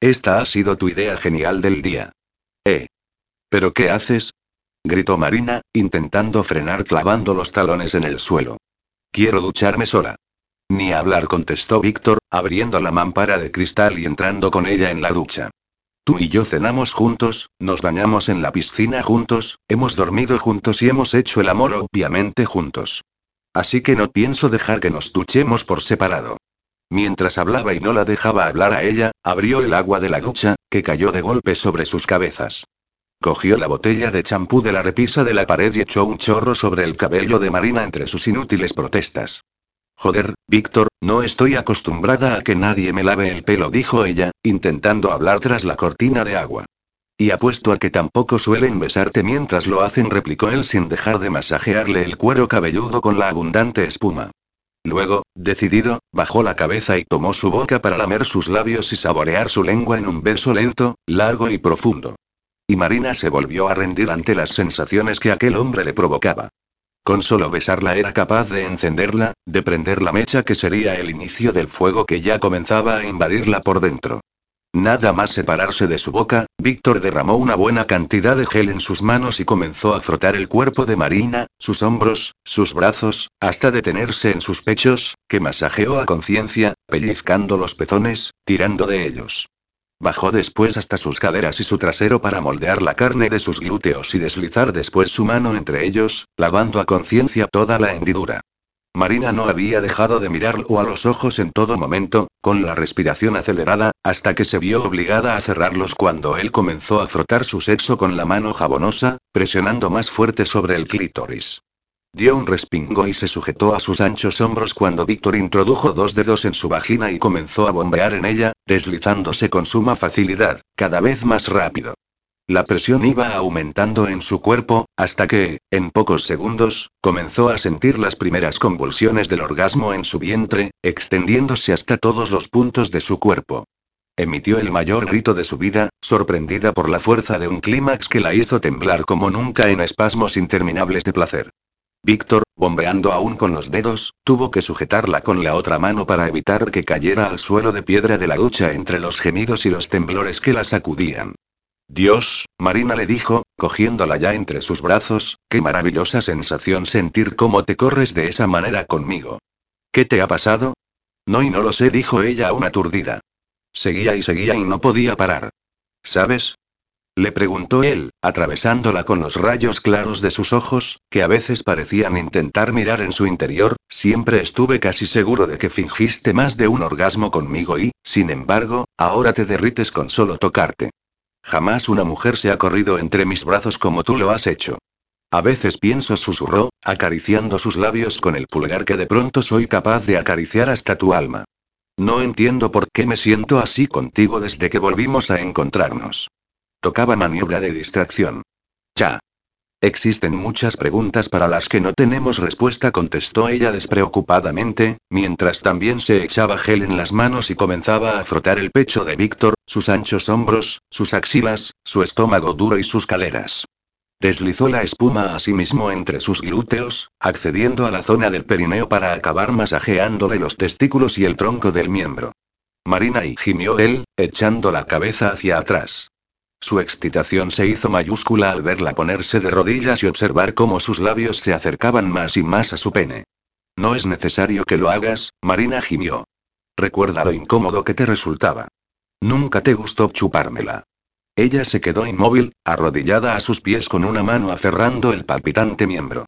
Esta ha sido tu idea genial del día. ¿Eh? ¿Pero qué haces? gritó Marina, intentando frenar clavando los talones en el suelo. Quiero ducharme sola. Ni hablar, contestó Víctor, abriendo la mampara de cristal y entrando con ella en la ducha. Tú y yo cenamos juntos, nos bañamos en la piscina juntos, hemos dormido juntos y hemos hecho el amor obviamente juntos. Así que no pienso dejar que nos duchemos por separado. Mientras hablaba y no la dejaba hablar a ella, abrió el agua de la ducha, que cayó de golpe sobre sus cabezas. Cogió la botella de champú de la repisa de la pared y echó un chorro sobre el cabello de Marina entre sus inútiles protestas. Joder, Víctor, no estoy acostumbrada a que nadie me lave el pelo, dijo ella, intentando hablar tras la cortina de agua. Y apuesto a que tampoco suelen besarte mientras lo hacen, replicó él sin dejar de masajearle el cuero cabelludo con la abundante espuma. Luego, decidido, bajó la cabeza y tomó su boca para lamer sus labios y saborear su lengua en un beso lento, largo y profundo. Y Marina se volvió a rendir ante las sensaciones que aquel hombre le provocaba. Con solo besarla era capaz de encenderla, de prender la mecha que sería el inicio del fuego que ya comenzaba a invadirla por dentro. Nada más separarse de su boca, Víctor derramó una buena cantidad de gel en sus manos y comenzó a frotar el cuerpo de Marina, sus hombros, sus brazos, hasta detenerse en sus pechos, que masajeó a conciencia, pellizcando los pezones, tirando de ellos. Bajó después hasta sus caderas y su trasero para moldear la carne de sus glúteos y deslizar después su mano entre ellos, lavando a conciencia toda la hendidura. Marina no había dejado de mirarlo a los ojos en todo momento, con la respiración acelerada, hasta que se vio obligada a cerrarlos cuando él comenzó a frotar su sexo con la mano jabonosa, presionando más fuerte sobre el clítoris. Dio un respingo y se sujetó a sus anchos hombros cuando Víctor introdujo dos dedos en su vagina y comenzó a bombear en ella, deslizándose con suma facilidad, cada vez más rápido. La presión iba aumentando en su cuerpo, hasta que, en pocos segundos, comenzó a sentir las primeras convulsiones del orgasmo en su vientre, extendiéndose hasta todos los puntos de su cuerpo. Emitió el mayor grito de su vida, sorprendida por la fuerza de un clímax que la hizo temblar como nunca en espasmos interminables de placer. Víctor, bombeando aún con los dedos, tuvo que sujetarla con la otra mano para evitar que cayera al suelo de piedra de la ducha entre los gemidos y los temblores que la sacudían. Dios, Marina le dijo, cogiéndola ya entre sus brazos, qué maravillosa sensación sentir cómo te corres de esa manera conmigo. ¿Qué te ha pasado? No y no lo sé, dijo ella aún aturdida. Seguía y seguía y no podía parar. ¿Sabes? Le preguntó él, atravesándola con los rayos claros de sus ojos, que a veces parecían intentar mirar en su interior, siempre estuve casi seguro de que fingiste más de un orgasmo conmigo y, sin embargo, ahora te derrites con solo tocarte. Jamás una mujer se ha corrido entre mis brazos como tú lo has hecho. A veces pienso, susurró, acariciando sus labios con el pulgar que de pronto soy capaz de acariciar hasta tu alma. No entiendo por qué me siento así contigo desde que volvimos a encontrarnos. Tocaba maniobra de distracción. Ya. Existen muchas preguntas para las que no tenemos respuesta, contestó ella despreocupadamente, mientras también se echaba gel en las manos y comenzaba a frotar el pecho de Víctor, sus anchos hombros, sus axilas, su estómago duro y sus caleras. Deslizó la espuma a sí mismo entre sus glúteos, accediendo a la zona del perineo para acabar masajeándole los testículos y el tronco del miembro. Marina y gimió él, echando la cabeza hacia atrás. Su excitación se hizo mayúscula al verla ponerse de rodillas y observar cómo sus labios se acercaban más y más a su pene. No es necesario que lo hagas, Marina gimió. Recuerda lo incómodo que te resultaba. Nunca te gustó chupármela. Ella se quedó inmóvil, arrodillada a sus pies con una mano aferrando el palpitante miembro.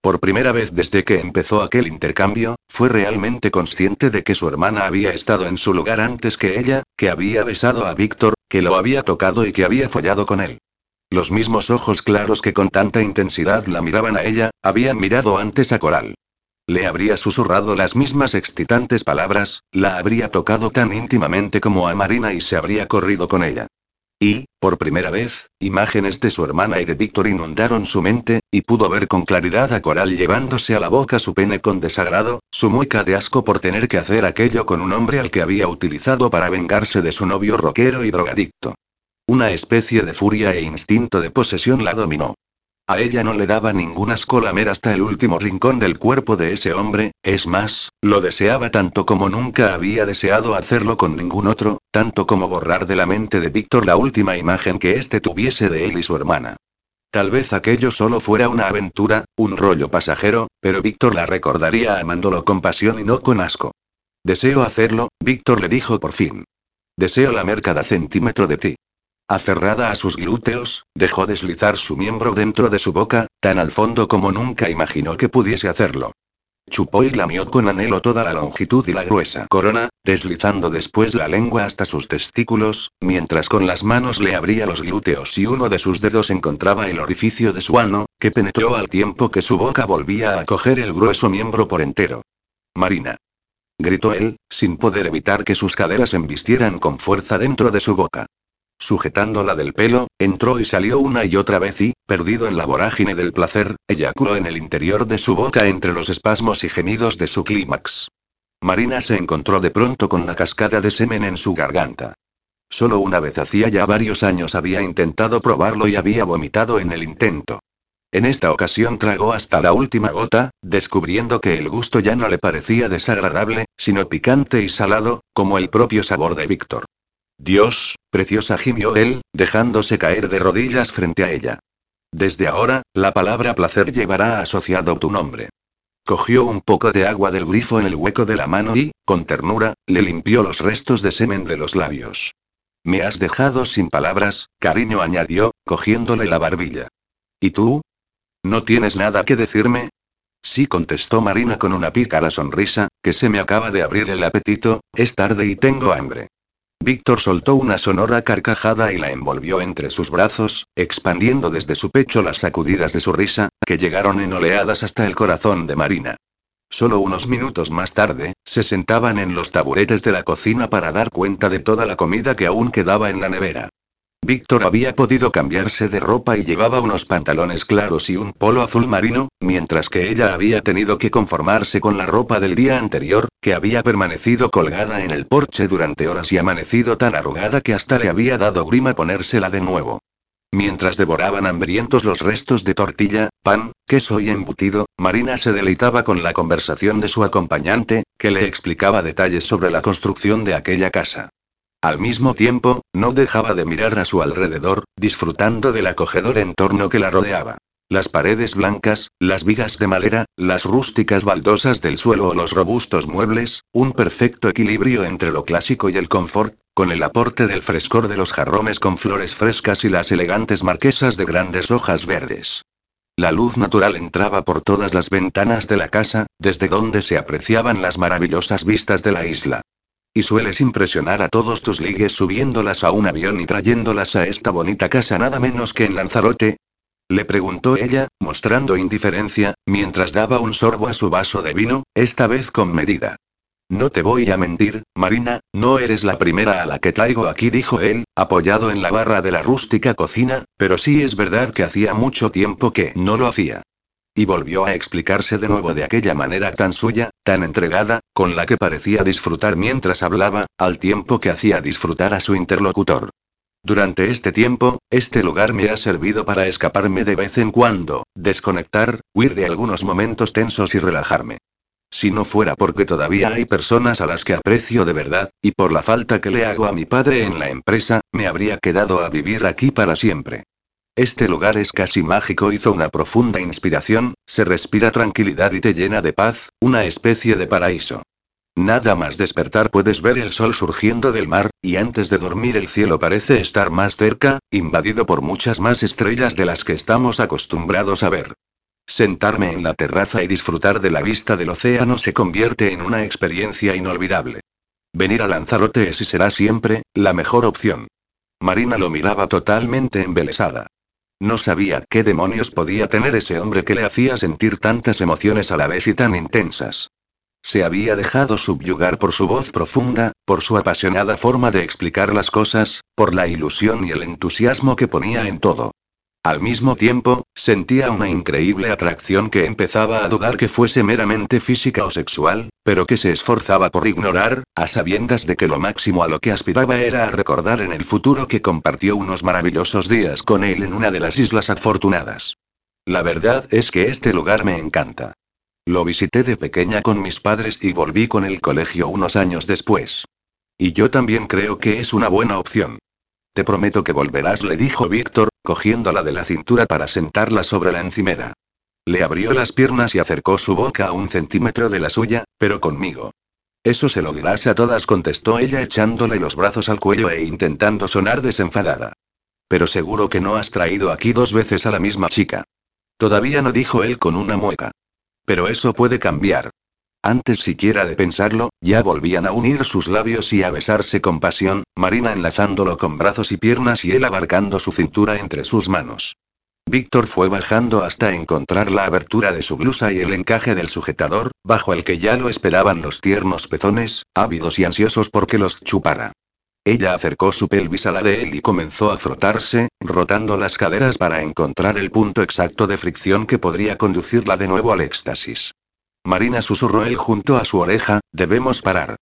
Por primera vez desde que empezó aquel intercambio, fue realmente consciente de que su hermana había estado en su lugar antes que ella, que había besado a Víctor, que lo había tocado y que había follado con él. Los mismos ojos claros que con tanta intensidad la miraban a ella, habían mirado antes a Coral. Le habría susurrado las mismas excitantes palabras, la habría tocado tan íntimamente como a Marina y se habría corrido con ella. Y, por primera vez, imágenes de su hermana y de Víctor inundaron su mente, y pudo ver con claridad a Coral llevándose a la boca su pene con desagrado, su mueca de asco por tener que hacer aquello con un hombre al que había utilizado para vengarse de su novio rockero y drogadicto. Una especie de furia e instinto de posesión la dominó. A ella no le daba ningún asco lamer hasta el último rincón del cuerpo de ese hombre, es más, lo deseaba tanto como nunca había deseado hacerlo con ningún otro, tanto como borrar de la mente de Víctor la última imagen que éste tuviese de él y su hermana. Tal vez aquello solo fuera una aventura, un rollo pasajero, pero Víctor la recordaría amándolo con pasión y no con asco. Deseo hacerlo, Víctor le dijo por fin. Deseo lamer cada centímetro de ti. Aferrada a sus glúteos, dejó deslizar su miembro dentro de su boca, tan al fondo como nunca imaginó que pudiese hacerlo. Chupó y lamió con anhelo toda la longitud y la gruesa corona, deslizando después la lengua hasta sus testículos, mientras con las manos le abría los glúteos y uno de sus dedos encontraba el orificio de su ano, que penetró al tiempo que su boca volvía a coger el grueso miembro por entero. Marina. Gritó él, sin poder evitar que sus caderas embistieran con fuerza dentro de su boca. Sujetándola del pelo, entró y salió una y otra vez y, perdido en la vorágine del placer, eyaculó en el interior de su boca entre los espasmos y gemidos de su clímax. Marina se encontró de pronto con la cascada de semen en su garganta. Solo una vez hacía ya varios años había intentado probarlo y había vomitado en el intento. En esta ocasión tragó hasta la última gota, descubriendo que el gusto ya no le parecía desagradable, sino picante y salado, como el propio sabor de Víctor. Dios, preciosa gimió él, dejándose caer de rodillas frente a ella. Desde ahora, la palabra placer llevará asociado tu nombre. Cogió un poco de agua del grifo en el hueco de la mano y, con ternura, le limpió los restos de semen de los labios. Me has dejado sin palabras, cariño añadió, cogiéndole la barbilla. ¿Y tú? ¿No tienes nada que decirme? Sí, contestó Marina con una pícara sonrisa, que se me acaba de abrir el apetito, es tarde y tengo hambre. Víctor soltó una sonora carcajada y la envolvió entre sus brazos, expandiendo desde su pecho las sacudidas de su risa, que llegaron en oleadas hasta el corazón de Marina. Solo unos minutos más tarde, se sentaban en los taburetes de la cocina para dar cuenta de toda la comida que aún quedaba en la nevera. Víctor había podido cambiarse de ropa y llevaba unos pantalones claros y un polo azul marino, mientras que ella había tenido que conformarse con la ropa del día anterior, que había permanecido colgada en el porche durante horas y amanecido tan arrugada que hasta le había dado grima ponérsela de nuevo. Mientras devoraban hambrientos los restos de tortilla, pan, queso y embutido, Marina se deleitaba con la conversación de su acompañante, que le explicaba detalles sobre la construcción de aquella casa. Al mismo tiempo, no dejaba de mirar a su alrededor, disfrutando del acogedor entorno que la rodeaba. Las paredes blancas, las vigas de madera, las rústicas baldosas del suelo o los robustos muebles, un perfecto equilibrio entre lo clásico y el confort, con el aporte del frescor de los jarrones con flores frescas y las elegantes marquesas de grandes hojas verdes. La luz natural entraba por todas las ventanas de la casa, desde donde se apreciaban las maravillosas vistas de la isla. Y sueles impresionar a todos tus ligues subiéndolas a un avión y trayéndolas a esta bonita casa nada menos que en Lanzarote. Le preguntó ella, mostrando indiferencia, mientras daba un sorbo a su vaso de vino, esta vez con medida. No te voy a mentir, Marina, no eres la primera a la que traigo aquí, dijo él, apoyado en la barra de la rústica cocina, pero sí es verdad que hacía mucho tiempo que no lo hacía. Y volvió a explicarse de nuevo de aquella manera tan suya, tan entregada, con la que parecía disfrutar mientras hablaba, al tiempo que hacía disfrutar a su interlocutor. Durante este tiempo, este lugar me ha servido para escaparme de vez en cuando, desconectar, huir de algunos momentos tensos y relajarme. Si no fuera porque todavía hay personas a las que aprecio de verdad, y por la falta que le hago a mi padre en la empresa, me habría quedado a vivir aquí para siempre. Este lugar es casi mágico, hizo una profunda inspiración, se respira tranquilidad y te llena de paz, una especie de paraíso. Nada más despertar puedes ver el sol surgiendo del mar, y antes de dormir el cielo parece estar más cerca, invadido por muchas más estrellas de las que estamos acostumbrados a ver. Sentarme en la terraza y disfrutar de la vista del océano se convierte en una experiencia inolvidable. Venir a Lanzarote es y será siempre, la mejor opción. Marina lo miraba totalmente embelesada. No sabía qué demonios podía tener ese hombre que le hacía sentir tantas emociones a la vez y tan intensas. Se había dejado subyugar por su voz profunda, por su apasionada forma de explicar las cosas, por la ilusión y el entusiasmo que ponía en todo. Al mismo tiempo, sentía una increíble atracción que empezaba a dudar que fuese meramente física o sexual, pero que se esforzaba por ignorar, a sabiendas de que lo máximo a lo que aspiraba era a recordar en el futuro que compartió unos maravillosos días con él en una de las islas afortunadas. La verdad es que este lugar me encanta. Lo visité de pequeña con mis padres y volví con el colegio unos años después. Y yo también creo que es una buena opción. Te prometo que volverás, le dijo Víctor, cogiéndola de la cintura para sentarla sobre la encimera. Le abrió las piernas y acercó su boca a un centímetro de la suya, pero conmigo. Eso se lo dirás a todas, contestó ella echándole los brazos al cuello e intentando sonar desenfadada. Pero seguro que no has traído aquí dos veces a la misma chica. Todavía no dijo él con una mueca. Pero eso puede cambiar. Antes siquiera de pensarlo, ya volvían a unir sus labios y a besarse con pasión, Marina enlazándolo con brazos y piernas y él abarcando su cintura entre sus manos. Víctor fue bajando hasta encontrar la abertura de su blusa y el encaje del sujetador, bajo el que ya lo esperaban los tiernos pezones, ávidos y ansiosos porque los chupara. Ella acercó su pelvis a la de él y comenzó a frotarse, rotando las caderas para encontrar el punto exacto de fricción que podría conducirla de nuevo al éxtasis. Marina susurró él junto a su oreja, debemos parar.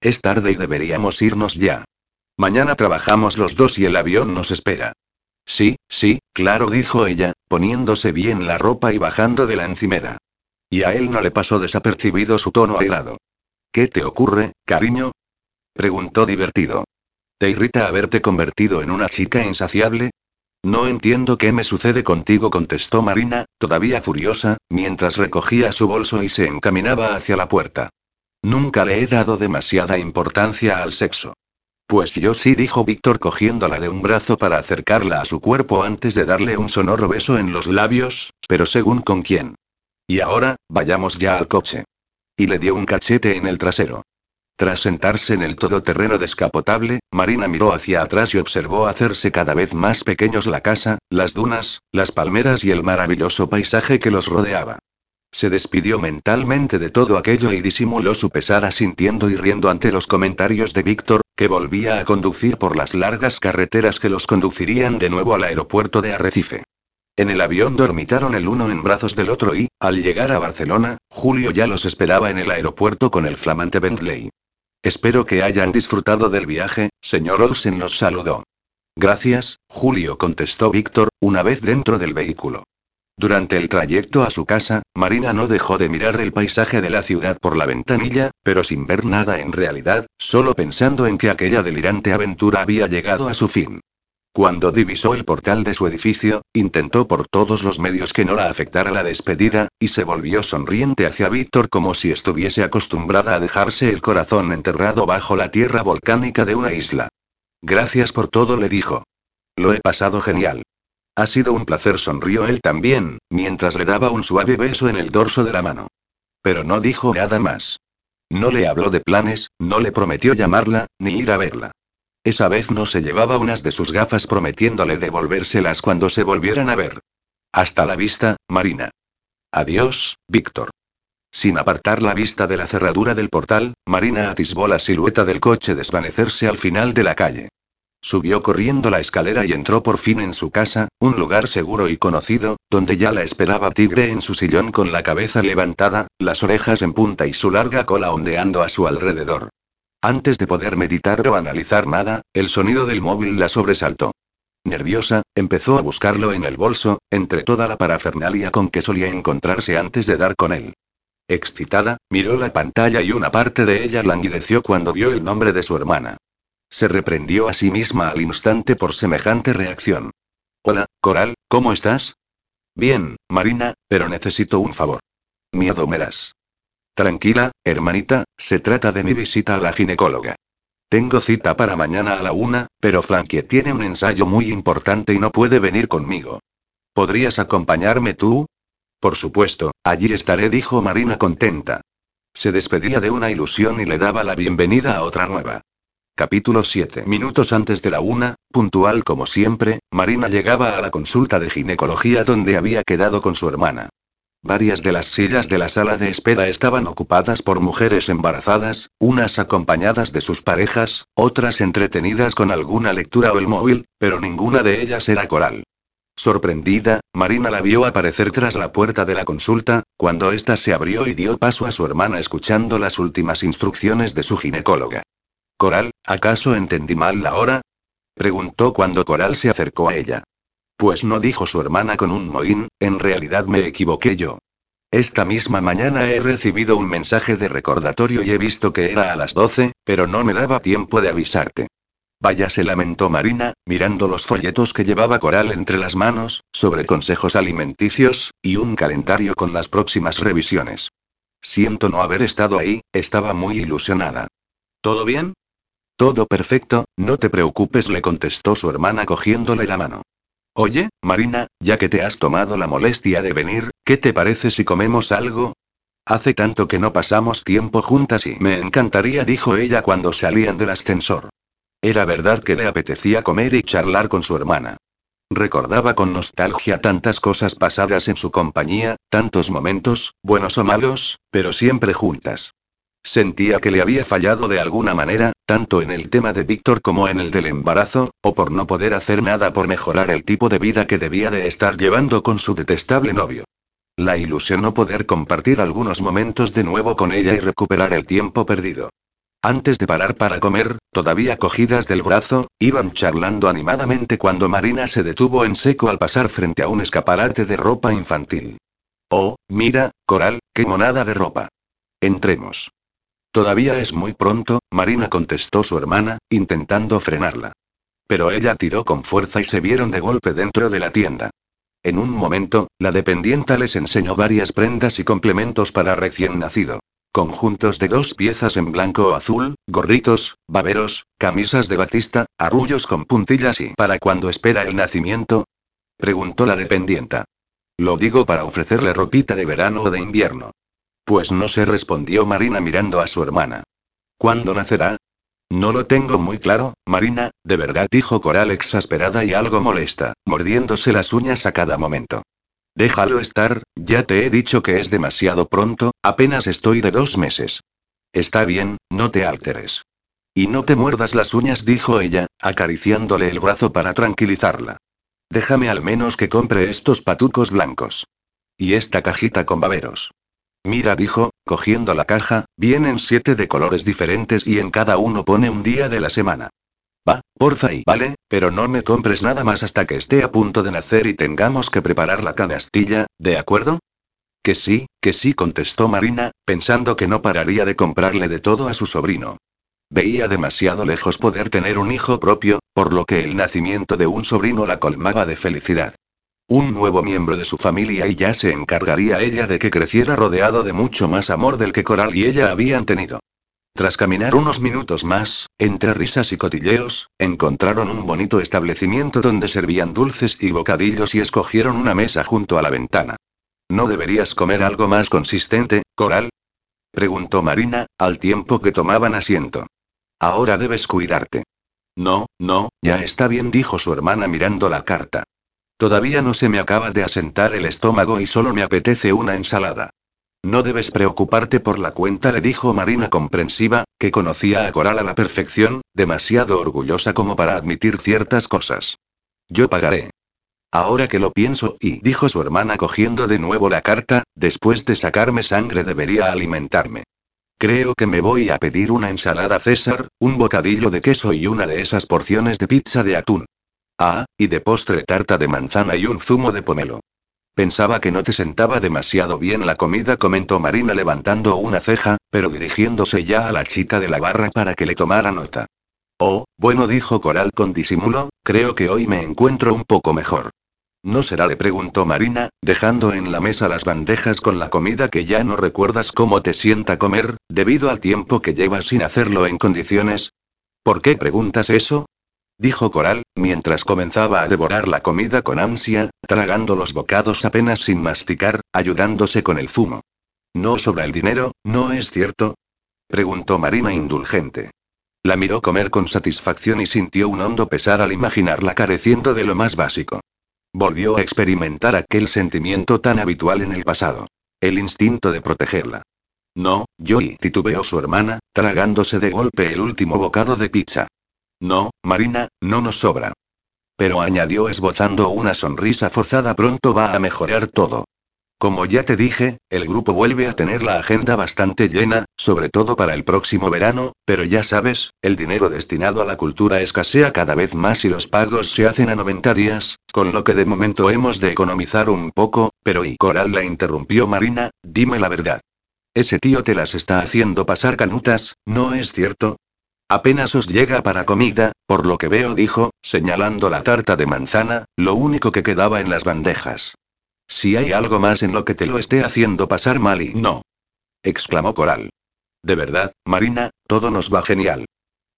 Es tarde y deberíamos irnos ya. Mañana trabajamos los dos y el avión nos espera. Sí, sí, claro, dijo ella, poniéndose bien la ropa y bajando de la encimera. Y a él no le pasó desapercibido su tono airado. ¿Qué te ocurre, cariño? preguntó divertido. ¿Te irrita haberte convertido en una chica insaciable? No entiendo qué me sucede contigo, contestó Marina, todavía furiosa, mientras recogía su bolso y se encaminaba hacia la puerta. Nunca le he dado demasiada importancia al sexo. Pues yo sí, dijo Víctor cogiéndola de un brazo para acercarla a su cuerpo antes de darle un sonoro beso en los labios, pero según con quién. Y ahora, vayamos ya al coche. Y le dio un cachete en el trasero. Tras sentarse en el todoterreno descapotable, Marina miró hacia atrás y observó hacerse cada vez más pequeños la casa, las dunas, las palmeras y el maravilloso paisaje que los rodeaba. Se despidió mentalmente de todo aquello y disimuló su pesar asintiendo y riendo ante los comentarios de Víctor, que volvía a conducir por las largas carreteras que los conducirían de nuevo al aeropuerto de Arrecife. En el avión dormitaron el uno en brazos del otro y, al llegar a Barcelona, Julio ya los esperaba en el aeropuerto con el flamante Bentley. Espero que hayan disfrutado del viaje, señor Olsen los saludó. Gracias, Julio contestó Víctor, una vez dentro del vehículo. Durante el trayecto a su casa, Marina no dejó de mirar el paisaje de la ciudad por la ventanilla, pero sin ver nada en realidad, solo pensando en que aquella delirante aventura había llegado a su fin. Cuando divisó el portal de su edificio, intentó por todos los medios que no la afectara la despedida, y se volvió sonriente hacia Víctor como si estuviese acostumbrada a dejarse el corazón enterrado bajo la tierra volcánica de una isla. Gracias por todo, le dijo. Lo he pasado genial. Ha sido un placer, sonrió él también, mientras le daba un suave beso en el dorso de la mano. Pero no dijo nada más. No le habló de planes, no le prometió llamarla, ni ir a verla. Esa vez no se llevaba unas de sus gafas prometiéndole devolvérselas cuando se volvieran a ver. Hasta la vista, Marina. Adiós, Víctor. Sin apartar la vista de la cerradura del portal, Marina atisbó la silueta del coche desvanecerse al final de la calle. Subió corriendo la escalera y entró por fin en su casa, un lugar seguro y conocido, donde ya la esperaba Tigre en su sillón con la cabeza levantada, las orejas en punta y su larga cola ondeando a su alrededor. Antes de poder meditar o analizar nada, el sonido del móvil la sobresaltó. Nerviosa, empezó a buscarlo en el bolso, entre toda la parafernalia con que solía encontrarse antes de dar con él. Excitada, miró la pantalla y una parte de ella languideció cuando vio el nombre de su hermana. Se reprendió a sí misma al instante por semejante reacción. Hola, Coral, ¿cómo estás? Bien, Marina, pero necesito un favor. Miedo merás. Tranquila, hermanita, se trata de mi visita a la ginecóloga. Tengo cita para mañana a la una, pero Frankie tiene un ensayo muy importante y no puede venir conmigo. ¿Podrías acompañarme tú? Por supuesto, allí estaré, dijo Marina contenta. Se despedía de una ilusión y le daba la bienvenida a otra nueva. Capítulo 7. Minutos antes de la una, puntual como siempre, Marina llegaba a la consulta de ginecología donde había quedado con su hermana. Varias de las sillas de la sala de espera estaban ocupadas por mujeres embarazadas, unas acompañadas de sus parejas, otras entretenidas con alguna lectura o el móvil, pero ninguna de ellas era coral. Sorprendida, Marina la vio aparecer tras la puerta de la consulta, cuando ésta se abrió y dio paso a su hermana escuchando las últimas instrucciones de su ginecóloga. Coral, ¿acaso entendí mal la hora? Preguntó cuando Coral se acercó a ella. Pues no dijo su hermana con un mohín, en realidad me equivoqué yo. Esta misma mañana he recibido un mensaje de recordatorio y he visto que era a las 12, pero no me daba tiempo de avisarte. Vaya, se lamentó Marina, mirando los folletos que llevaba Coral entre las manos, sobre consejos alimenticios, y un calendario con las próximas revisiones. Siento no haber estado ahí, estaba muy ilusionada. ¿Todo bien? Todo perfecto, no te preocupes, le contestó su hermana cogiéndole la mano. Oye, Marina, ya que te has tomado la molestia de venir, ¿qué te parece si comemos algo? Hace tanto que no pasamos tiempo juntas y me encantaría, dijo ella cuando salían del ascensor. Era verdad que le apetecía comer y charlar con su hermana. Recordaba con nostalgia tantas cosas pasadas en su compañía, tantos momentos, buenos o malos, pero siempre juntas. Sentía que le había fallado de alguna manera, tanto en el tema de Víctor como en el del embarazo, o por no poder hacer nada por mejorar el tipo de vida que debía de estar llevando con su detestable novio. La ilusionó poder compartir algunos momentos de nuevo con ella y recuperar el tiempo perdido. Antes de parar para comer, todavía cogidas del brazo, iban charlando animadamente cuando Marina se detuvo en seco al pasar frente a un escaparate de ropa infantil. Oh, mira, Coral, qué monada de ropa. Entremos. Todavía es muy pronto, Marina contestó su hermana, intentando frenarla. Pero ella tiró con fuerza y se vieron de golpe dentro de la tienda. En un momento, la dependienta les enseñó varias prendas y complementos para recién nacido. Conjuntos de dos piezas en blanco o azul, gorritos, baberos, camisas de batista, arrullos con puntillas y ¿para cuando espera el nacimiento? Preguntó la dependienta. Lo digo para ofrecerle ropita de verano o de invierno. Pues no se respondió Marina mirando a su hermana. ¿Cuándo nacerá? No lo tengo muy claro, Marina, de verdad, dijo Coral exasperada y algo molesta, mordiéndose las uñas a cada momento. Déjalo estar, ya te he dicho que es demasiado pronto, apenas estoy de dos meses. Está bien, no te alteres. Y no te muerdas las uñas, dijo ella, acariciándole el brazo para tranquilizarla. Déjame al menos que compre estos patucos blancos. Y esta cajita con baberos. Mira, dijo, cogiendo la caja, vienen siete de colores diferentes y en cada uno pone un día de la semana. Va, porfa y vale, pero no me compres nada más hasta que esté a punto de nacer y tengamos que preparar la canastilla, ¿de acuerdo? Que sí, que sí, contestó Marina, pensando que no pararía de comprarle de todo a su sobrino. Veía demasiado lejos poder tener un hijo propio, por lo que el nacimiento de un sobrino la colmaba de felicidad. Un nuevo miembro de su familia y ya se encargaría ella de que creciera rodeado de mucho más amor del que Coral y ella habían tenido. Tras caminar unos minutos más, entre risas y cotilleos, encontraron un bonito establecimiento donde servían dulces y bocadillos y escogieron una mesa junto a la ventana. ¿No deberías comer algo más consistente, Coral? preguntó Marina, al tiempo que tomaban asiento. Ahora debes cuidarte. No, no, ya está bien, dijo su hermana mirando la carta. Todavía no se me acaba de asentar el estómago y solo me apetece una ensalada. No debes preocuparte por la cuenta, le dijo Marina comprensiva, que conocía a Coral a la perfección, demasiado orgullosa como para admitir ciertas cosas. Yo pagaré. Ahora que lo pienso, y dijo su hermana cogiendo de nuevo la carta, después de sacarme sangre debería alimentarme. Creo que me voy a pedir una ensalada César, un bocadillo de queso y una de esas porciones de pizza de atún. Ah, y de postre tarta de manzana y un zumo de pomelo. Pensaba que no te sentaba demasiado bien la comida, comentó Marina levantando una ceja, pero dirigiéndose ya a la chica de la barra para que le tomara nota. Oh, bueno, dijo Coral con disimulo, creo que hoy me encuentro un poco mejor. ¿No será? le preguntó Marina, dejando en la mesa las bandejas con la comida que ya no recuerdas cómo te sienta comer, debido al tiempo que llevas sin hacerlo en condiciones. ¿Por qué preguntas eso? Dijo Coral, mientras comenzaba a devorar la comida con ansia, tragando los bocados apenas sin masticar, ayudándose con el zumo. ¿No sobra el dinero, no es cierto? preguntó Marina indulgente. La miró comer con satisfacción y sintió un hondo pesar al imaginarla careciendo de lo más básico. Volvió a experimentar aquel sentimiento tan habitual en el pasado. El instinto de protegerla. No, yo y titubeó su hermana, tragándose de golpe el último bocado de pizza. No, Marina, no nos sobra. Pero añadió esbozando una sonrisa forzada, pronto va a mejorar todo. Como ya te dije, el grupo vuelve a tener la agenda bastante llena, sobre todo para el próximo verano, pero ya sabes, el dinero destinado a la cultura escasea cada vez más y los pagos se hacen a 90 días, con lo que de momento hemos de economizar un poco, pero y Coral la interrumpió Marina, dime la verdad. Ese tío te las está haciendo pasar canutas, ¿no es cierto? Apenas os llega para comida, por lo que veo, dijo, señalando la tarta de manzana, lo único que quedaba en las bandejas. Si hay algo más en lo que te lo esté haciendo pasar mal y no. exclamó Coral. De verdad, Marina, todo nos va genial.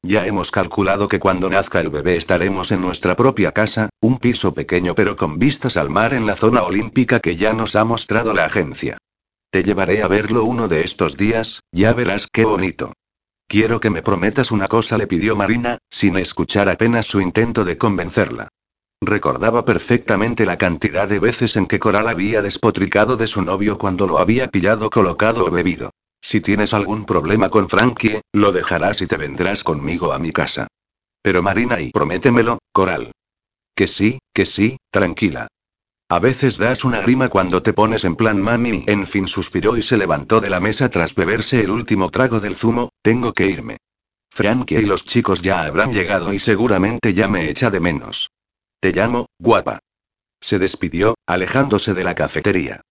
Ya hemos calculado que cuando nazca el bebé estaremos en nuestra propia casa, un piso pequeño pero con vistas al mar en la zona olímpica que ya nos ha mostrado la agencia. Te llevaré a verlo uno de estos días, ya verás qué bonito. Quiero que me prometas una cosa, le pidió Marina, sin escuchar apenas su intento de convencerla. Recordaba perfectamente la cantidad de veces en que Coral había despotricado de su novio cuando lo había pillado colocado o bebido. Si tienes algún problema con Frankie, lo dejarás y te vendrás conmigo a mi casa. Pero Marina y prométemelo, Coral. Que sí, que sí, tranquila. A veces das una grima cuando te pones en plan mami. En fin, suspiró y se levantó de la mesa tras beberse el último trago del zumo. Tengo que irme. Frankie y los chicos ya habrán llegado y seguramente ya me echa de menos. Te llamo, guapa. Se despidió, alejándose de la cafetería.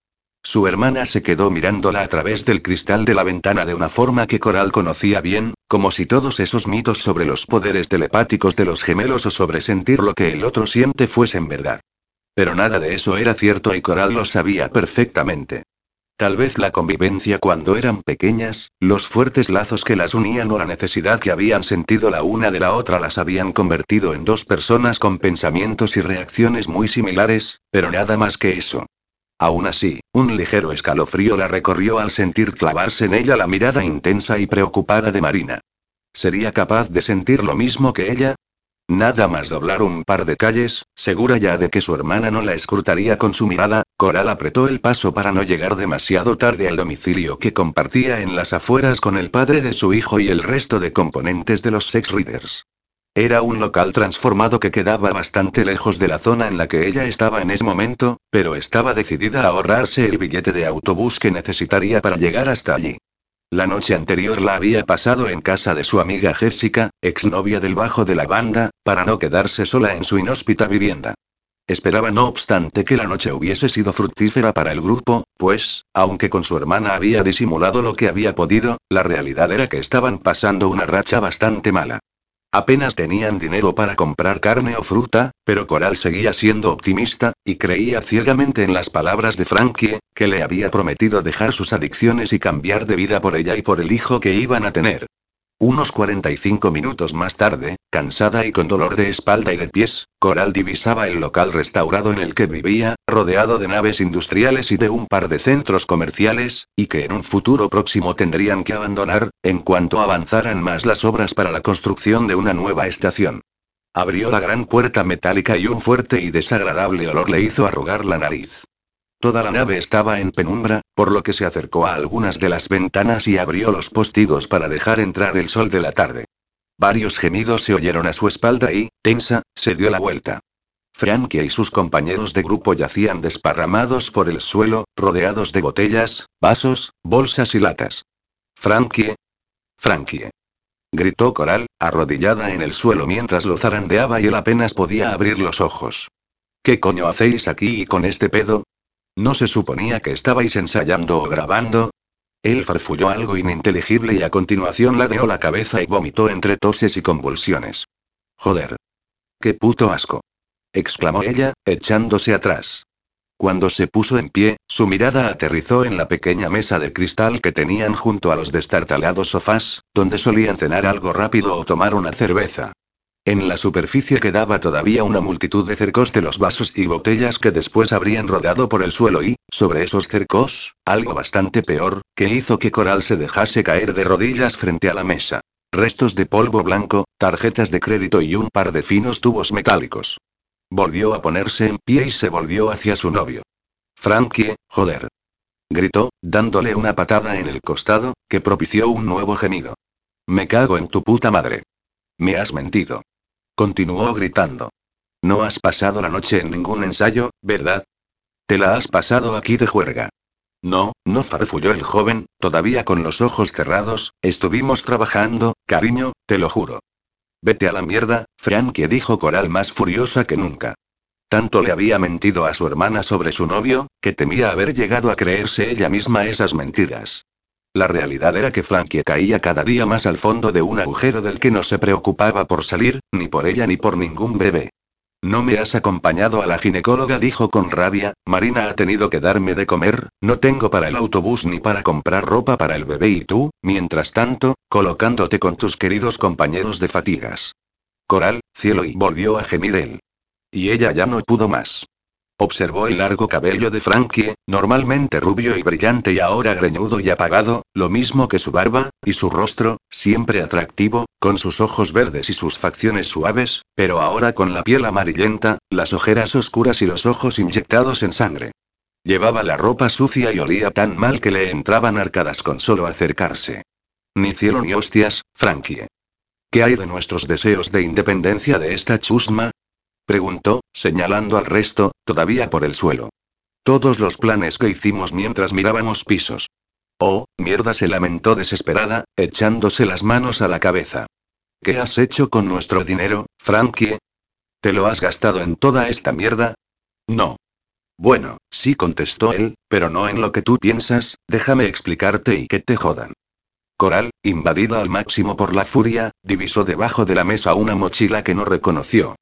Su hermana se quedó mirándola a través del cristal de la ventana de una forma que Coral conocía bien, como si todos esos mitos sobre los poderes telepáticos de los gemelos o sobre sentir lo que el otro siente fuesen verdad. Pero nada de eso era cierto y Coral lo sabía perfectamente. Tal vez la convivencia cuando eran pequeñas, los fuertes lazos que las unían o la necesidad que habían sentido la una de la otra las habían convertido en dos personas con pensamientos y reacciones muy similares, pero nada más que eso. Aún así, un ligero escalofrío la recorrió al sentir clavarse en ella la mirada intensa y preocupada de Marina. ¿Sería capaz de sentir lo mismo que ella? Nada más doblar un par de calles, segura ya de que su hermana no la escrutaría con su mirada, Coral apretó el paso para no llegar demasiado tarde al domicilio que compartía en las afueras con el padre de su hijo y el resto de componentes de los Sex Readers. Era un local transformado que quedaba bastante lejos de la zona en la que ella estaba en ese momento, pero estaba decidida a ahorrarse el billete de autobús que necesitaría para llegar hasta allí. La noche anterior la había pasado en casa de su amiga Jessica, exnovia del bajo de la banda, para no quedarse sola en su inhóspita vivienda. Esperaba no obstante que la noche hubiese sido fructífera para el grupo, pues, aunque con su hermana había disimulado lo que había podido, la realidad era que estaban pasando una racha bastante mala. Apenas tenían dinero para comprar carne o fruta, pero Coral seguía siendo optimista, y creía ciegamente en las palabras de Frankie, que le había prometido dejar sus adicciones y cambiar de vida por ella y por el hijo que iban a tener. Unos 45 minutos más tarde, cansada y con dolor de espalda y de pies, Coral divisaba el local restaurado en el que vivía, rodeado de naves industriales y de un par de centros comerciales, y que en un futuro próximo tendrían que abandonar, en cuanto avanzaran más las obras para la construcción de una nueva estación. Abrió la gran puerta metálica y un fuerte y desagradable olor le hizo arrugar la nariz. Toda la nave estaba en penumbra, por lo que se acercó a algunas de las ventanas y abrió los postigos para dejar entrar el sol de la tarde. Varios gemidos se oyeron a su espalda y, tensa, se dio la vuelta. Frankie y sus compañeros de grupo yacían desparramados por el suelo, rodeados de botellas, vasos, bolsas y latas. Frankie. Frankie. Gritó Coral, arrodillada en el suelo mientras lo zarandeaba y él apenas podía abrir los ojos. ¿Qué coño hacéis aquí y con este pedo? ¿No se suponía que estabais ensayando o grabando? Él farfulló algo ininteligible y a continuación ladeó la cabeza y vomitó entre toses y convulsiones. Joder. ¡Qué puto asco! exclamó ella, echándose atrás. Cuando se puso en pie, su mirada aterrizó en la pequeña mesa de cristal que tenían junto a los destartalados sofás, donde solían cenar algo rápido o tomar una cerveza. En la superficie quedaba todavía una multitud de cercos de los vasos y botellas que después habrían rodado por el suelo y, sobre esos cercos, algo bastante peor, que hizo que Coral se dejase caer de rodillas frente a la mesa. Restos de polvo blanco, tarjetas de crédito y un par de finos tubos metálicos. Volvió a ponerse en pie y se volvió hacia su novio. Frankie, joder. Gritó, dándole una patada en el costado, que propició un nuevo gemido. Me cago en tu puta madre. Me has mentido. Continuó gritando. No has pasado la noche en ningún ensayo, ¿verdad? Te la has pasado aquí de juerga. No, no farfulló el joven, todavía con los ojos cerrados, estuvimos trabajando, cariño, te lo juro. Vete a la mierda, Frankie dijo Coral más furiosa que nunca. Tanto le había mentido a su hermana sobre su novio, que temía haber llegado a creerse ella misma esas mentiras. La realidad era que Frankie caía cada día más al fondo de un agujero del que no se preocupaba por salir, ni por ella ni por ningún bebé. No me has acompañado a la ginecóloga, dijo con rabia, Marina ha tenido que darme de comer, no tengo para el autobús ni para comprar ropa para el bebé y tú, mientras tanto, colocándote con tus queridos compañeros de fatigas. Coral, cielo y volvió a gemir él. Y ella ya no pudo más. Observó el largo cabello de Frankie, normalmente rubio y brillante y ahora greñudo y apagado, lo mismo que su barba, y su rostro, siempre atractivo, con sus ojos verdes y sus facciones suaves, pero ahora con la piel amarillenta, las ojeras oscuras y los ojos inyectados en sangre. Llevaba la ropa sucia y olía tan mal que le entraban arcadas con solo acercarse. Ni cielo ni hostias, Frankie. ¿Qué hay de nuestros deseos de independencia de esta chusma? Preguntó, señalando al resto, todavía por el suelo. Todos los planes que hicimos mientras mirábamos pisos. Oh, mierda, se lamentó desesperada, echándose las manos a la cabeza. ¿Qué has hecho con nuestro dinero, Frankie? ¿Te lo has gastado en toda esta mierda? No. Bueno, sí contestó él, pero no en lo que tú piensas, déjame explicarte y que te jodan. Coral, invadida al máximo por la furia, divisó debajo de la mesa una mochila que no reconoció.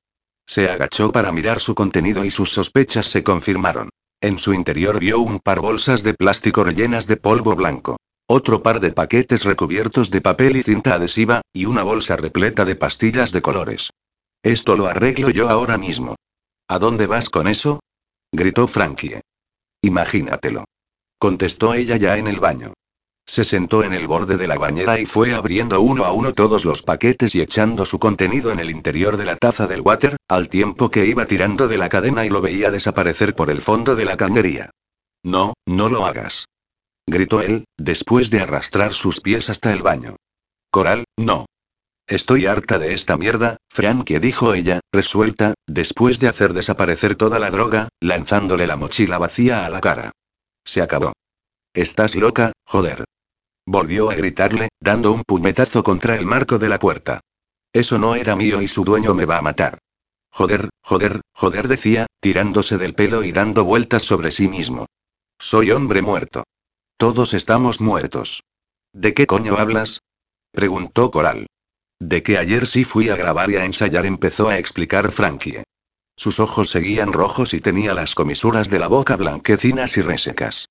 Se agachó para mirar su contenido y sus sospechas se confirmaron. En su interior vio un par bolsas de plástico rellenas de polvo blanco. Otro par de paquetes recubiertos de papel y cinta adhesiva, y una bolsa repleta de pastillas de colores. Esto lo arreglo yo ahora mismo. ¿A dónde vas con eso? gritó Frankie. Imagínatelo. Contestó ella ya en el baño. Se sentó en el borde de la bañera y fue abriendo uno a uno todos los paquetes y echando su contenido en el interior de la taza del water, al tiempo que iba tirando de la cadena y lo veía desaparecer por el fondo de la cañería. No, no lo hagas. Gritó él, después de arrastrar sus pies hasta el baño. Coral, no. Estoy harta de esta mierda, Frankie dijo ella, resuelta, después de hacer desaparecer toda la droga, lanzándole la mochila vacía a la cara. Se acabó. Estás loca, joder. Volvió a gritarle, dando un puñetazo contra el marco de la puerta. Eso no era mío y su dueño me va a matar. Joder, joder, joder decía, tirándose del pelo y dando vueltas sobre sí mismo. Soy hombre muerto. Todos estamos muertos. ¿De qué coño hablas? preguntó Coral. De que ayer sí fui a grabar y a ensayar, empezó a explicar Frankie. Sus ojos seguían rojos y tenía las comisuras de la boca blanquecinas y resecas.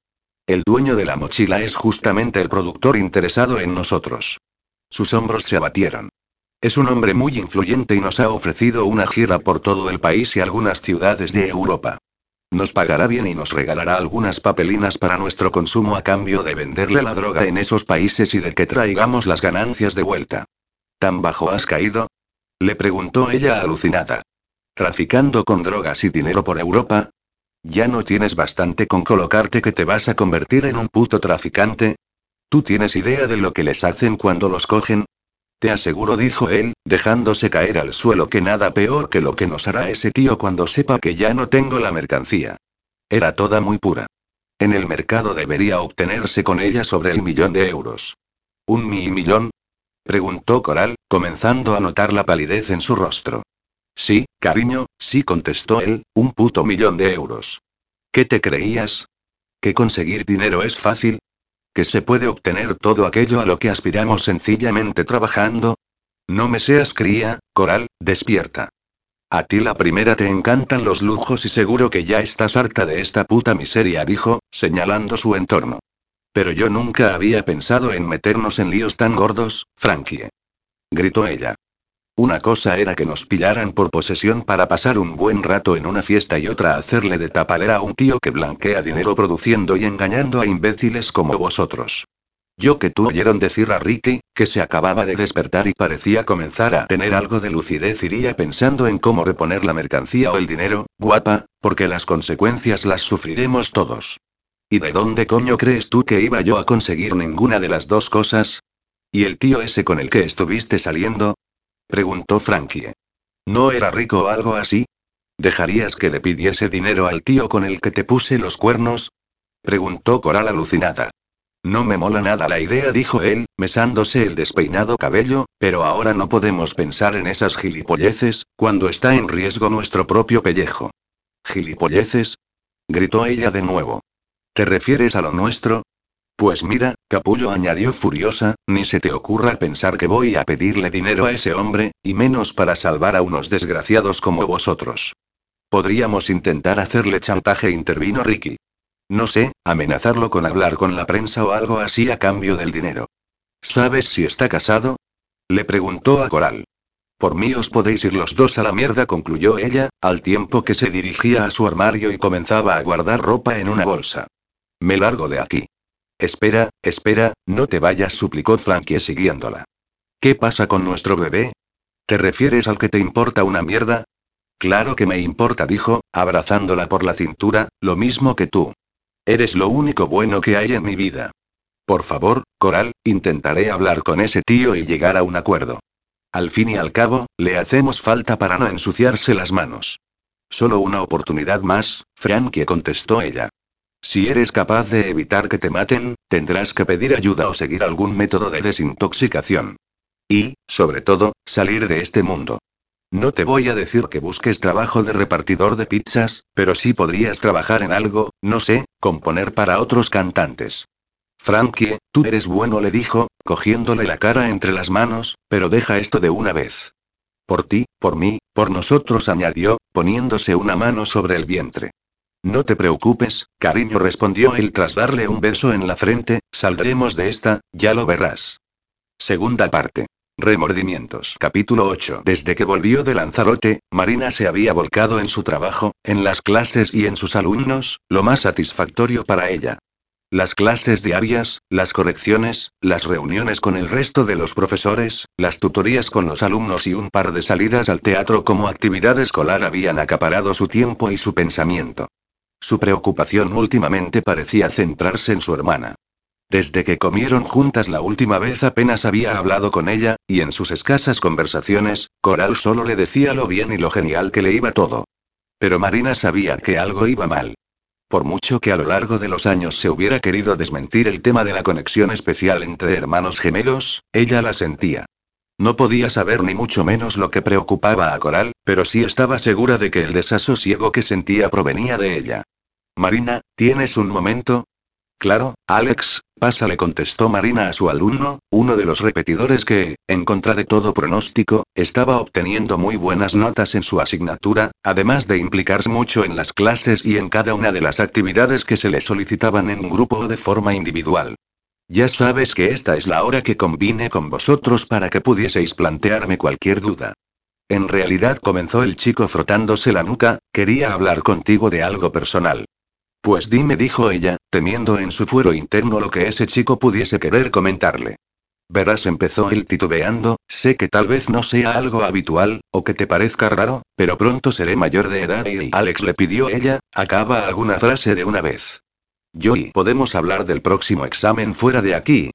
El dueño de la mochila es justamente el productor interesado en nosotros. Sus hombros se abatieron. Es un hombre muy influyente y nos ha ofrecido una gira por todo el país y algunas ciudades de Europa. Nos pagará bien y nos regalará algunas papelinas para nuestro consumo a cambio de venderle la droga en esos países y de que traigamos las ganancias de vuelta. ¿Tan bajo has caído? Le preguntó ella alucinada. ¿Traficando con drogas y dinero por Europa? ¿Ya no tienes bastante con colocarte que te vas a convertir en un puto traficante? ¿Tú tienes idea de lo que les hacen cuando los cogen? Te aseguro, dijo él, dejándose caer al suelo, que nada peor que lo que nos hará ese tío cuando sepa que ya no tengo la mercancía. Era toda muy pura. En el mercado debería obtenerse con ella sobre el millón de euros. ¿Un mi millón? preguntó Coral, comenzando a notar la palidez en su rostro. Sí, cariño, sí contestó él, un puto millón de euros. ¿Qué te creías? ¿Que conseguir dinero es fácil? ¿Que se puede obtener todo aquello a lo que aspiramos sencillamente trabajando? No me seas cría, Coral, despierta. A ti la primera te encantan los lujos y seguro que ya estás harta de esta puta miseria, dijo, señalando su entorno. Pero yo nunca había pensado en meternos en líos tan gordos, Frankie. Gritó ella. Una cosa era que nos pillaran por posesión para pasar un buen rato en una fiesta y otra hacerle de tapalera a un tío que blanquea dinero produciendo y engañando a imbéciles como vosotros. Yo que tú oyeron decir a Ricky, que se acababa de despertar y parecía comenzar a tener algo de lucidez, iría pensando en cómo reponer la mercancía o el dinero, guapa, porque las consecuencias las sufriremos todos. ¿Y de dónde coño crees tú que iba yo a conseguir ninguna de las dos cosas? ¿Y el tío ese con el que estuviste saliendo? Preguntó Frankie. ¿No era rico o algo así? ¿Dejarías que le pidiese dinero al tío con el que te puse los cuernos? Preguntó Coral alucinada. No me mola nada la idea, dijo él, mesándose el despeinado cabello, pero ahora no podemos pensar en esas gilipolleces, cuando está en riesgo nuestro propio pellejo. ¿Gilipolleces? gritó ella de nuevo. ¿Te refieres a lo nuestro? Pues mira, Capullo añadió furiosa, ni se te ocurra pensar que voy a pedirle dinero a ese hombre, y menos para salvar a unos desgraciados como vosotros. Podríamos intentar hacerle chantaje, intervino Ricky. No sé, amenazarlo con hablar con la prensa o algo así a cambio del dinero. ¿Sabes si está casado? Le preguntó a Coral. Por mí os podéis ir los dos a la mierda, concluyó ella, al tiempo que se dirigía a su armario y comenzaba a guardar ropa en una bolsa. Me largo de aquí. Espera, espera, no te vayas, suplicó Frankie siguiéndola. ¿Qué pasa con nuestro bebé? ¿Te refieres al que te importa una mierda? Claro que me importa, dijo, abrazándola por la cintura, lo mismo que tú. Eres lo único bueno que hay en mi vida. Por favor, Coral, intentaré hablar con ese tío y llegar a un acuerdo. Al fin y al cabo, le hacemos falta para no ensuciarse las manos. Solo una oportunidad más, Frankie contestó ella. Si eres capaz de evitar que te maten, tendrás que pedir ayuda o seguir algún método de desintoxicación. Y, sobre todo, salir de este mundo. No te voy a decir que busques trabajo de repartidor de pizzas, pero sí podrías trabajar en algo, no sé, componer para otros cantantes. Frankie, tú eres bueno, le dijo, cogiéndole la cara entre las manos, pero deja esto de una vez. Por ti, por mí, por nosotros, añadió, poniéndose una mano sobre el vientre. No te preocupes, cariño, respondió él tras darle un beso en la frente, saldremos de esta, ya lo verás. Segunda parte. Remordimientos. Capítulo 8. Desde que volvió de Lanzarote, Marina se había volcado en su trabajo, en las clases y en sus alumnos, lo más satisfactorio para ella. Las clases diarias, las correcciones, las reuniones con el resto de los profesores, las tutorías con los alumnos y un par de salidas al teatro como actividad escolar habían acaparado su tiempo y su pensamiento. Su preocupación últimamente parecía centrarse en su hermana. Desde que comieron juntas la última vez apenas había hablado con ella, y en sus escasas conversaciones, Coral solo le decía lo bien y lo genial que le iba todo. Pero Marina sabía que algo iba mal. Por mucho que a lo largo de los años se hubiera querido desmentir el tema de la conexión especial entre hermanos gemelos, ella la sentía. No podía saber ni mucho menos lo que preocupaba a Coral, pero sí estaba segura de que el desasosiego que sentía provenía de ella. Marina, ¿tienes un momento? Claro, Alex, pasa, le contestó Marina a su alumno, uno de los repetidores que, en contra de todo pronóstico, estaba obteniendo muy buenas notas en su asignatura, además de implicarse mucho en las clases y en cada una de las actividades que se le solicitaban en grupo o de forma individual. Ya sabes que esta es la hora que combine con vosotros para que pudieseis plantearme cualquier duda. En realidad comenzó el chico frotándose la nuca, quería hablar contigo de algo personal. Pues dime, dijo ella, temiendo en su fuero interno lo que ese chico pudiese querer comentarle. Verás, empezó él titubeando, sé que tal vez no sea algo habitual, o que te parezca raro, pero pronto seré mayor de edad y Alex le pidió ella, acaba alguna frase de una vez. Yo y podemos hablar del próximo examen fuera de aquí.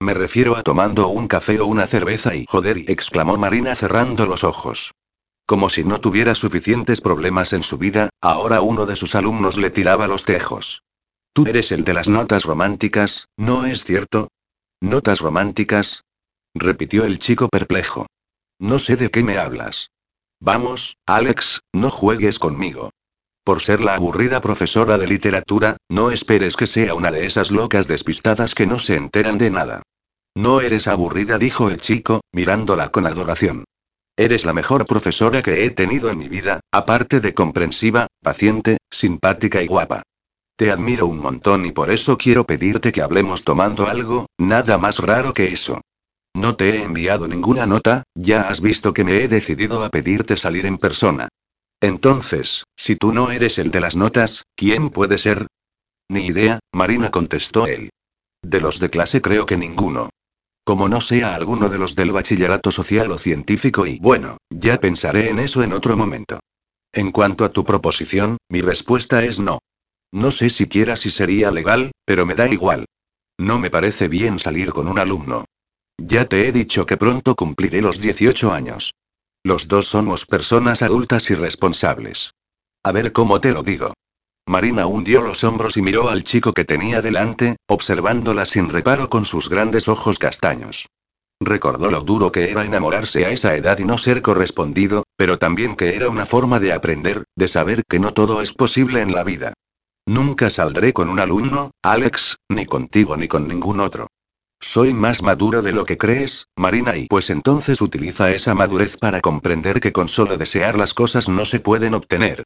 Me refiero a tomando un café o una cerveza y joder, exclamó Marina cerrando los ojos. Como si no tuviera suficientes problemas en su vida, ahora uno de sus alumnos le tiraba los tejos. Tú eres el de las notas románticas, ¿no es cierto? ¿Notas románticas? repitió el chico perplejo. No sé de qué me hablas. Vamos, Alex, no juegues conmigo. Por ser la aburrida profesora de literatura, no esperes que sea una de esas locas despistadas que no se enteran de nada. No eres aburrida, dijo el chico, mirándola con adoración. Eres la mejor profesora que he tenido en mi vida, aparte de comprensiva, paciente, simpática y guapa. Te admiro un montón y por eso quiero pedirte que hablemos tomando algo, nada más raro que eso. No te he enviado ninguna nota, ya has visto que me he decidido a pedirte salir en persona. Entonces, si tú no eres el de las notas, ¿quién puede ser? Ni idea, Marina contestó él. De los de clase creo que ninguno. Como no sea alguno de los del bachillerato social o científico y bueno, ya pensaré en eso en otro momento. En cuanto a tu proposición, mi respuesta es no. No sé siquiera si sería legal, pero me da igual. No me parece bien salir con un alumno. Ya te he dicho que pronto cumpliré los 18 años. Los dos somos personas adultas y responsables. A ver cómo te lo digo. Marina hundió los hombros y miró al chico que tenía delante, observándola sin reparo con sus grandes ojos castaños. Recordó lo duro que era enamorarse a esa edad y no ser correspondido, pero también que era una forma de aprender, de saber que no todo es posible en la vida. Nunca saldré con un alumno, Alex, ni contigo ni con ningún otro. Soy más maduro de lo que crees, Marina, y pues entonces utiliza esa madurez para comprender que con solo desear las cosas no se pueden obtener.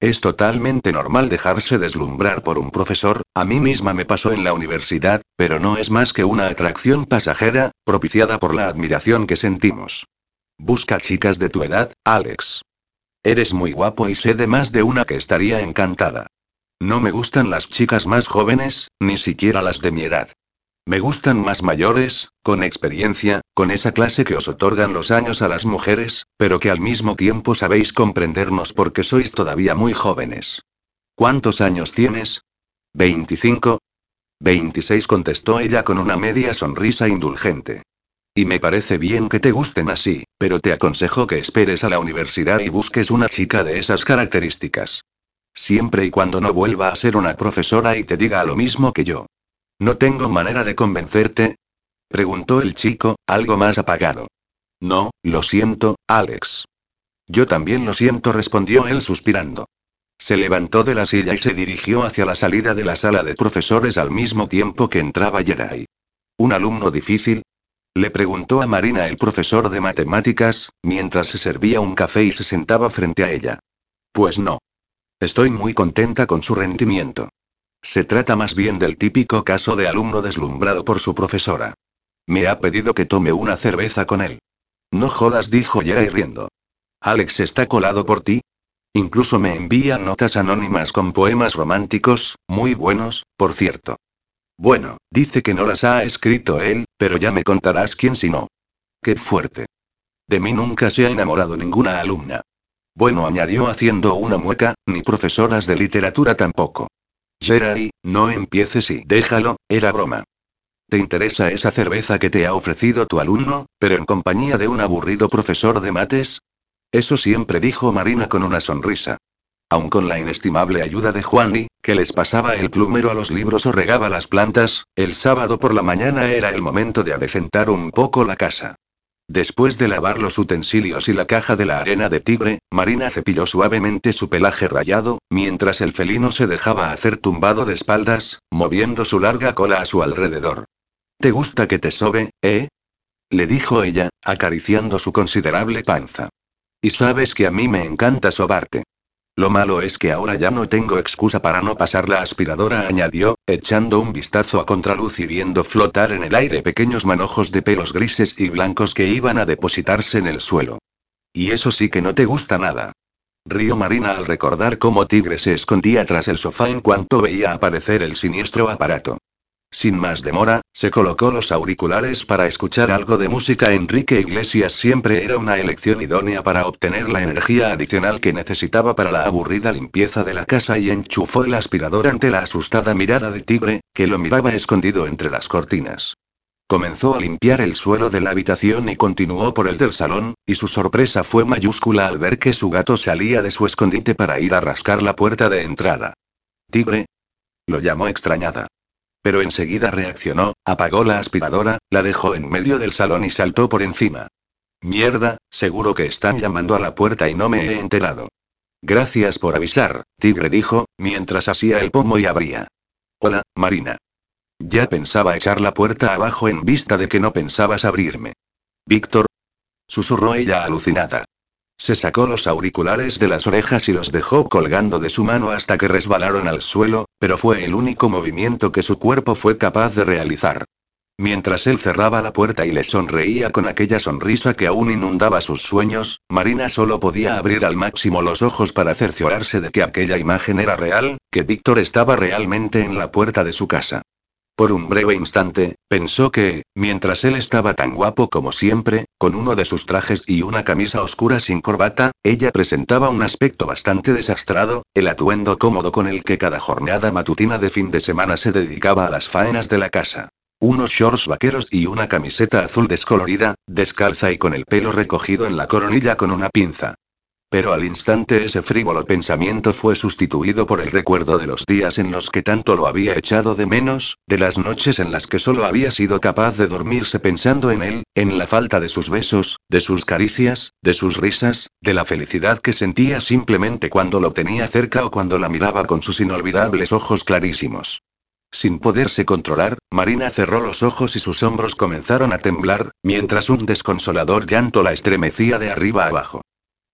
Es totalmente normal dejarse deslumbrar por un profesor, a mí misma me pasó en la universidad, pero no es más que una atracción pasajera, propiciada por la admiración que sentimos. Busca chicas de tu edad, Alex. Eres muy guapo y sé de más de una que estaría encantada. No me gustan las chicas más jóvenes, ni siquiera las de mi edad. Me gustan más mayores, con experiencia, con esa clase que os otorgan los años a las mujeres, pero que al mismo tiempo sabéis comprendernos porque sois todavía muy jóvenes. ¿Cuántos años tienes? 25. 26 contestó ella con una media sonrisa indulgente. Y me parece bien que te gusten así, pero te aconsejo que esperes a la universidad y busques una chica de esas características. Siempre y cuando no vuelva a ser una profesora y te diga lo mismo que yo. ¿No tengo manera de convencerte? Preguntó el chico, algo más apagado. No, lo siento, Alex. Yo también lo siento, respondió él suspirando. Se levantó de la silla y se dirigió hacia la salida de la sala de profesores al mismo tiempo que entraba Jerai. ¿Un alumno difícil? Le preguntó a Marina el profesor de matemáticas, mientras se servía un café y se sentaba frente a ella. Pues no. Estoy muy contenta con su rendimiento. Se trata más bien del típico caso de alumno deslumbrado por su profesora. Me ha pedido que tome una cerveza con él. No jodas, dijo Yeray riendo. Alex está colado por ti. Incluso me envía notas anónimas con poemas románticos, muy buenos, por cierto. Bueno, dice que no las ha escrito él, pero ya me contarás quién si no. Qué fuerte. De mí nunca se ha enamorado ninguna alumna. Bueno, añadió haciendo una mueca, ni profesoras de literatura tampoco. Jerai, no empieces y déjalo, era broma. ¿Te interesa esa cerveza que te ha ofrecido tu alumno, pero en compañía de un aburrido profesor de mates? Eso siempre dijo Marina con una sonrisa. Aun con la inestimable ayuda de Juani, que les pasaba el plumero a los libros o regaba las plantas, el sábado por la mañana era el momento de adecentar un poco la casa. Después de lavar los utensilios y la caja de la arena de tigre, Marina cepilló suavemente su pelaje rayado, mientras el felino se dejaba hacer tumbado de espaldas, moviendo su larga cola a su alrededor. ¿Te gusta que te sobe, eh? le dijo ella, acariciando su considerable panza. Y sabes que a mí me encanta sobarte. Lo malo es que ahora ya no tengo excusa para no pasar la aspiradora, añadió, echando un vistazo a contraluz y viendo flotar en el aire pequeños manojos de pelos grises y blancos que iban a depositarse en el suelo. Y eso sí que no te gusta nada. Río Marina al recordar cómo Tigre se escondía tras el sofá en cuanto veía aparecer el siniestro aparato. Sin más demora, se colocó los auriculares para escuchar algo de música. Enrique Iglesias siempre era una elección idónea para obtener la energía adicional que necesitaba para la aburrida limpieza de la casa y enchufó el aspirador ante la asustada mirada de Tigre, que lo miraba escondido entre las cortinas. Comenzó a limpiar el suelo de la habitación y continuó por el del salón, y su sorpresa fue mayúscula al ver que su gato salía de su escondite para ir a rascar la puerta de entrada. Tigre. Lo llamó extrañada. Pero enseguida reaccionó, apagó la aspiradora, la dejó en medio del salón y saltó por encima. Mierda, seguro que están llamando a la puerta y no me he enterado. Gracias por avisar, Tigre dijo, mientras hacía el pomo y abría. Hola, Marina. Ya pensaba echar la puerta abajo en vista de que no pensabas abrirme. Víctor. Susurró ella alucinada. Se sacó los auriculares de las orejas y los dejó colgando de su mano hasta que resbalaron al suelo, pero fue el único movimiento que su cuerpo fue capaz de realizar. Mientras él cerraba la puerta y le sonreía con aquella sonrisa que aún inundaba sus sueños, Marina solo podía abrir al máximo los ojos para cerciorarse de que aquella imagen era real, que Víctor estaba realmente en la puerta de su casa. Por un breve instante, pensó que, mientras él estaba tan guapo como siempre, con uno de sus trajes y una camisa oscura sin corbata, ella presentaba un aspecto bastante desastrado, el atuendo cómodo con el que cada jornada matutina de fin de semana se dedicaba a las faenas de la casa. Unos shorts vaqueros y una camiseta azul descolorida, descalza y con el pelo recogido en la coronilla con una pinza. Pero al instante ese frívolo pensamiento fue sustituido por el recuerdo de los días en los que tanto lo había echado de menos, de las noches en las que solo había sido capaz de dormirse pensando en él, en la falta de sus besos, de sus caricias, de sus risas, de la felicidad que sentía simplemente cuando lo tenía cerca o cuando la miraba con sus inolvidables ojos clarísimos. Sin poderse controlar, Marina cerró los ojos y sus hombros comenzaron a temblar, mientras un desconsolador llanto la estremecía de arriba abajo.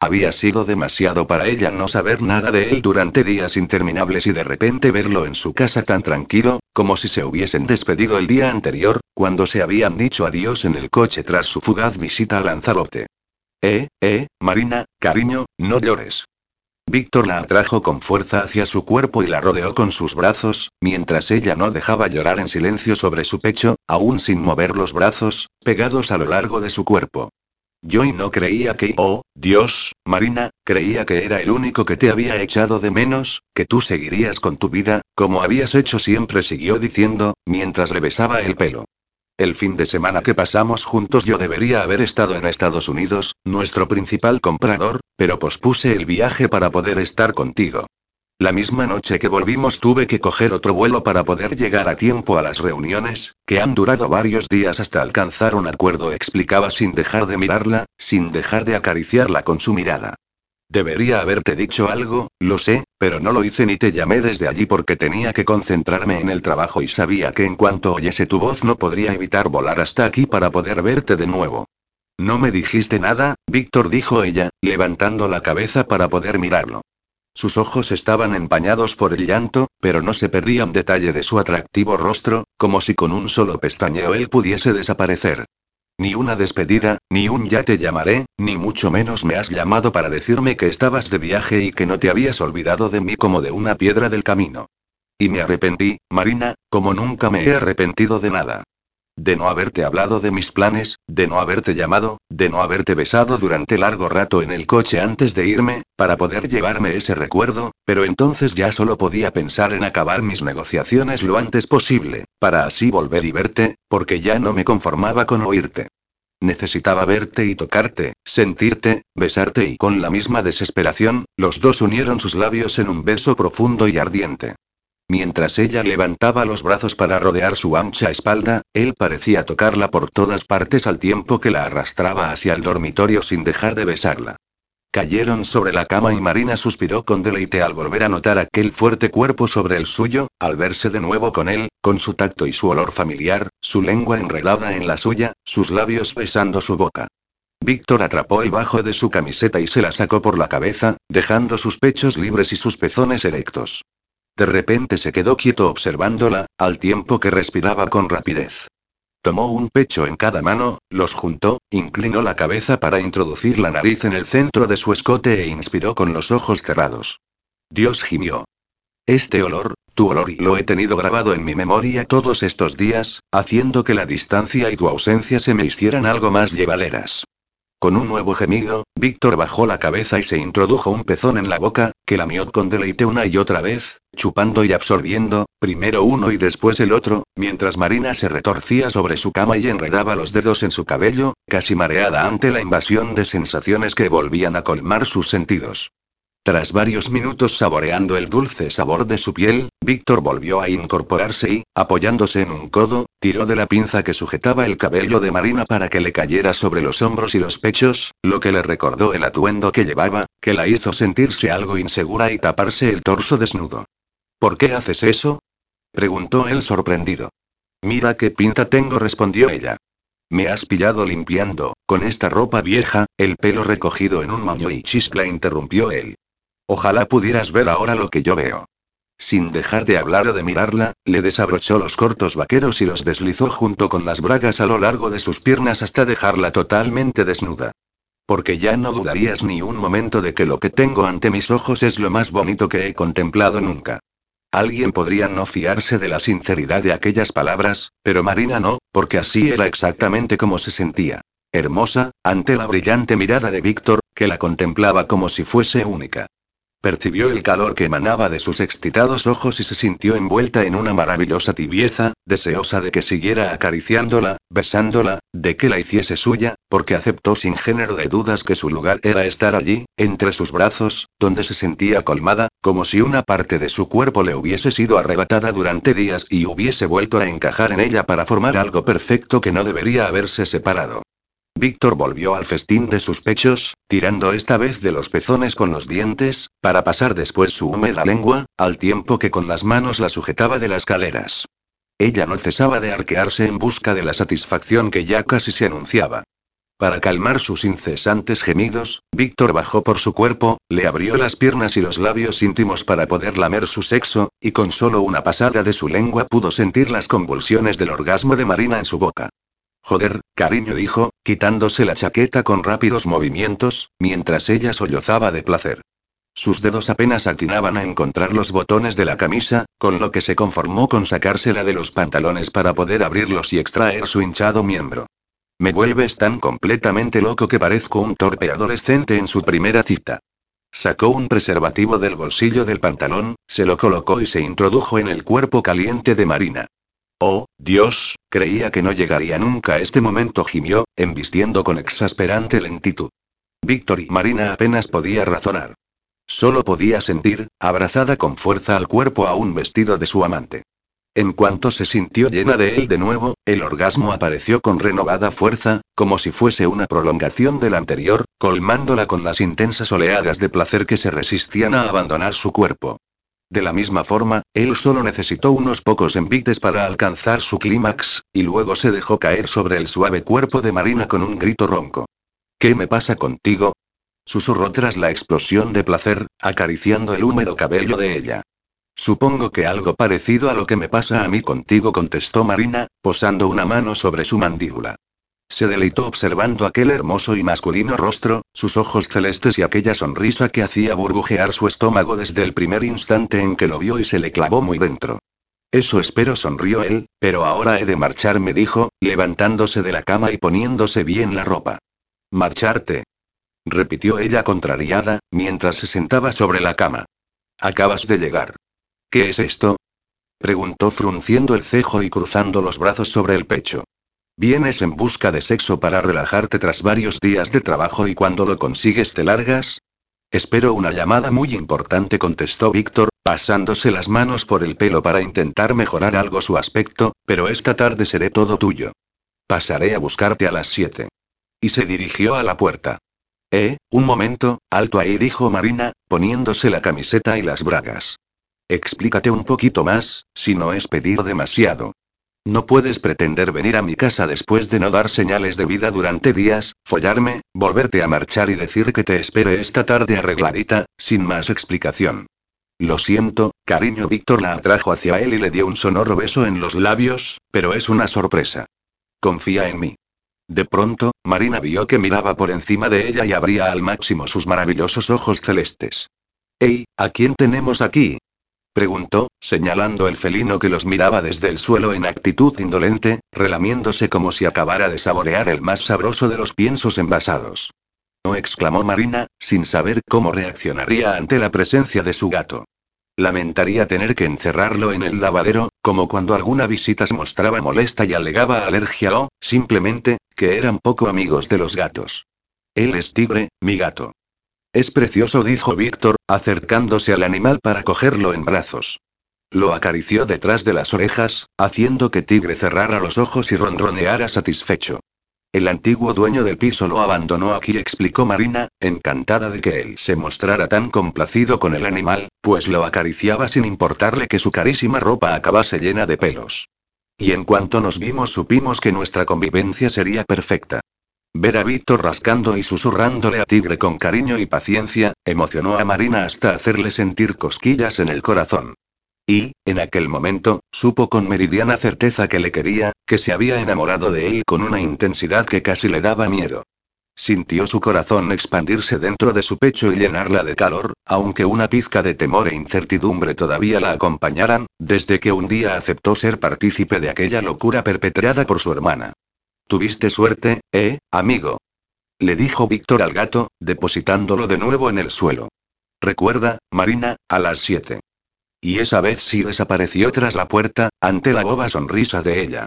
Había sido demasiado para ella no saber nada de él durante días interminables y de repente verlo en su casa tan tranquilo, como si se hubiesen despedido el día anterior, cuando se habían dicho adiós en el coche tras su fugaz visita a Lanzarote. Eh, eh, Marina, cariño, no llores. Víctor la atrajo con fuerza hacia su cuerpo y la rodeó con sus brazos, mientras ella no dejaba llorar en silencio sobre su pecho, aún sin mover los brazos, pegados a lo largo de su cuerpo. Yo y no creía que, oh, Dios, Marina, creía que era el único que te había echado de menos, que tú seguirías con tu vida, como habías hecho siempre, siguió diciendo, mientras le besaba el pelo. El fin de semana que pasamos juntos yo debería haber estado en Estados Unidos, nuestro principal comprador, pero pospuse el viaje para poder estar contigo. La misma noche que volvimos tuve que coger otro vuelo para poder llegar a tiempo a las reuniones, que han durado varios días hasta alcanzar un acuerdo, explicaba sin dejar de mirarla, sin dejar de acariciarla con su mirada. Debería haberte dicho algo, lo sé, pero no lo hice ni te llamé desde allí porque tenía que concentrarme en el trabajo y sabía que en cuanto oyese tu voz no podría evitar volar hasta aquí para poder verte de nuevo. No me dijiste nada, Víctor dijo ella, levantando la cabeza para poder mirarlo. Sus ojos estaban empañados por el llanto, pero no se perdía un detalle de su atractivo rostro, como si con un solo pestañeo él pudiese desaparecer. Ni una despedida, ni un ya te llamaré, ni mucho menos me has llamado para decirme que estabas de viaje y que no te habías olvidado de mí como de una piedra del camino. Y me arrepentí, Marina, como nunca me he arrepentido de nada. De no haberte hablado de mis planes, de no haberte llamado, de no haberte besado durante largo rato en el coche antes de irme, para poder llevarme ese recuerdo, pero entonces ya solo podía pensar en acabar mis negociaciones lo antes posible, para así volver y verte, porque ya no me conformaba con oírte. Necesitaba verte y tocarte, sentirte, besarte y con la misma desesperación, los dos unieron sus labios en un beso profundo y ardiente. Mientras ella levantaba los brazos para rodear su ancha espalda, él parecía tocarla por todas partes al tiempo que la arrastraba hacia el dormitorio sin dejar de besarla. Cayeron sobre la cama y Marina suspiró con deleite al volver a notar aquel fuerte cuerpo sobre el suyo, al verse de nuevo con él, con su tacto y su olor familiar, su lengua enredada en la suya, sus labios besando su boca. Víctor atrapó el bajo de su camiseta y se la sacó por la cabeza, dejando sus pechos libres y sus pezones erectos. De repente se quedó quieto observándola, al tiempo que respiraba con rapidez. Tomó un pecho en cada mano, los juntó, inclinó la cabeza para introducir la nariz en el centro de su escote e inspiró con los ojos cerrados. Dios gimió. Este olor, tu olor y lo he tenido grabado en mi memoria todos estos días, haciendo que la distancia y tu ausencia se me hicieran algo más llevaderas. Con un nuevo gemido, Víctor bajó la cabeza y se introdujo un pezón en la boca, que lamió con deleite una y otra vez, chupando y absorbiendo, primero uno y después el otro, mientras Marina se retorcía sobre su cama y enredaba los dedos en su cabello, casi mareada ante la invasión de sensaciones que volvían a colmar sus sentidos. Tras varios minutos saboreando el dulce sabor de su piel, Víctor volvió a incorporarse y, apoyándose en un codo, tiró de la pinza que sujetaba el cabello de Marina para que le cayera sobre los hombros y los pechos, lo que le recordó el atuendo que llevaba, que la hizo sentirse algo insegura y taparse el torso desnudo. ¿Por qué haces eso? preguntó él sorprendido. Mira qué pinta tengo, respondió ella. Me has pillado limpiando, con esta ropa vieja, el pelo recogido en un maño y chiscla interrumpió él. Ojalá pudieras ver ahora lo que yo veo. Sin dejar de hablar o de mirarla, le desabrochó los cortos vaqueros y los deslizó junto con las bragas a lo largo de sus piernas hasta dejarla totalmente desnuda. Porque ya no dudarías ni un momento de que lo que tengo ante mis ojos es lo más bonito que he contemplado nunca. Alguien podría no fiarse de la sinceridad de aquellas palabras, pero Marina no, porque así era exactamente como se sentía. Hermosa, ante la brillante mirada de Víctor, que la contemplaba como si fuese única. Percibió el calor que emanaba de sus excitados ojos y se sintió envuelta en una maravillosa tibieza, deseosa de que siguiera acariciándola, besándola, de que la hiciese suya, porque aceptó sin género de dudas que su lugar era estar allí, entre sus brazos, donde se sentía colmada, como si una parte de su cuerpo le hubiese sido arrebatada durante días y hubiese vuelto a encajar en ella para formar algo perfecto que no debería haberse separado. Víctor volvió al festín de sus pechos, tirando esta vez de los pezones con los dientes, para pasar después su húmeda lengua, al tiempo que con las manos la sujetaba de las caleras. Ella no cesaba de arquearse en busca de la satisfacción que ya casi se anunciaba. Para calmar sus incesantes gemidos, Víctor bajó por su cuerpo, le abrió las piernas y los labios íntimos para poder lamer su sexo, y con solo una pasada de su lengua pudo sentir las convulsiones del orgasmo de Marina en su boca. Joder, cariño dijo, quitándose la chaqueta con rápidos movimientos, mientras ella sollozaba de placer. Sus dedos apenas atinaban a encontrar los botones de la camisa, con lo que se conformó con sacársela de los pantalones para poder abrirlos y extraer su hinchado miembro. Me vuelves tan completamente loco que parezco un torpe adolescente en su primera cita. Sacó un preservativo del bolsillo del pantalón, se lo colocó y se introdujo en el cuerpo caliente de Marina. Oh, Dios, creía que no llegaría nunca este momento, gimió, embistiendo con exasperante lentitud. Víctor y Marina apenas podía razonar. Solo podía sentir, abrazada con fuerza al cuerpo aún vestido de su amante. En cuanto se sintió llena de él de nuevo, el orgasmo apareció con renovada fuerza, como si fuese una prolongación del anterior, colmándola con las intensas oleadas de placer que se resistían a abandonar su cuerpo. De la misma forma, él solo necesitó unos pocos envites para alcanzar su clímax, y luego se dejó caer sobre el suave cuerpo de Marina con un grito ronco. ¿Qué me pasa contigo? Susurró tras la explosión de placer, acariciando el húmedo cabello de ella. Supongo que algo parecido a lo que me pasa a mí contigo, contestó Marina, posando una mano sobre su mandíbula. Se deleitó observando aquel hermoso y masculino rostro, sus ojos celestes y aquella sonrisa que hacía burbujear su estómago desde el primer instante en que lo vio y se le clavó muy dentro. Eso espero, sonrió él, pero ahora he de marcharme, dijo, levantándose de la cama y poniéndose bien la ropa. ¿Marcharte? Repitió ella contrariada, mientras se sentaba sobre la cama. Acabas de llegar. ¿Qué es esto? preguntó frunciendo el cejo y cruzando los brazos sobre el pecho. ¿Vienes en busca de sexo para relajarte tras varios días de trabajo y cuando lo consigues te largas? Espero una llamada muy importante, contestó Víctor, pasándose las manos por el pelo para intentar mejorar algo su aspecto, pero esta tarde seré todo tuyo. Pasaré a buscarte a las siete. Y se dirigió a la puerta. Eh, un momento, alto ahí, dijo Marina, poniéndose la camiseta y las bragas. Explícate un poquito más, si no es pedir demasiado. No puedes pretender venir a mi casa después de no dar señales de vida durante días, follarme, volverte a marchar y decir que te espere esta tarde arregladita, sin más explicación. Lo siento, cariño. Víctor la atrajo hacia él y le dio un sonoro beso en los labios, pero es una sorpresa. Confía en mí. De pronto, Marina vio que miraba por encima de ella y abría al máximo sus maravillosos ojos celestes. ¡Ey! ¿A quién tenemos aquí? Preguntó, señalando el felino que los miraba desde el suelo en actitud indolente, relamiéndose como si acabara de saborear el más sabroso de los piensos envasados. No exclamó Marina, sin saber cómo reaccionaría ante la presencia de su gato. Lamentaría tener que encerrarlo en el lavadero, como cuando alguna visita se mostraba molesta y alegaba alergia o, simplemente, que eran poco amigos de los gatos. Él es tigre, mi gato. Es precioso, dijo Víctor, acercándose al animal para cogerlo en brazos. Lo acarició detrás de las orejas, haciendo que Tigre cerrara los ojos y ronroneara satisfecho. El antiguo dueño del piso lo abandonó aquí, explicó Marina, encantada de que él se mostrara tan complacido con el animal, pues lo acariciaba sin importarle que su carísima ropa acabase llena de pelos. Y en cuanto nos vimos supimos que nuestra convivencia sería perfecta. Ver a Víctor rascando y susurrándole a Tigre con cariño y paciencia, emocionó a Marina hasta hacerle sentir cosquillas en el corazón. Y, en aquel momento, supo con meridiana certeza que le quería, que se había enamorado de él con una intensidad que casi le daba miedo. Sintió su corazón expandirse dentro de su pecho y llenarla de calor, aunque una pizca de temor e incertidumbre todavía la acompañaran, desde que un día aceptó ser partícipe de aquella locura perpetrada por su hermana. Tuviste suerte, ¿eh, amigo? Le dijo Víctor al gato, depositándolo de nuevo en el suelo. Recuerda, Marina, a las 7. Y esa vez sí desapareció tras la puerta, ante la boba sonrisa de ella.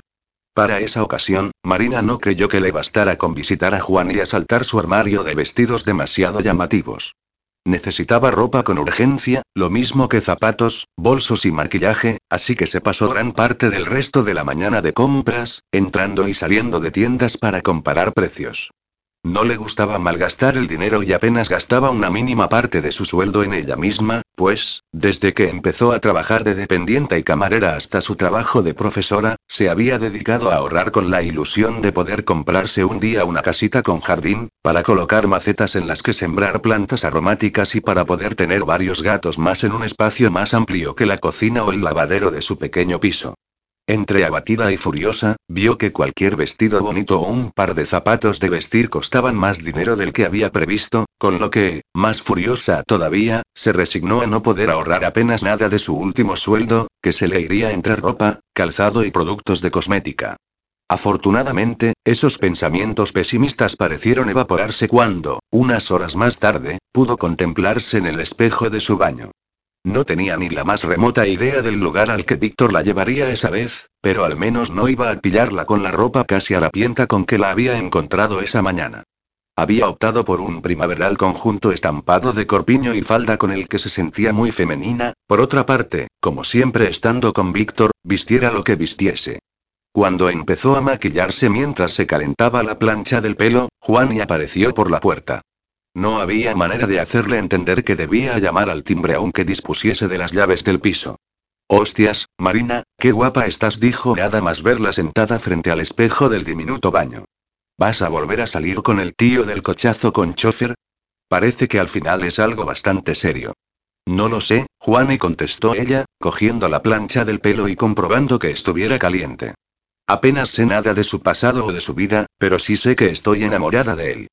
Para esa ocasión, Marina no creyó que le bastara con visitar a Juan y asaltar su armario de vestidos demasiado llamativos. Necesitaba ropa con urgencia, lo mismo que zapatos, bolsos y maquillaje, así que se pasó gran parte del resto de la mañana de compras, entrando y saliendo de tiendas para comparar precios. No le gustaba malgastar el dinero y apenas gastaba una mínima parte de su sueldo en ella misma, pues, desde que empezó a trabajar de dependiente y camarera hasta su trabajo de profesora, se había dedicado a ahorrar con la ilusión de poder comprarse un día una casita con jardín, para colocar macetas en las que sembrar plantas aromáticas y para poder tener varios gatos más en un espacio más amplio que la cocina o el lavadero de su pequeño piso. Entre abatida y furiosa, vio que cualquier vestido bonito o un par de zapatos de vestir costaban más dinero del que había previsto, con lo que, más furiosa todavía, se resignó a no poder ahorrar apenas nada de su último sueldo, que se le iría entre ropa, calzado y productos de cosmética. Afortunadamente, esos pensamientos pesimistas parecieron evaporarse cuando, unas horas más tarde, pudo contemplarse en el espejo de su baño. No tenía ni la más remota idea del lugar al que Víctor la llevaría esa vez, pero al menos no iba a pillarla con la ropa casi a la pienta con que la había encontrado esa mañana. Había optado por un primaveral conjunto estampado de corpiño y falda con el que se sentía muy femenina, por otra parte, como siempre estando con Víctor, vistiera lo que vistiese. Cuando empezó a maquillarse mientras se calentaba la plancha del pelo, Juan y apareció por la puerta. No había manera de hacerle entender que debía llamar al timbre aunque dispusiese de las llaves del piso. Hostias, Marina, qué guapa estás, dijo nada más verla sentada frente al espejo del diminuto baño. ¿Vas a volver a salir con el tío del cochazo con chofer? Parece que al final es algo bastante serio. No lo sé, Juan y contestó ella, cogiendo la plancha del pelo y comprobando que estuviera caliente. Apenas sé nada de su pasado o de su vida, pero sí sé que estoy enamorada de él.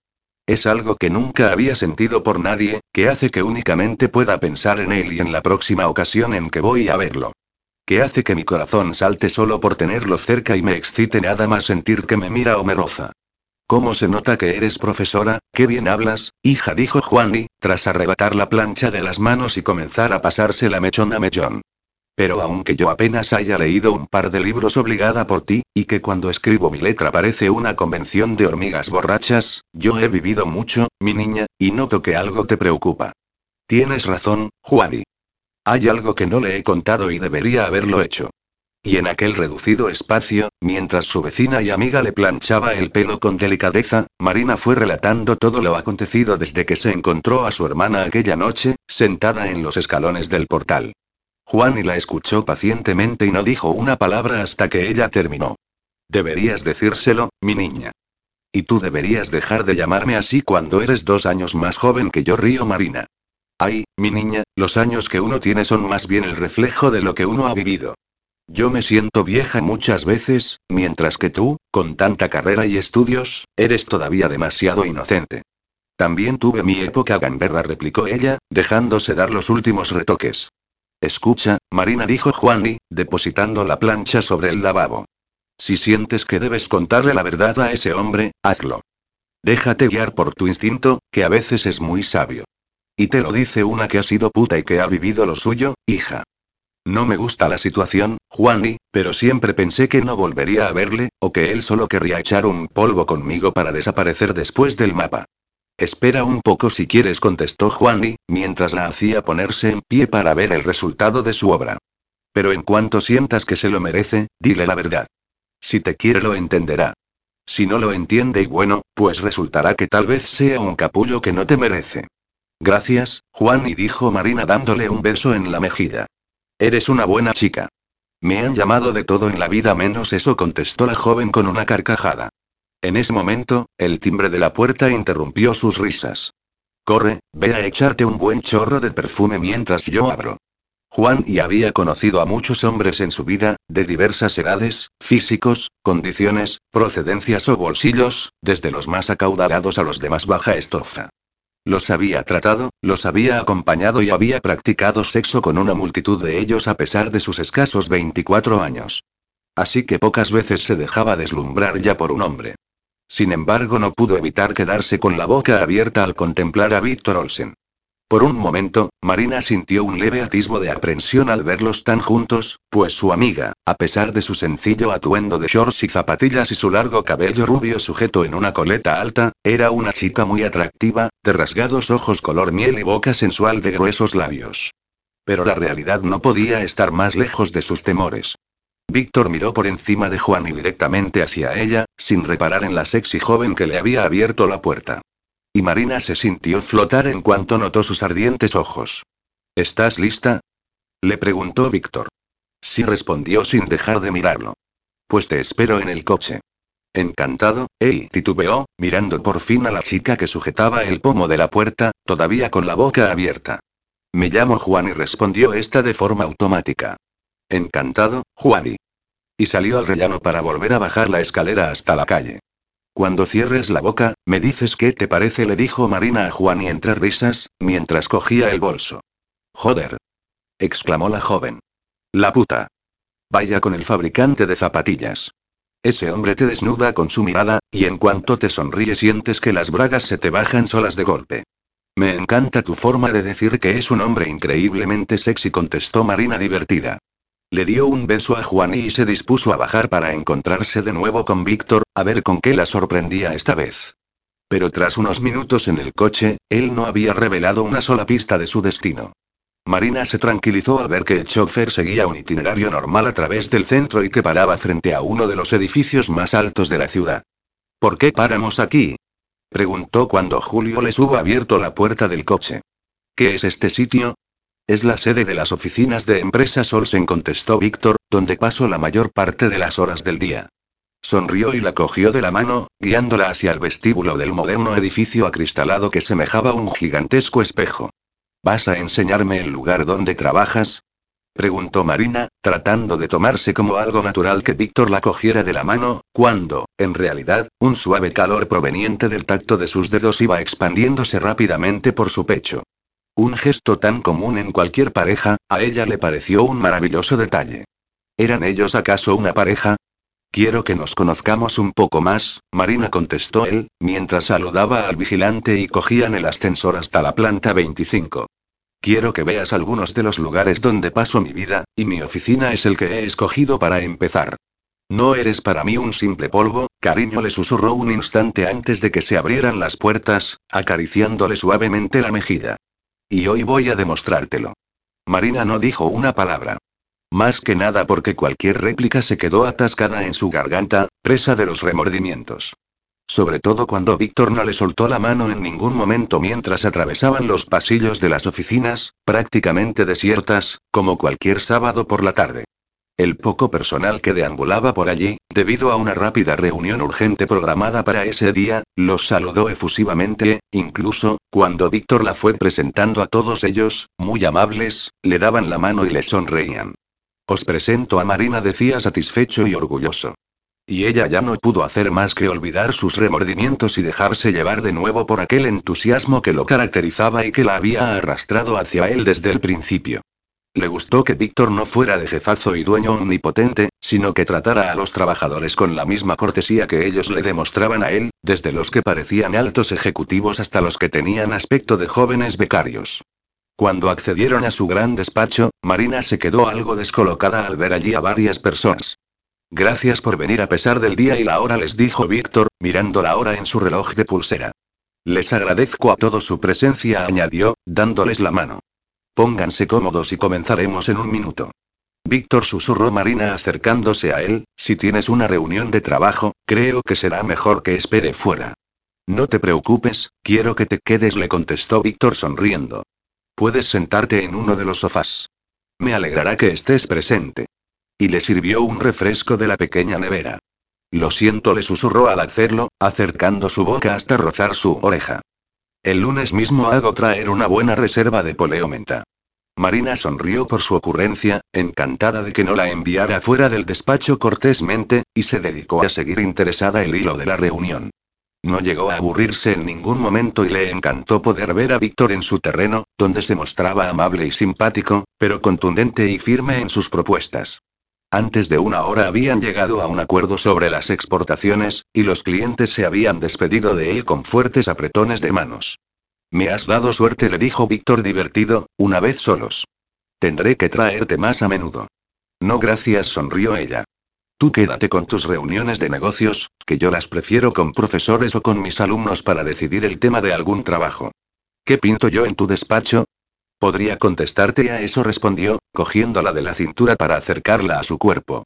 Es algo que nunca había sentido por nadie, que hace que únicamente pueda pensar en él y en la próxima ocasión en que voy a verlo. Que hace que mi corazón salte solo por tenerlo cerca y me excite nada más sentir que me mira o me roza. ¿Cómo se nota que eres profesora? Qué bien hablas, hija, dijo Juani, tras arrebatar la plancha de las manos y comenzar a pasarse la mechón a mechón. Pero aunque yo apenas haya leído un par de libros obligada por ti, y que cuando escribo mi letra parece una convención de hormigas borrachas, yo he vivido mucho, mi niña, y noto que algo te preocupa. Tienes razón, Juani. Hay algo que no le he contado y debería haberlo hecho. Y en aquel reducido espacio, mientras su vecina y amiga le planchaba el pelo con delicadeza, Marina fue relatando todo lo acontecido desde que se encontró a su hermana aquella noche, sentada en los escalones del portal. Juan y la escuchó pacientemente y no dijo una palabra hasta que ella terminó. Deberías decírselo, mi niña. Y tú deberías dejar de llamarme así cuando eres dos años más joven que yo, Río Marina. Ay, mi niña, los años que uno tiene son más bien el reflejo de lo que uno ha vivido. Yo me siento vieja muchas veces, mientras que tú, con tanta carrera y estudios, eres todavía demasiado inocente. También tuve mi época gamberra, replicó ella, dejándose dar los últimos retoques. Escucha, Marina dijo Juani, depositando la plancha sobre el lavabo. Si sientes que debes contarle la verdad a ese hombre, hazlo. Déjate guiar por tu instinto, que a veces es muy sabio. Y te lo dice una que ha sido puta y que ha vivido lo suyo, hija. No me gusta la situación, Juani, pero siempre pensé que no volvería a verle, o que él solo querría echar un polvo conmigo para desaparecer después del mapa. Espera un poco si quieres, contestó Juani, mientras la hacía ponerse en pie para ver el resultado de su obra. Pero en cuanto sientas que se lo merece, dile la verdad. Si te quiere lo entenderá. Si no lo entiende y bueno, pues resultará que tal vez sea un capullo que no te merece. Gracias, Juani dijo Marina dándole un beso en la mejilla. Eres una buena chica. Me han llamado de todo en la vida menos eso, contestó la joven con una carcajada. En ese momento, el timbre de la puerta interrumpió sus risas. Corre, ve a echarte un buen chorro de perfume mientras yo abro. Juan y había conocido a muchos hombres en su vida, de diversas edades, físicos, condiciones, procedencias o bolsillos, desde los más acaudalados a los de más baja estofa. Los había tratado, los había acompañado y había practicado sexo con una multitud de ellos a pesar de sus escasos 24 años. Así que pocas veces se dejaba deslumbrar ya por un hombre. Sin embargo, no pudo evitar quedarse con la boca abierta al contemplar a Víctor Olsen. Por un momento, Marina sintió un leve atisbo de aprensión al verlos tan juntos, pues su amiga, a pesar de su sencillo atuendo de shorts y zapatillas y su largo cabello rubio sujeto en una coleta alta, era una chica muy atractiva, de rasgados ojos color miel y boca sensual de gruesos labios. Pero la realidad no podía estar más lejos de sus temores. Víctor miró por encima de Juan y directamente hacia ella, sin reparar en la sexy joven que le había abierto la puerta. Y Marina se sintió flotar en cuanto notó sus ardientes ojos. ¿Estás lista? Le preguntó Víctor. Sí respondió sin dejar de mirarlo. Pues te espero en el coche. Encantado, ey, titubeó, mirando por fin a la chica que sujetaba el pomo de la puerta, todavía con la boca abierta. Me llamo Juan y respondió esta de forma automática. Encantado, Juani. Y salió al rellano para volver a bajar la escalera hasta la calle. Cuando cierres la boca, me dices qué te parece, le dijo Marina a Juan y entre risas, mientras cogía el bolso. Joder. exclamó la joven. La puta. Vaya con el fabricante de zapatillas. Ese hombre te desnuda con su mirada, y en cuanto te sonríe sientes que las bragas se te bajan solas de golpe. Me encanta tu forma de decir que es un hombre increíblemente sexy, contestó Marina divertida. Le dio un beso a Juan y se dispuso a bajar para encontrarse de nuevo con Víctor, a ver con qué la sorprendía esta vez. Pero tras unos minutos en el coche, él no había revelado una sola pista de su destino. Marina se tranquilizó al ver que el chofer seguía un itinerario normal a través del centro y que paraba frente a uno de los edificios más altos de la ciudad. ¿Por qué paramos aquí? preguntó cuando Julio les hubo abierto la puerta del coche. ¿Qué es este sitio? Es la sede de las oficinas de Empresas Olsen, contestó Víctor, donde paso la mayor parte de las horas del día. Sonrió y la cogió de la mano, guiándola hacia el vestíbulo del moderno edificio acristalado que semejaba un gigantesco espejo. ¿Vas a enseñarme el lugar donde trabajas? preguntó Marina, tratando de tomarse como algo natural que Víctor la cogiera de la mano, cuando, en realidad, un suave calor proveniente del tacto de sus dedos iba expandiéndose rápidamente por su pecho. Un gesto tan común en cualquier pareja, a ella le pareció un maravilloso detalle. ¿Eran ellos acaso una pareja? Quiero que nos conozcamos un poco más, Marina contestó él, mientras saludaba al vigilante y cogían el ascensor hasta la planta 25. Quiero que veas algunos de los lugares donde paso mi vida, y mi oficina es el que he escogido para empezar. No eres para mí un simple polvo, cariño le susurró un instante antes de que se abrieran las puertas, acariciándole suavemente la mejilla. Y hoy voy a demostrártelo. Marina no dijo una palabra. Más que nada porque cualquier réplica se quedó atascada en su garganta, presa de los remordimientos. Sobre todo cuando Víctor no le soltó la mano en ningún momento mientras atravesaban los pasillos de las oficinas, prácticamente desiertas, como cualquier sábado por la tarde. El poco personal que deambulaba por allí, debido a una rápida reunión urgente programada para ese día, los saludó efusivamente, incluso, cuando Víctor la fue presentando a todos ellos, muy amables, le daban la mano y le sonreían. Os presento a Marina, decía satisfecho y orgulloso. Y ella ya no pudo hacer más que olvidar sus remordimientos y dejarse llevar de nuevo por aquel entusiasmo que lo caracterizaba y que la había arrastrado hacia él desde el principio. Le gustó que Víctor no fuera de jefazo y dueño omnipotente, sino que tratara a los trabajadores con la misma cortesía que ellos le demostraban a él, desde los que parecían altos ejecutivos hasta los que tenían aspecto de jóvenes becarios. Cuando accedieron a su gran despacho, Marina se quedó algo descolocada al ver allí a varias personas. Gracias por venir a pesar del día y la hora, les dijo Víctor, mirando la hora en su reloj de pulsera. Les agradezco a todos su presencia, añadió, dándoles la mano. Pónganse cómodos y comenzaremos en un minuto. Víctor susurró Marina acercándose a él, si tienes una reunión de trabajo, creo que será mejor que espere fuera. No te preocupes, quiero que te quedes, le contestó Víctor sonriendo. Puedes sentarte en uno de los sofás. Me alegrará que estés presente. Y le sirvió un refresco de la pequeña nevera. Lo siento, le susurró al hacerlo, acercando su boca hasta rozar su oreja. El lunes mismo hago traer una buena reserva de poleo menta. Marina sonrió por su ocurrencia, encantada de que no la enviara fuera del despacho cortésmente, y se dedicó a seguir interesada el hilo de la reunión. No llegó a aburrirse en ningún momento y le encantó poder ver a Víctor en su terreno, donde se mostraba amable y simpático, pero contundente y firme en sus propuestas. Antes de una hora habían llegado a un acuerdo sobre las exportaciones, y los clientes se habían despedido de él con fuertes apretones de manos. Me has dado suerte, le dijo Víctor divertido, una vez solos. Tendré que traerte más a menudo. No, gracias, sonrió ella. Tú quédate con tus reuniones de negocios, que yo las prefiero con profesores o con mis alumnos para decidir el tema de algún trabajo. ¿Qué pinto yo en tu despacho? Podría contestarte a eso, respondió, cogiéndola de la cintura para acercarla a su cuerpo.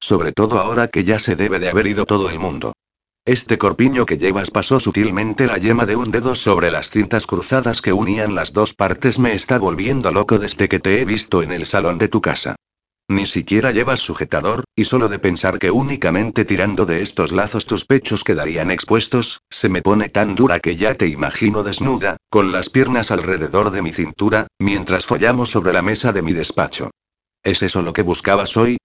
Sobre todo ahora que ya se debe de haber ido todo el mundo. Este corpiño que llevas pasó sutilmente la yema de un dedo sobre las cintas cruzadas que unían las dos partes. Me está volviendo loco desde que te he visto en el salón de tu casa. Ni siquiera llevas sujetador, y solo de pensar que únicamente tirando de estos lazos tus pechos quedarían expuestos, se me pone tan dura que ya te imagino desnuda, con las piernas alrededor de mi cintura, mientras follamos sobre la mesa de mi despacho. ¿Es eso lo que buscabas hoy?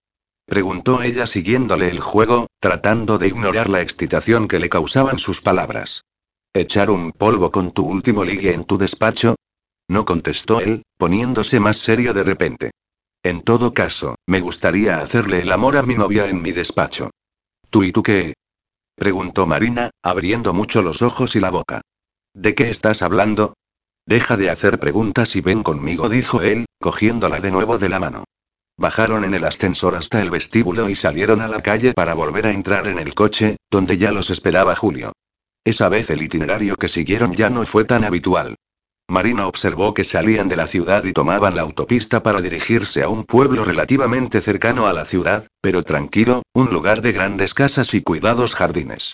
Preguntó ella siguiéndole el juego, tratando de ignorar la excitación que le causaban sus palabras. ¿Echar un polvo con tu último ligue en tu despacho? No contestó él, poniéndose más serio de repente. En todo caso, me gustaría hacerle el amor a mi novia en mi despacho. ¿Tú y tú qué? preguntó Marina, abriendo mucho los ojos y la boca. ¿De qué estás hablando? Deja de hacer preguntas y ven conmigo, dijo él, cogiéndola de nuevo de la mano. Bajaron en el ascensor hasta el vestíbulo y salieron a la calle para volver a entrar en el coche, donde ya los esperaba Julio. Esa vez el itinerario que siguieron ya no fue tan habitual. Marina observó que salían de la ciudad y tomaban la autopista para dirigirse a un pueblo relativamente cercano a la ciudad, pero tranquilo, un lugar de grandes casas y cuidados jardines.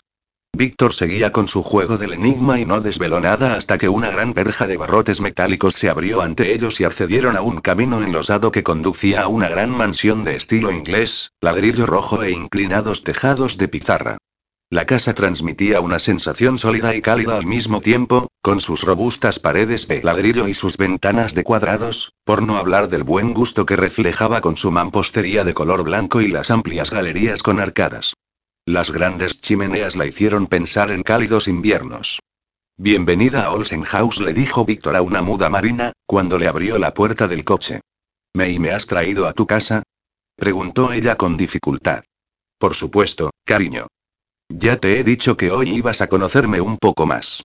Víctor seguía con su juego del enigma y no desveló nada hasta que una gran verja de barrotes metálicos se abrió ante ellos y accedieron a un camino enlosado que conducía a una gran mansión de estilo inglés, ladrillo rojo e inclinados tejados de pizarra. La casa transmitía una sensación sólida y cálida al mismo tiempo, con sus robustas paredes de ladrillo y sus ventanas de cuadrados, por no hablar del buen gusto que reflejaba con su mampostería de color blanco y las amplias galerías con arcadas. Las grandes chimeneas la hicieron pensar en cálidos inviernos. Bienvenida a Olsen House, le dijo Víctor a una muda marina, cuando le abrió la puerta del coche. ¿Me y me has traído a tu casa? preguntó ella con dificultad. Por supuesto, cariño. Ya te he dicho que hoy ibas a conocerme un poco más.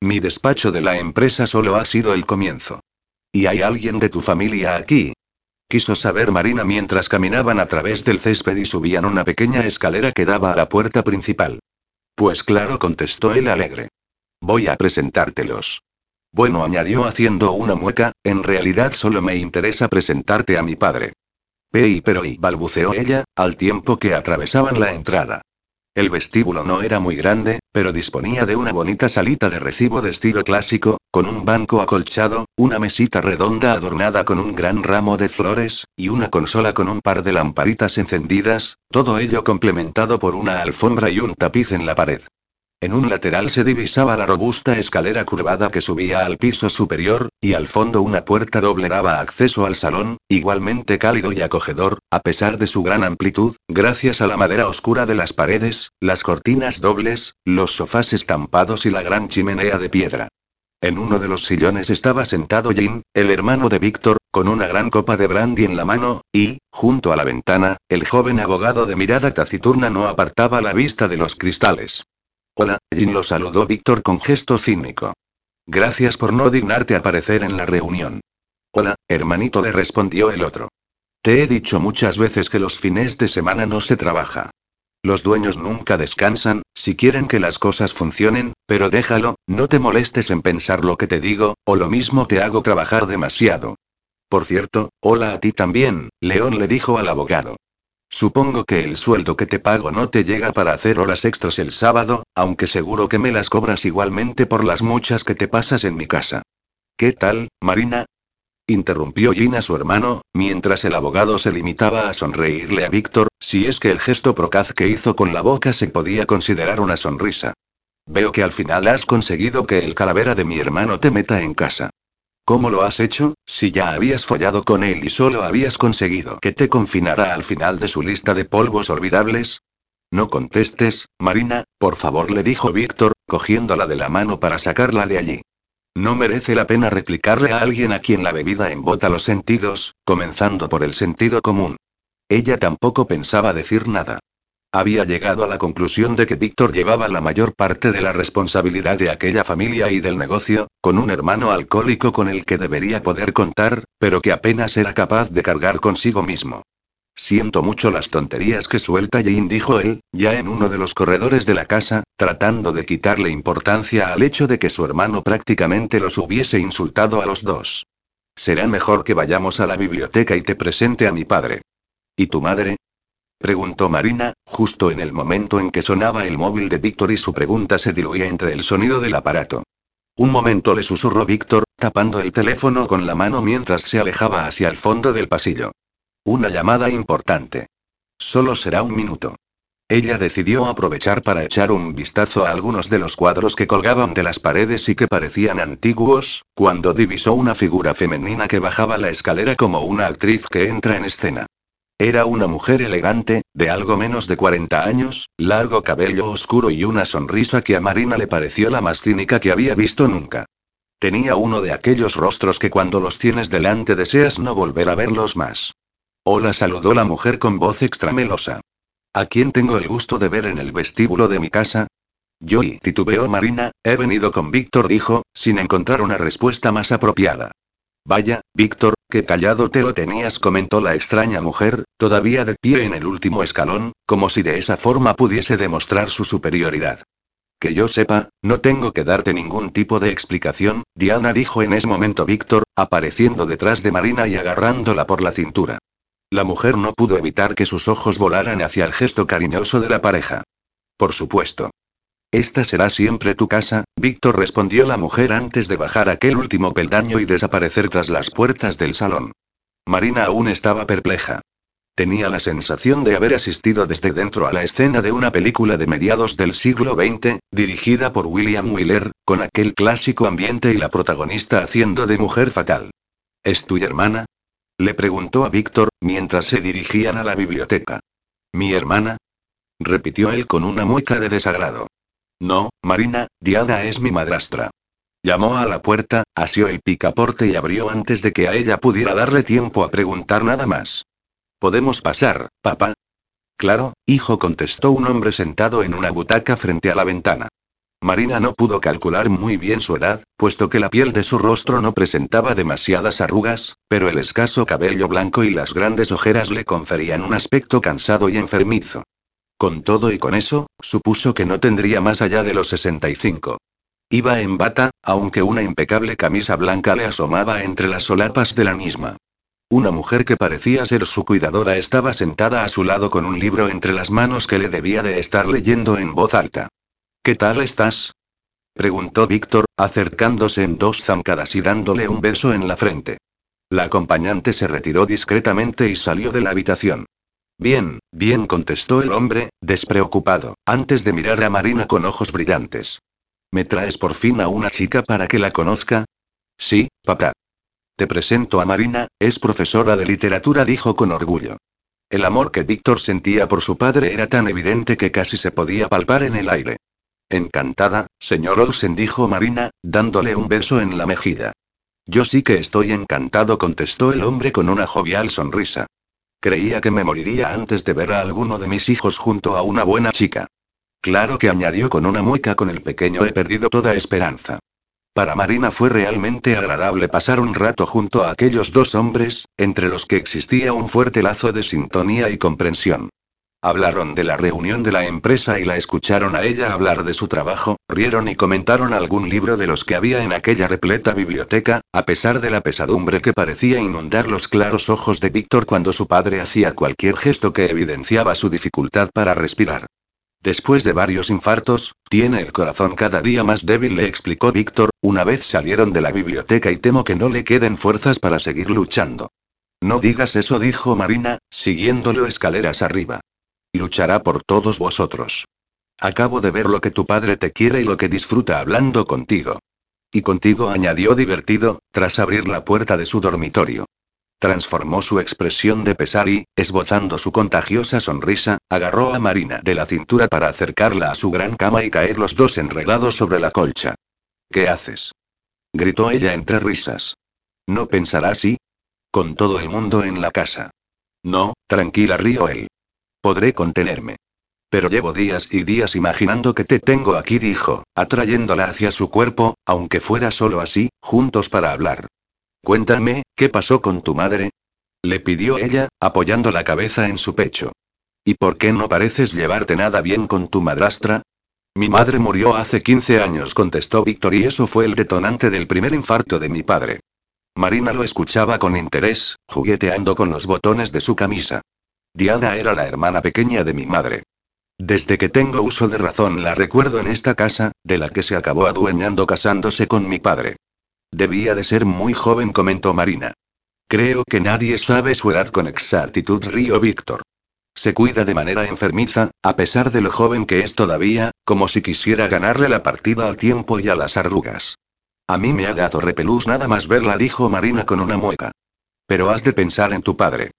Mi despacho de la empresa solo ha sido el comienzo. ¿Y hay alguien de tu familia aquí? Quiso saber Marina mientras caminaban a través del césped y subían una pequeña escalera que daba a la puerta principal. Pues claro, contestó él alegre. Voy a presentártelos. Bueno, añadió haciendo una mueca, en realidad solo me interesa presentarte a mi padre. Pei pero y balbuceó ella, al tiempo que atravesaban la entrada. El vestíbulo no era muy grande, pero disponía de una bonita salita de recibo de estilo clásico, con un banco acolchado, una mesita redonda adornada con un gran ramo de flores, y una consola con un par de lamparitas encendidas, todo ello complementado por una alfombra y un tapiz en la pared. En un lateral se divisaba la robusta escalera curvada que subía al piso superior, y al fondo una puerta doble daba acceso al salón, igualmente cálido y acogedor, a pesar de su gran amplitud, gracias a la madera oscura de las paredes, las cortinas dobles, los sofás estampados y la gran chimenea de piedra. En uno de los sillones estaba sentado Jim, el hermano de Víctor, con una gran copa de brandy en la mano, y, junto a la ventana, el joven abogado de mirada taciturna no apartaba la vista de los cristales. Hola, Jin lo saludó Víctor con gesto cínico. Gracias por no dignarte aparecer en la reunión. Hola, hermanito, le respondió el otro. Te he dicho muchas veces que los fines de semana no se trabaja. Los dueños nunca descansan, si quieren que las cosas funcionen, pero déjalo, no te molestes en pensar lo que te digo, o lo mismo te hago trabajar demasiado. Por cierto, hola a ti también, León le dijo al abogado. Supongo que el sueldo que te pago no te llega para hacer horas extras el sábado, aunque seguro que me las cobras igualmente por las muchas que te pasas en mi casa. ¿Qué tal, Marina? Interrumpió Gina su hermano, mientras el abogado se limitaba a sonreírle a Víctor, si es que el gesto procaz que hizo con la boca se podía considerar una sonrisa. Veo que al final has conseguido que el calavera de mi hermano te meta en casa. ¿Cómo lo has hecho, si ya habías follado con él y solo habías conseguido que te confinara al final de su lista de polvos olvidables? No contestes, Marina, por favor, le dijo Víctor, cogiéndola de la mano para sacarla de allí. No merece la pena replicarle a alguien a quien la bebida embota los sentidos, comenzando por el sentido común. Ella tampoco pensaba decir nada. Había llegado a la conclusión de que Víctor llevaba la mayor parte de la responsabilidad de aquella familia y del negocio, con un hermano alcohólico con el que debería poder contar, pero que apenas era capaz de cargar consigo mismo. Siento mucho las tonterías que suelta Jane, dijo él, ya en uno de los corredores de la casa, tratando de quitarle importancia al hecho de que su hermano prácticamente los hubiese insultado a los dos. Será mejor que vayamos a la biblioteca y te presente a mi padre. ¿Y tu madre? Preguntó Marina, justo en el momento en que sonaba el móvil de Víctor y su pregunta se diluía entre el sonido del aparato. Un momento le susurró Víctor, tapando el teléfono con la mano mientras se alejaba hacia el fondo del pasillo. Una llamada importante. Solo será un minuto. Ella decidió aprovechar para echar un vistazo a algunos de los cuadros que colgaban de las paredes y que parecían antiguos, cuando divisó una figura femenina que bajaba la escalera como una actriz que entra en escena. Era una mujer elegante, de algo menos de 40 años, largo cabello oscuro y una sonrisa que a Marina le pareció la más cínica que había visto nunca. Tenía uno de aquellos rostros que cuando los tienes delante deseas no volver a verlos más. Hola, saludó la mujer con voz extramelosa. ¿A quién tengo el gusto de ver en el vestíbulo de mi casa? Yo y titubeó Marina, he venido con Víctor, dijo, sin encontrar una respuesta más apropiada. Vaya, Víctor, qué callado te lo tenías, comentó la extraña mujer, todavía de pie en el último escalón, como si de esa forma pudiese demostrar su superioridad. Que yo sepa, no tengo que darte ningún tipo de explicación, Diana dijo en ese momento Víctor, apareciendo detrás de Marina y agarrándola por la cintura. La mujer no pudo evitar que sus ojos volaran hacia el gesto cariñoso de la pareja. Por supuesto. Esta será siempre tu casa, Víctor respondió la mujer antes de bajar aquel último peldaño y desaparecer tras las puertas del salón. Marina aún estaba perpleja. Tenía la sensación de haber asistido desde dentro a la escena de una película de mediados del siglo XX, dirigida por William Wheeler, con aquel clásico ambiente y la protagonista haciendo de mujer fatal. ¿Es tu hermana? Le preguntó a Víctor, mientras se dirigían a la biblioteca. ¿Mi hermana? repitió él con una mueca de desagrado. No, Marina, Diana es mi madrastra. Llamó a la puerta, asió el picaporte y abrió antes de que a ella pudiera darle tiempo a preguntar nada más. ¿Podemos pasar, papá? Claro, hijo, contestó un hombre sentado en una butaca frente a la ventana. Marina no pudo calcular muy bien su edad, puesto que la piel de su rostro no presentaba demasiadas arrugas, pero el escaso cabello blanco y las grandes ojeras le conferían un aspecto cansado y enfermizo. Con todo y con eso, supuso que no tendría más allá de los 65. Iba en bata, aunque una impecable camisa blanca le asomaba entre las solapas de la misma. Una mujer que parecía ser su cuidadora estaba sentada a su lado con un libro entre las manos que le debía de estar leyendo en voz alta. ¿Qué tal estás? preguntó Víctor, acercándose en dos zancadas y dándole un beso en la frente. La acompañante se retiró discretamente y salió de la habitación. Bien, bien, contestó el hombre, despreocupado, antes de mirar a Marina con ojos brillantes. ¿Me traes por fin a una chica para que la conozca? Sí, papá. Te presento a Marina, es profesora de literatura, dijo con orgullo. El amor que Víctor sentía por su padre era tan evidente que casi se podía palpar en el aire. Encantada, señor Olsen, dijo Marina, dándole un beso en la mejilla. Yo sí que estoy encantado, contestó el hombre con una jovial sonrisa. Creía que me moriría antes de ver a alguno de mis hijos junto a una buena chica. Claro que añadió con una mueca con el pequeño he perdido toda esperanza. Para Marina fue realmente agradable pasar un rato junto a aquellos dos hombres, entre los que existía un fuerte lazo de sintonía y comprensión. Hablaron de la reunión de la empresa y la escucharon a ella hablar de su trabajo, rieron y comentaron algún libro de los que había en aquella repleta biblioteca, a pesar de la pesadumbre que parecía inundar los claros ojos de Víctor cuando su padre hacía cualquier gesto que evidenciaba su dificultad para respirar. Después de varios infartos, tiene el corazón cada día más débil, le explicó Víctor, una vez salieron de la biblioteca y temo que no le queden fuerzas para seguir luchando. No digas eso, dijo Marina, siguiéndolo escaleras arriba. Luchará por todos vosotros. Acabo de ver lo que tu padre te quiere y lo que disfruta hablando contigo. Y contigo añadió divertido, tras abrir la puerta de su dormitorio. Transformó su expresión de pesar y, esbozando su contagiosa sonrisa, agarró a Marina de la cintura para acercarla a su gran cama y caer los dos enredados sobre la colcha. ¿Qué haces? gritó ella entre risas. ¿No pensará así? Con todo el mundo en la casa. No, tranquila, río él. Podré contenerme. Pero llevo días y días imaginando que te tengo aquí, dijo, atrayéndola hacia su cuerpo, aunque fuera solo así, juntos para hablar. Cuéntame, ¿qué pasó con tu madre? Le pidió ella, apoyando la cabeza en su pecho. ¿Y por qué no pareces llevarte nada bien con tu madrastra? Mi madre murió hace 15 años, contestó Víctor, y eso fue el detonante del primer infarto de mi padre. Marina lo escuchaba con interés, jugueteando con los botones de su camisa. Diana era la hermana pequeña de mi madre. Desde que tengo uso de razón la recuerdo en esta casa, de la que se acabó adueñando casándose con mi padre. Debía de ser muy joven, comentó Marina. Creo que nadie sabe su edad con exactitud, río Víctor. Se cuida de manera enfermiza, a pesar de lo joven que es todavía, como si quisiera ganarle la partida al tiempo y a las arrugas. A mí me ha dado repelús nada más verla, dijo Marina con una mueca. Pero has de pensar en tu padre.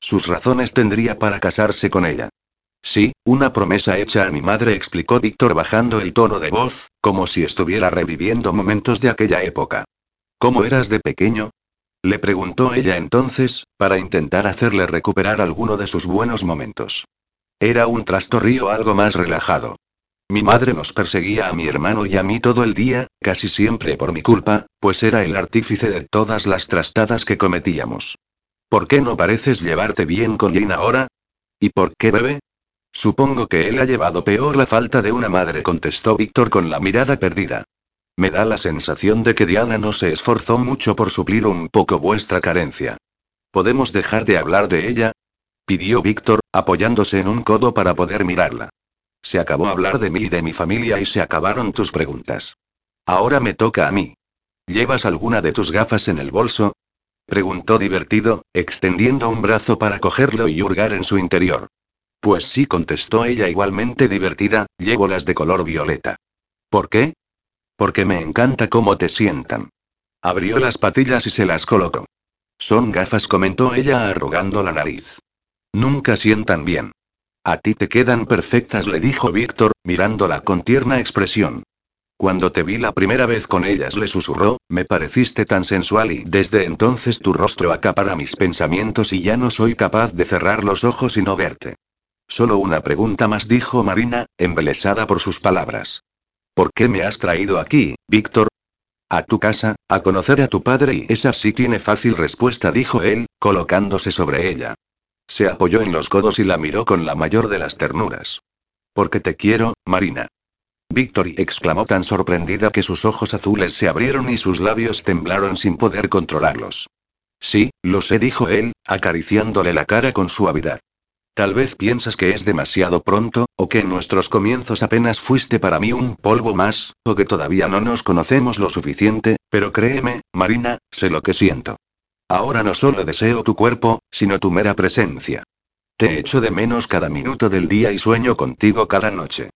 Sus razones tendría para casarse con ella. Sí, una promesa hecha a mi madre, explicó Víctor bajando el tono de voz, como si estuviera reviviendo momentos de aquella época. ¿Cómo eras de pequeño? Le preguntó ella entonces, para intentar hacerle recuperar alguno de sus buenos momentos. Era un trastorrío algo más relajado. Mi madre nos perseguía a mi hermano y a mí todo el día, casi siempre por mi culpa, pues era el artífice de todas las trastadas que cometíamos. ¿Por qué no pareces llevarte bien con Jane ahora? ¿Y por qué bebe? Supongo que él ha llevado peor la falta de una madre, contestó Víctor con la mirada perdida. Me da la sensación de que Diana no se esforzó mucho por suplir un poco vuestra carencia. ¿Podemos dejar de hablar de ella? pidió Víctor, apoyándose en un codo para poder mirarla. Se acabó hablar de mí y de mi familia y se acabaron tus preguntas. Ahora me toca a mí. ¿Llevas alguna de tus gafas en el bolso? Preguntó divertido, extendiendo un brazo para cogerlo y hurgar en su interior. Pues sí, contestó ella igualmente divertida, llevo las de color violeta. ¿Por qué? Porque me encanta cómo te sientan. Abrió las patillas y se las colocó. Son gafas, comentó ella arrugando la nariz. Nunca sientan bien. A ti te quedan perfectas, le dijo Víctor, mirándola con tierna expresión. Cuando te vi la primera vez con ellas, le susurró, me pareciste tan sensual y desde entonces tu rostro acapara mis pensamientos y ya no soy capaz de cerrar los ojos y no verte. Solo una pregunta más, dijo Marina, embelesada por sus palabras. ¿Por qué me has traído aquí, Víctor? A tu casa, a conocer a tu padre y esa sí tiene fácil respuesta, dijo él, colocándose sobre ella. Se apoyó en los codos y la miró con la mayor de las ternuras. Porque te quiero, Marina. Victory exclamó tan sorprendida que sus ojos azules se abrieron y sus labios temblaron sin poder controlarlos. Sí, lo sé, dijo él, acariciándole la cara con suavidad. Tal vez piensas que es demasiado pronto, o que en nuestros comienzos apenas fuiste para mí un polvo más, o que todavía no nos conocemos lo suficiente, pero créeme, Marina, sé lo que siento. Ahora no solo deseo tu cuerpo, sino tu mera presencia. Te echo de menos cada minuto del día y sueño contigo cada noche.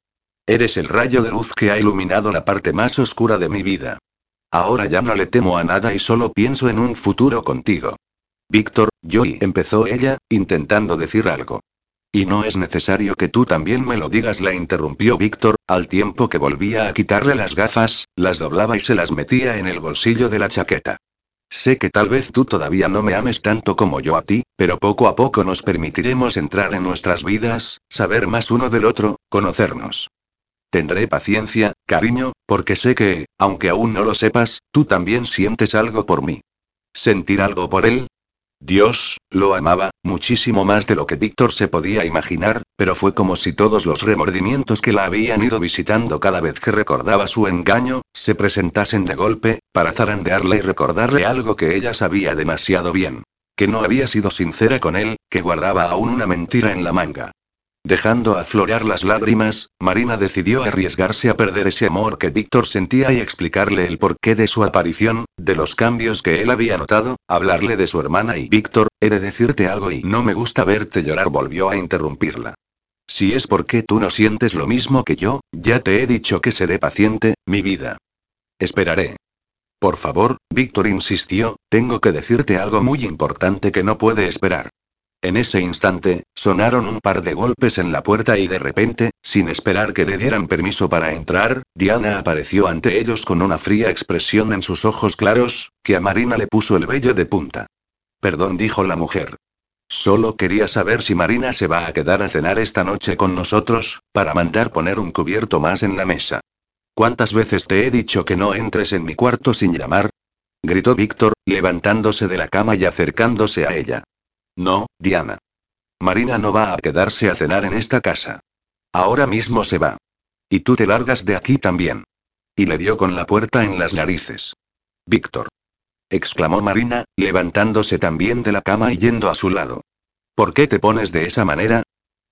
Eres el rayo de luz que ha iluminado la parte más oscura de mi vida. Ahora ya no le temo a nada y solo pienso en un futuro contigo. Víctor, yo y empezó ella, intentando decir algo. Y no es necesario que tú también me lo digas, la interrumpió Víctor, al tiempo que volvía a quitarle las gafas, las doblaba y se las metía en el bolsillo de la chaqueta. Sé que tal vez tú todavía no me ames tanto como yo a ti, pero poco a poco nos permitiremos entrar en nuestras vidas, saber más uno del otro, conocernos. Tendré paciencia, cariño, porque sé que, aunque aún no lo sepas, tú también sientes algo por mí. ¿Sentir algo por él? Dios, lo amaba, muchísimo más de lo que Víctor se podía imaginar, pero fue como si todos los remordimientos que la habían ido visitando cada vez que recordaba su engaño, se presentasen de golpe, para zarandearle y recordarle algo que ella sabía demasiado bien. Que no había sido sincera con él, que guardaba aún una mentira en la manga. Dejando aflorar las lágrimas, Marina decidió arriesgarse a perder ese amor que Víctor sentía y explicarle el porqué de su aparición, de los cambios que él había notado, hablarle de su hermana y Víctor, he de decirte algo y no me gusta verte llorar, volvió a interrumpirla. Si es porque tú no sientes lo mismo que yo, ya te he dicho que seré paciente, mi vida. Esperaré. Por favor, Víctor insistió, tengo que decirte algo muy importante que no puede esperar. En ese instante, sonaron un par de golpes en la puerta y de repente, sin esperar que le dieran permiso para entrar, Diana apareció ante ellos con una fría expresión en sus ojos claros, que a Marina le puso el vello de punta. Perdón, dijo la mujer. Solo quería saber si Marina se va a quedar a cenar esta noche con nosotros, para mandar poner un cubierto más en la mesa. ¿Cuántas veces te he dicho que no entres en mi cuarto sin llamar? gritó Víctor, levantándose de la cama y acercándose a ella. No, Diana. Marina no va a quedarse a cenar en esta casa. Ahora mismo se va. Y tú te largas de aquí también. Y le dio con la puerta en las narices. Víctor. exclamó Marina, levantándose también de la cama y yendo a su lado. ¿Por qué te pones de esa manera?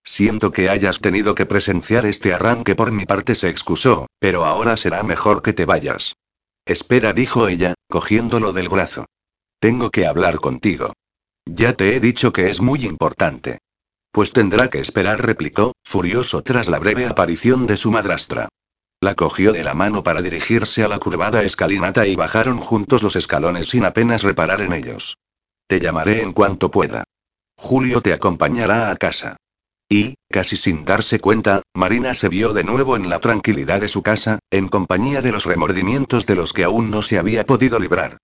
Siento que hayas tenido que presenciar este arranque por mi parte, se excusó, pero ahora será mejor que te vayas. Espera, dijo ella, cogiéndolo del brazo. Tengo que hablar contigo. Ya te he dicho que es muy importante. Pues tendrá que esperar, replicó, furioso tras la breve aparición de su madrastra. La cogió de la mano para dirigirse a la curvada escalinata y bajaron juntos los escalones sin apenas reparar en ellos. Te llamaré en cuanto pueda. Julio te acompañará a casa. Y, casi sin darse cuenta, Marina se vio de nuevo en la tranquilidad de su casa, en compañía de los remordimientos de los que aún no se había podido librar.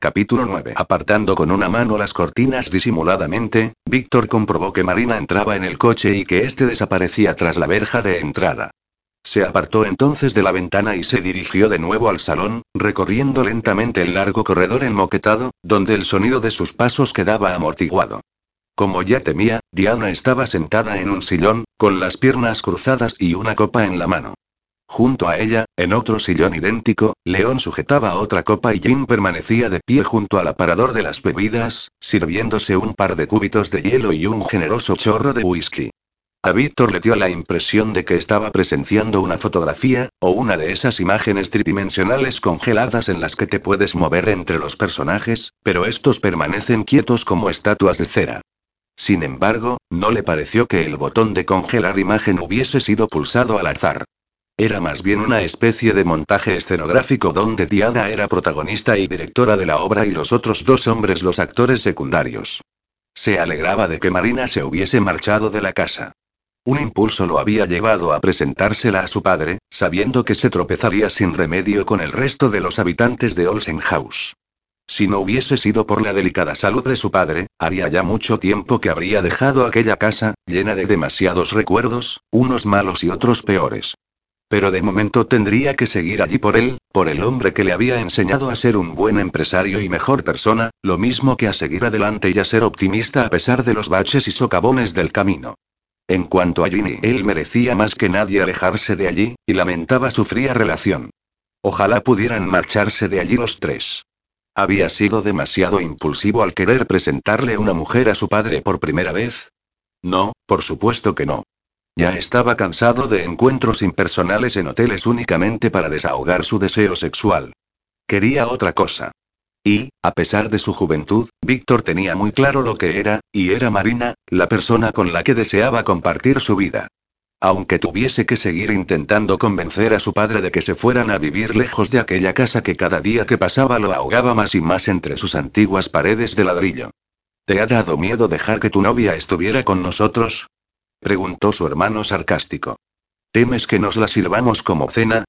Capítulo 9. Apartando con una mano las cortinas disimuladamente, Víctor comprobó que Marina entraba en el coche y que éste desaparecía tras la verja de entrada. Se apartó entonces de la ventana y se dirigió de nuevo al salón, recorriendo lentamente el largo corredor enmoquetado, donde el sonido de sus pasos quedaba amortiguado. Como ya temía, Diana estaba sentada en un sillón, con las piernas cruzadas y una copa en la mano. Junto a ella, en otro sillón idéntico, León sujetaba otra copa y Jim permanecía de pie junto al aparador de las bebidas, sirviéndose un par de cúbitos de hielo y un generoso chorro de whisky. A Víctor le dio la impresión de que estaba presenciando una fotografía, o una de esas imágenes tridimensionales congeladas en las que te puedes mover entre los personajes, pero estos permanecen quietos como estatuas de cera. Sin embargo, no le pareció que el botón de congelar imagen hubiese sido pulsado al azar. Era más bien una especie de montaje escenográfico donde Diana era protagonista y directora de la obra y los otros dos hombres los actores secundarios. Se alegraba de que Marina se hubiese marchado de la casa. Un impulso lo había llevado a presentársela a su padre, sabiendo que se tropezaría sin remedio con el resto de los habitantes de Olsen House. Si no hubiese sido por la delicada salud de su padre, haría ya mucho tiempo que habría dejado aquella casa, llena de demasiados recuerdos, unos malos y otros peores. Pero de momento tendría que seguir allí por él, por el hombre que le había enseñado a ser un buen empresario y mejor persona, lo mismo que a seguir adelante y a ser optimista a pesar de los baches y socavones del camino. En cuanto a Ginny, él merecía más que nadie alejarse de allí, y lamentaba su fría relación. Ojalá pudieran marcharse de allí los tres. ¿Había sido demasiado impulsivo al querer presentarle una mujer a su padre por primera vez? No, por supuesto que no. Ya estaba cansado de encuentros impersonales en hoteles únicamente para desahogar su deseo sexual. Quería otra cosa. Y, a pesar de su juventud, Víctor tenía muy claro lo que era, y era Marina, la persona con la que deseaba compartir su vida. Aunque tuviese que seguir intentando convencer a su padre de que se fueran a vivir lejos de aquella casa que cada día que pasaba lo ahogaba más y más entre sus antiguas paredes de ladrillo. ¿Te ha dado miedo dejar que tu novia estuviera con nosotros? Preguntó su hermano sarcástico. ¿Temes que nos la sirvamos como cena?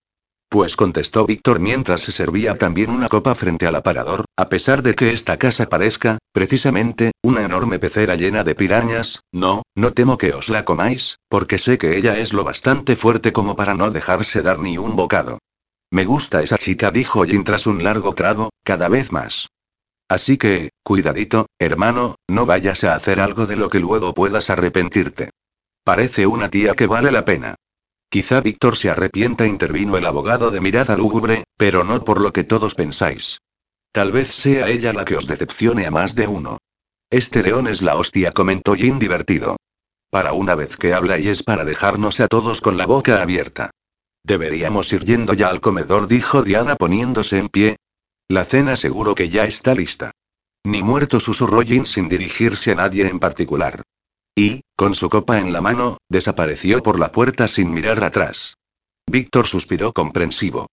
Pues contestó Víctor mientras se servía también una copa frente al aparador, a pesar de que esta casa parezca, precisamente, una enorme pecera llena de pirañas, no, no temo que os la comáis, porque sé que ella es lo bastante fuerte como para no dejarse dar ni un bocado. Me gusta esa chica, dijo Jin tras un largo trago, cada vez más. Así que, cuidadito, hermano, no vayas a hacer algo de lo que luego puedas arrepentirte. Parece una tía que vale la pena. Quizá Víctor se arrepienta, intervino el abogado de mirada lúgubre, pero no por lo que todos pensáis. Tal vez sea ella la que os decepcione a más de uno. Este león es la hostia, comentó Jin divertido. Para una vez que habla y es para dejarnos a todos con la boca abierta. Deberíamos ir yendo ya al comedor, dijo Diana poniéndose en pie. La cena seguro que ya está lista. Ni muerto susurró Jin sin dirigirse a nadie en particular. Y, con su copa en la mano, desapareció por la puerta sin mirar atrás. Víctor suspiró comprensivo.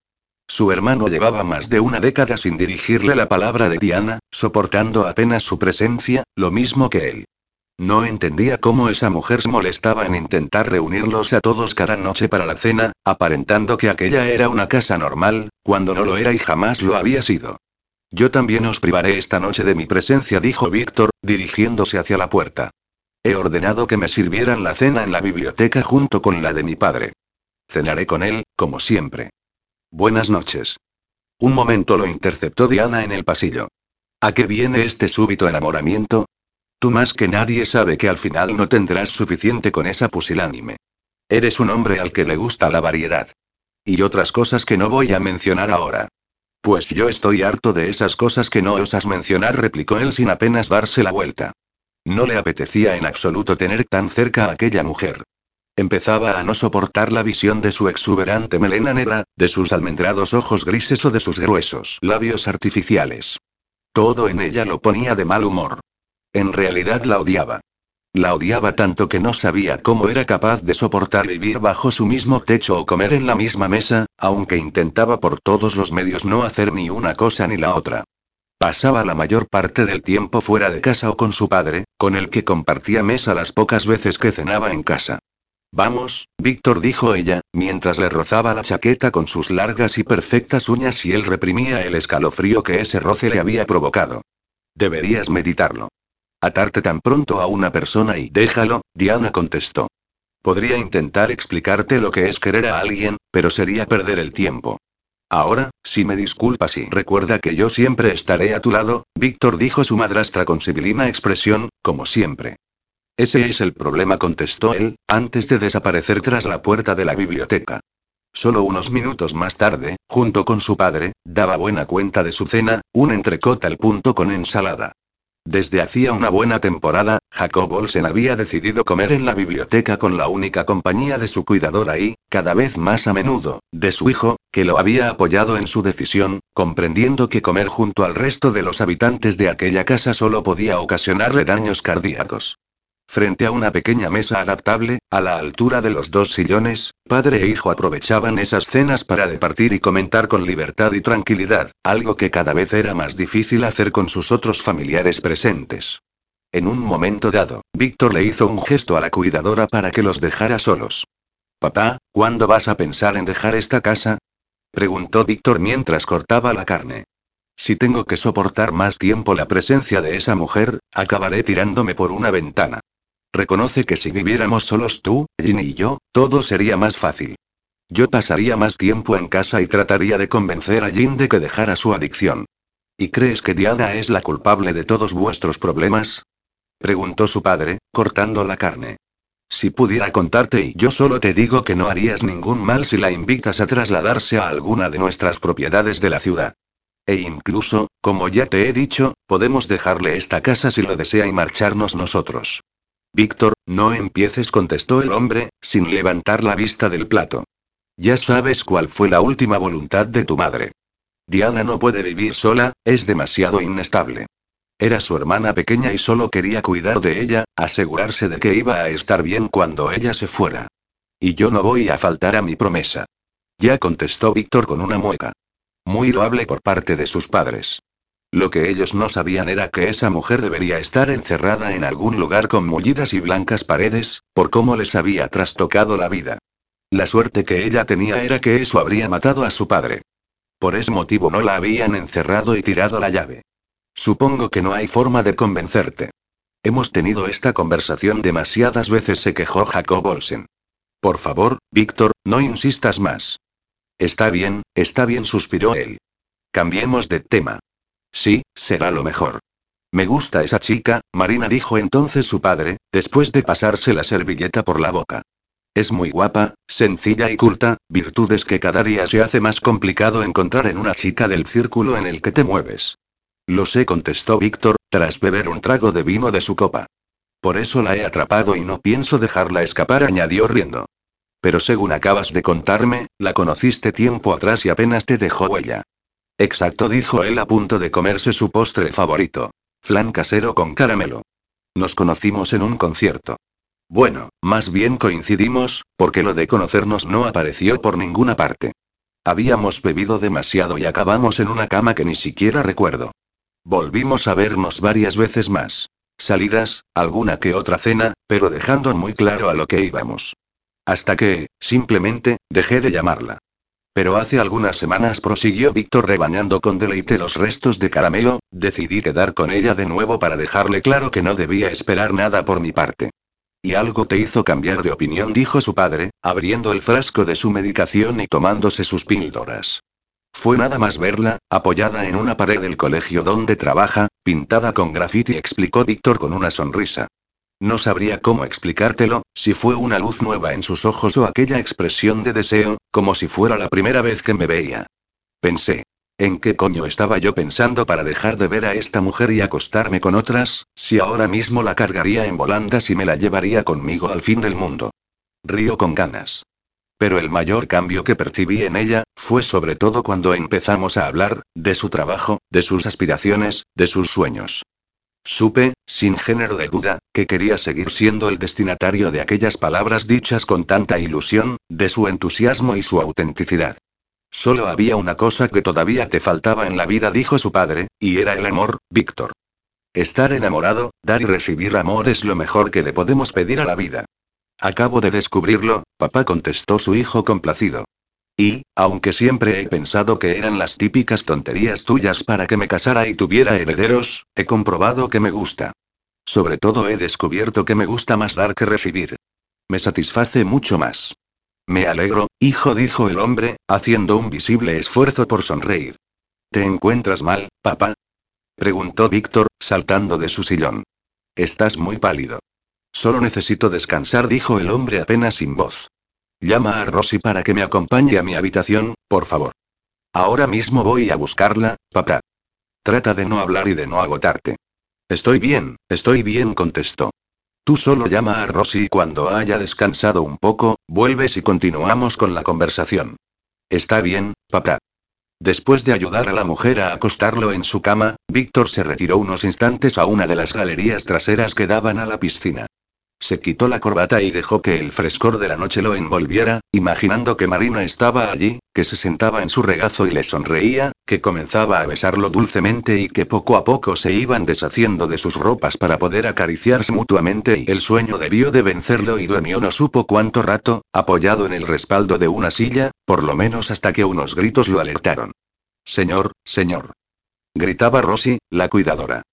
Su hermano llevaba más de una década sin dirigirle la palabra de Diana, soportando apenas su presencia, lo mismo que él. No entendía cómo esa mujer se molestaba en intentar reunirlos a todos cada noche para la cena, aparentando que aquella era una casa normal, cuando no lo era y jamás lo había sido. Yo también os privaré esta noche de mi presencia, dijo Víctor, dirigiéndose hacia la puerta. He ordenado que me sirvieran la cena en la biblioteca junto con la de mi padre. Cenaré con él, como siempre. Buenas noches. Un momento lo interceptó Diana en el pasillo. ¿A qué viene este súbito enamoramiento? Tú más que nadie sabe que al final no tendrás suficiente con esa pusilánime. Eres un hombre al que le gusta la variedad. Y otras cosas que no voy a mencionar ahora. Pues yo estoy harto de esas cosas que no osas mencionar, replicó él sin apenas darse la vuelta. No le apetecía en absoluto tener tan cerca a aquella mujer. Empezaba a no soportar la visión de su exuberante melena negra, de sus almendrados ojos grises o de sus gruesos labios artificiales. Todo en ella lo ponía de mal humor. En realidad la odiaba. La odiaba tanto que no sabía cómo era capaz de soportar vivir bajo su mismo techo o comer en la misma mesa, aunque intentaba por todos los medios no hacer ni una cosa ni la otra. Pasaba la mayor parte del tiempo fuera de casa o con su padre, con el que compartía mesa las pocas veces que cenaba en casa. Vamos, Víctor dijo ella, mientras le rozaba la chaqueta con sus largas y perfectas uñas y él reprimía el escalofrío que ese roce le había provocado. Deberías meditarlo. Atarte tan pronto a una persona y déjalo, Diana contestó. Podría intentar explicarte lo que es querer a alguien, pero sería perder el tiempo. Ahora, si me disculpas y recuerda que yo siempre estaré a tu lado, Víctor dijo su madrastra con sibilina expresión, como siempre. Ese es el problema, contestó él, antes de desaparecer tras la puerta de la biblioteca. Solo unos minutos más tarde, junto con su padre, daba buena cuenta de su cena, un entrecot al punto con ensalada. Desde hacía una buena temporada, Jacob Olsen había decidido comer en la biblioteca con la única compañía de su cuidadora y, cada vez más a menudo, de su hijo, que lo había apoyado en su decisión, comprendiendo que comer junto al resto de los habitantes de aquella casa solo podía ocasionarle daños cardíacos. Frente a una pequeña mesa adaptable, a la altura de los dos sillones, padre e hijo aprovechaban esas cenas para departir y comentar con libertad y tranquilidad, algo que cada vez era más difícil hacer con sus otros familiares presentes. En un momento dado, Víctor le hizo un gesto a la cuidadora para que los dejara solos. Papá, ¿cuándo vas a pensar en dejar esta casa? preguntó Víctor mientras cortaba la carne. Si tengo que soportar más tiempo la presencia de esa mujer, acabaré tirándome por una ventana. Reconoce que si viviéramos solos tú, Ginny y yo, todo sería más fácil. Yo pasaría más tiempo en casa y trataría de convencer a Jin de que dejara su adicción. ¿Y crees que Diana es la culpable de todos vuestros problemas? Preguntó su padre, cortando la carne. Si pudiera contarte y yo solo te digo que no harías ningún mal si la invitas a trasladarse a alguna de nuestras propiedades de la ciudad. E incluso, como ya te he dicho, podemos dejarle esta casa si lo desea y marcharnos nosotros. Víctor, no empieces, contestó el hombre, sin levantar la vista del plato. Ya sabes cuál fue la última voluntad de tu madre. Diana no puede vivir sola, es demasiado inestable. Era su hermana pequeña y solo quería cuidar de ella, asegurarse de que iba a estar bien cuando ella se fuera. Y yo no voy a faltar a mi promesa. Ya contestó Víctor con una mueca. Muy loable por parte de sus padres. Lo que ellos no sabían era que esa mujer debería estar encerrada en algún lugar con mullidas y blancas paredes, por cómo les había trastocado la vida. La suerte que ella tenía era que eso habría matado a su padre. Por ese motivo no la habían encerrado y tirado la llave. Supongo que no hay forma de convencerte. Hemos tenido esta conversación demasiadas veces, se quejó Jacob Olsen. Por favor, Víctor, no insistas más. Está bien, está bien, suspiró él. Cambiemos de tema. Sí, será lo mejor. Me gusta esa chica, Marina dijo entonces su padre, después de pasarse la servilleta por la boca. Es muy guapa, sencilla y culta, virtudes que cada día se hace más complicado encontrar en una chica del círculo en el que te mueves. Lo sé, contestó Víctor, tras beber un trago de vino de su copa. Por eso la he atrapado y no pienso dejarla escapar, añadió riendo. Pero según acabas de contarme, la conociste tiempo atrás y apenas te dejó huella. Exacto, dijo él a punto de comerse su postre favorito. Flan casero con caramelo. Nos conocimos en un concierto. Bueno, más bien coincidimos, porque lo de conocernos no apareció por ninguna parte. Habíamos bebido demasiado y acabamos en una cama que ni siquiera recuerdo. Volvimos a vernos varias veces más. Salidas, alguna que otra cena, pero dejando muy claro a lo que íbamos. Hasta que, simplemente, dejé de llamarla. Pero hace algunas semanas prosiguió Víctor rebañando con deleite los restos de caramelo, decidí quedar con ella de nuevo para dejarle claro que no debía esperar nada por mi parte. Y algo te hizo cambiar de opinión, dijo su padre, abriendo el frasco de su medicación y tomándose sus píldoras. Fue nada más verla, apoyada en una pared del colegio donde trabaja, pintada con grafiti, explicó Víctor con una sonrisa. No sabría cómo explicártelo, si fue una luz nueva en sus ojos o aquella expresión de deseo, como si fuera la primera vez que me veía. Pensé. ¿En qué coño estaba yo pensando para dejar de ver a esta mujer y acostarme con otras, si ahora mismo la cargaría en volandas y me la llevaría conmigo al fin del mundo? Río con ganas. Pero el mayor cambio que percibí en ella, fue sobre todo cuando empezamos a hablar, de su trabajo, de sus aspiraciones, de sus sueños. Supe, sin género de duda, que quería seguir siendo el destinatario de aquellas palabras dichas con tanta ilusión, de su entusiasmo y su autenticidad. Solo había una cosa que todavía te faltaba en la vida, dijo su padre, y era el amor, Víctor. Estar enamorado, dar y recibir amor es lo mejor que le podemos pedir a la vida. Acabo de descubrirlo, papá contestó su hijo complacido. Y, aunque siempre he pensado que eran las típicas tonterías tuyas para que me casara y tuviera herederos, he comprobado que me gusta. Sobre todo he descubierto que me gusta más dar que recibir. Me satisface mucho más. Me alegro, hijo, dijo el hombre, haciendo un visible esfuerzo por sonreír. ¿Te encuentras mal, papá? preguntó Víctor, saltando de su sillón. Estás muy pálido. Solo necesito descansar, dijo el hombre apenas sin voz. Llama a Rosy para que me acompañe a mi habitación, por favor. Ahora mismo voy a buscarla, papá. Trata de no hablar y de no agotarte. Estoy bien, estoy bien, contestó. Tú solo llama a Rosy y cuando haya descansado un poco, vuelves y continuamos con la conversación. Está bien, papá. Después de ayudar a la mujer a acostarlo en su cama, Víctor se retiró unos instantes a una de las galerías traseras que daban a la piscina. Se quitó la corbata y dejó que el frescor de la noche lo envolviera, imaginando que Marina estaba allí, que se sentaba en su regazo y le sonreía, que comenzaba a besarlo dulcemente y que poco a poco se iban deshaciendo de sus ropas para poder acariciarse mutuamente y el sueño debió de vencerlo y durmió no supo cuánto rato, apoyado en el respaldo de una silla, por lo menos hasta que unos gritos lo alertaron. Señor, señor. Gritaba Rosy, la cuidadora.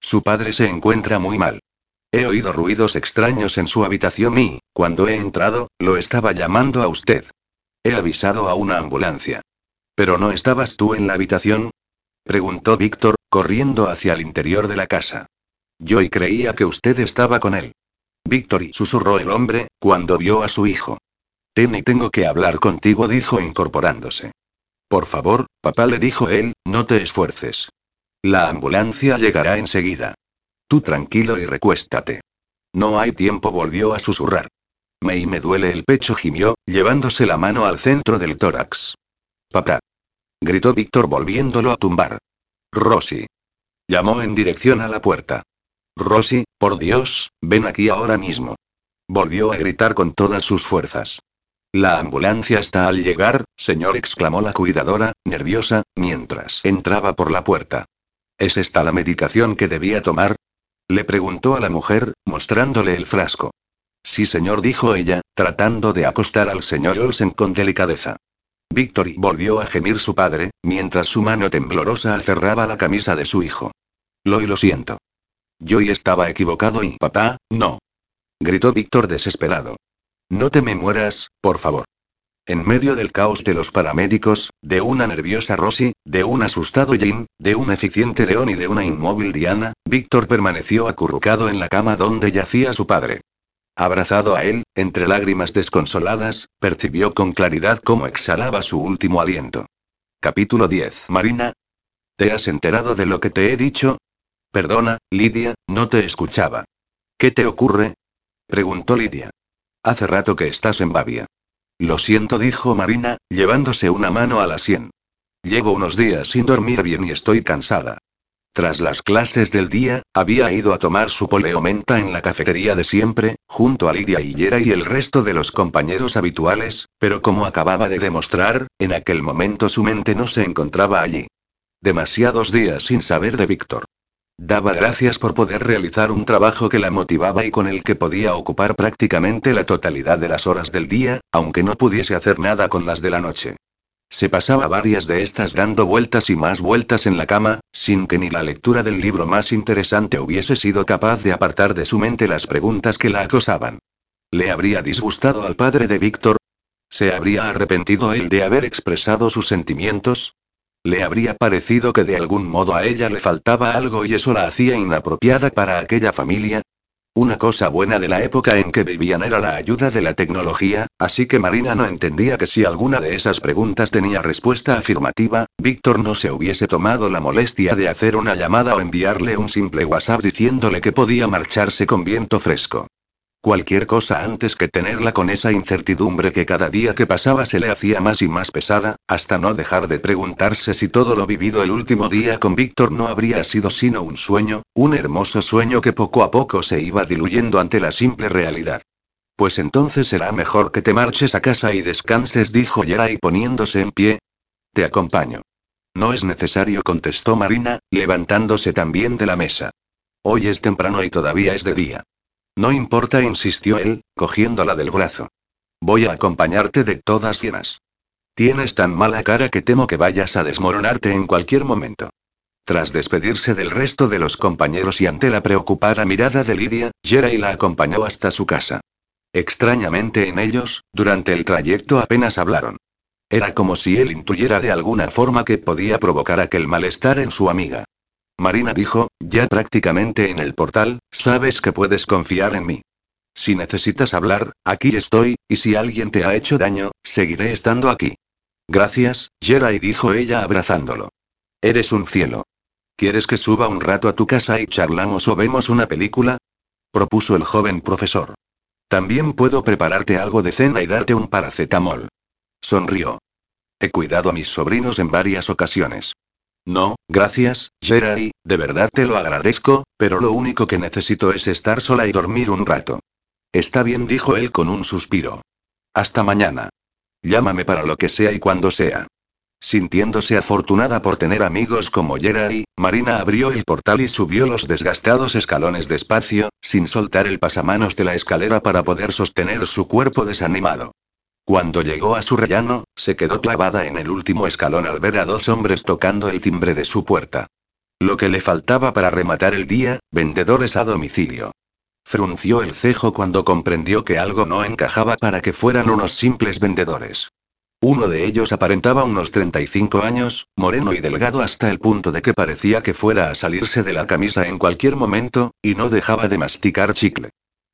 Su padre se encuentra muy mal. He oído ruidos extraños en su habitación y, cuando he entrado, lo estaba llamando a usted. He avisado a una ambulancia. ¿Pero no estabas tú en la habitación? Preguntó Víctor, corriendo hacia el interior de la casa. Yo y creía que usted estaba con él. Víctor y susurró el hombre, cuando vio a su hijo. Ten y tengo que hablar contigo, dijo incorporándose. Por favor, papá le dijo él, no te esfuerces. La ambulancia llegará enseguida. Tú tranquilo y recuéstate. No hay tiempo, volvió a susurrar. Me y me duele el pecho, gimió, llevándose la mano al centro del tórax. Papá. Gritó Víctor volviéndolo a tumbar. Rosy. Llamó en dirección a la puerta. Rosy, por Dios, ven aquí ahora mismo. Volvió a gritar con todas sus fuerzas. La ambulancia está al llegar, señor, exclamó la cuidadora, nerviosa, mientras entraba por la puerta. ¿Es esta la medicación que debía tomar? Le preguntó a la mujer, mostrándole el frasco. Sí, señor, dijo ella, tratando de acostar al señor Olsen con delicadeza. Victory volvió a gemir su padre, mientras su mano temblorosa aferraba la camisa de su hijo. Lo y lo siento. Yo estaba equivocado y papá, no. Gritó Víctor desesperado. No te me mueras, por favor. En medio del caos de los paramédicos, de una nerviosa Rosy, de un asustado Jim, de un eficiente León y de una inmóvil Diana, Víctor permaneció acurrucado en la cama donde yacía su padre. Abrazado a él, entre lágrimas desconsoladas, percibió con claridad cómo exhalaba su último aliento. Capítulo 10. Marina. ¿Te has enterado de lo que te he dicho? Perdona, Lidia, no te escuchaba. ¿Qué te ocurre? preguntó Lidia. Hace rato que estás en Bavia. Lo siento, dijo Marina, llevándose una mano a la sien. Llevo unos días sin dormir bien y estoy cansada. Tras las clases del día, había ido a tomar su poleomenta en la cafetería de siempre, junto a Lidia Hillera y el resto de los compañeros habituales, pero como acababa de demostrar, en aquel momento su mente no se encontraba allí. Demasiados días sin saber de Víctor. Daba gracias por poder realizar un trabajo que la motivaba y con el que podía ocupar prácticamente la totalidad de las horas del día, aunque no pudiese hacer nada con las de la noche. Se pasaba varias de estas dando vueltas y más vueltas en la cama, sin que ni la lectura del libro más interesante hubiese sido capaz de apartar de su mente las preguntas que la acosaban. ¿Le habría disgustado al padre de Víctor? ¿Se habría arrepentido él de haber expresado sus sentimientos? ¿Le habría parecido que de algún modo a ella le faltaba algo y eso la hacía inapropiada para aquella familia? Una cosa buena de la época en que vivían era la ayuda de la tecnología, así que Marina no entendía que si alguna de esas preguntas tenía respuesta afirmativa, Víctor no se hubiese tomado la molestia de hacer una llamada o enviarle un simple WhatsApp diciéndole que podía marcharse con viento fresco. Cualquier cosa antes que tenerla con esa incertidumbre que cada día que pasaba se le hacía más y más pesada, hasta no dejar de preguntarse si todo lo vivido el último día con Víctor no habría sido sino un sueño, un hermoso sueño que poco a poco se iba diluyendo ante la simple realidad. Pues entonces será mejor que te marches a casa y descanses, dijo Yeray poniéndose en pie. Te acompaño. No es necesario, contestó Marina, levantándose también de la mesa. Hoy es temprano y todavía es de día. No importa, insistió él, cogiéndola del brazo. Voy a acompañarte de todas llenas. Tienes tan mala cara que temo que vayas a desmoronarte en cualquier momento. Tras despedirse del resto de los compañeros y ante la preocupada mirada de Lidia, Jeray la acompañó hasta su casa. Extrañamente en ellos, durante el trayecto apenas hablaron. Era como si él intuyera de alguna forma que podía provocar aquel malestar en su amiga. Marina dijo, ya prácticamente en el portal, sabes que puedes confiar en mí. Si necesitas hablar, aquí estoy, y si alguien te ha hecho daño, seguiré estando aquí. Gracias, Jerai dijo ella abrazándolo. Eres un cielo. ¿Quieres que suba un rato a tu casa y charlamos o vemos una película? propuso el joven profesor. También puedo prepararte algo de cena y darte un paracetamol. Sonrió. He cuidado a mis sobrinos en varias ocasiones. No, gracias, Jerai, de verdad te lo agradezco, pero lo único que necesito es estar sola y dormir un rato. Está bien, dijo él con un suspiro. Hasta mañana. Llámame para lo que sea y cuando sea. Sintiéndose afortunada por tener amigos como Jerai, Marina abrió el portal y subió los desgastados escalones despacio, sin soltar el pasamanos de la escalera para poder sostener su cuerpo desanimado. Cuando llegó a su rellano, se quedó clavada en el último escalón al ver a dos hombres tocando el timbre de su puerta. Lo que le faltaba para rematar el día, vendedores a domicilio. Frunció el cejo cuando comprendió que algo no encajaba para que fueran unos simples vendedores. Uno de ellos aparentaba unos 35 años, moreno y delgado hasta el punto de que parecía que fuera a salirse de la camisa en cualquier momento, y no dejaba de masticar chicle.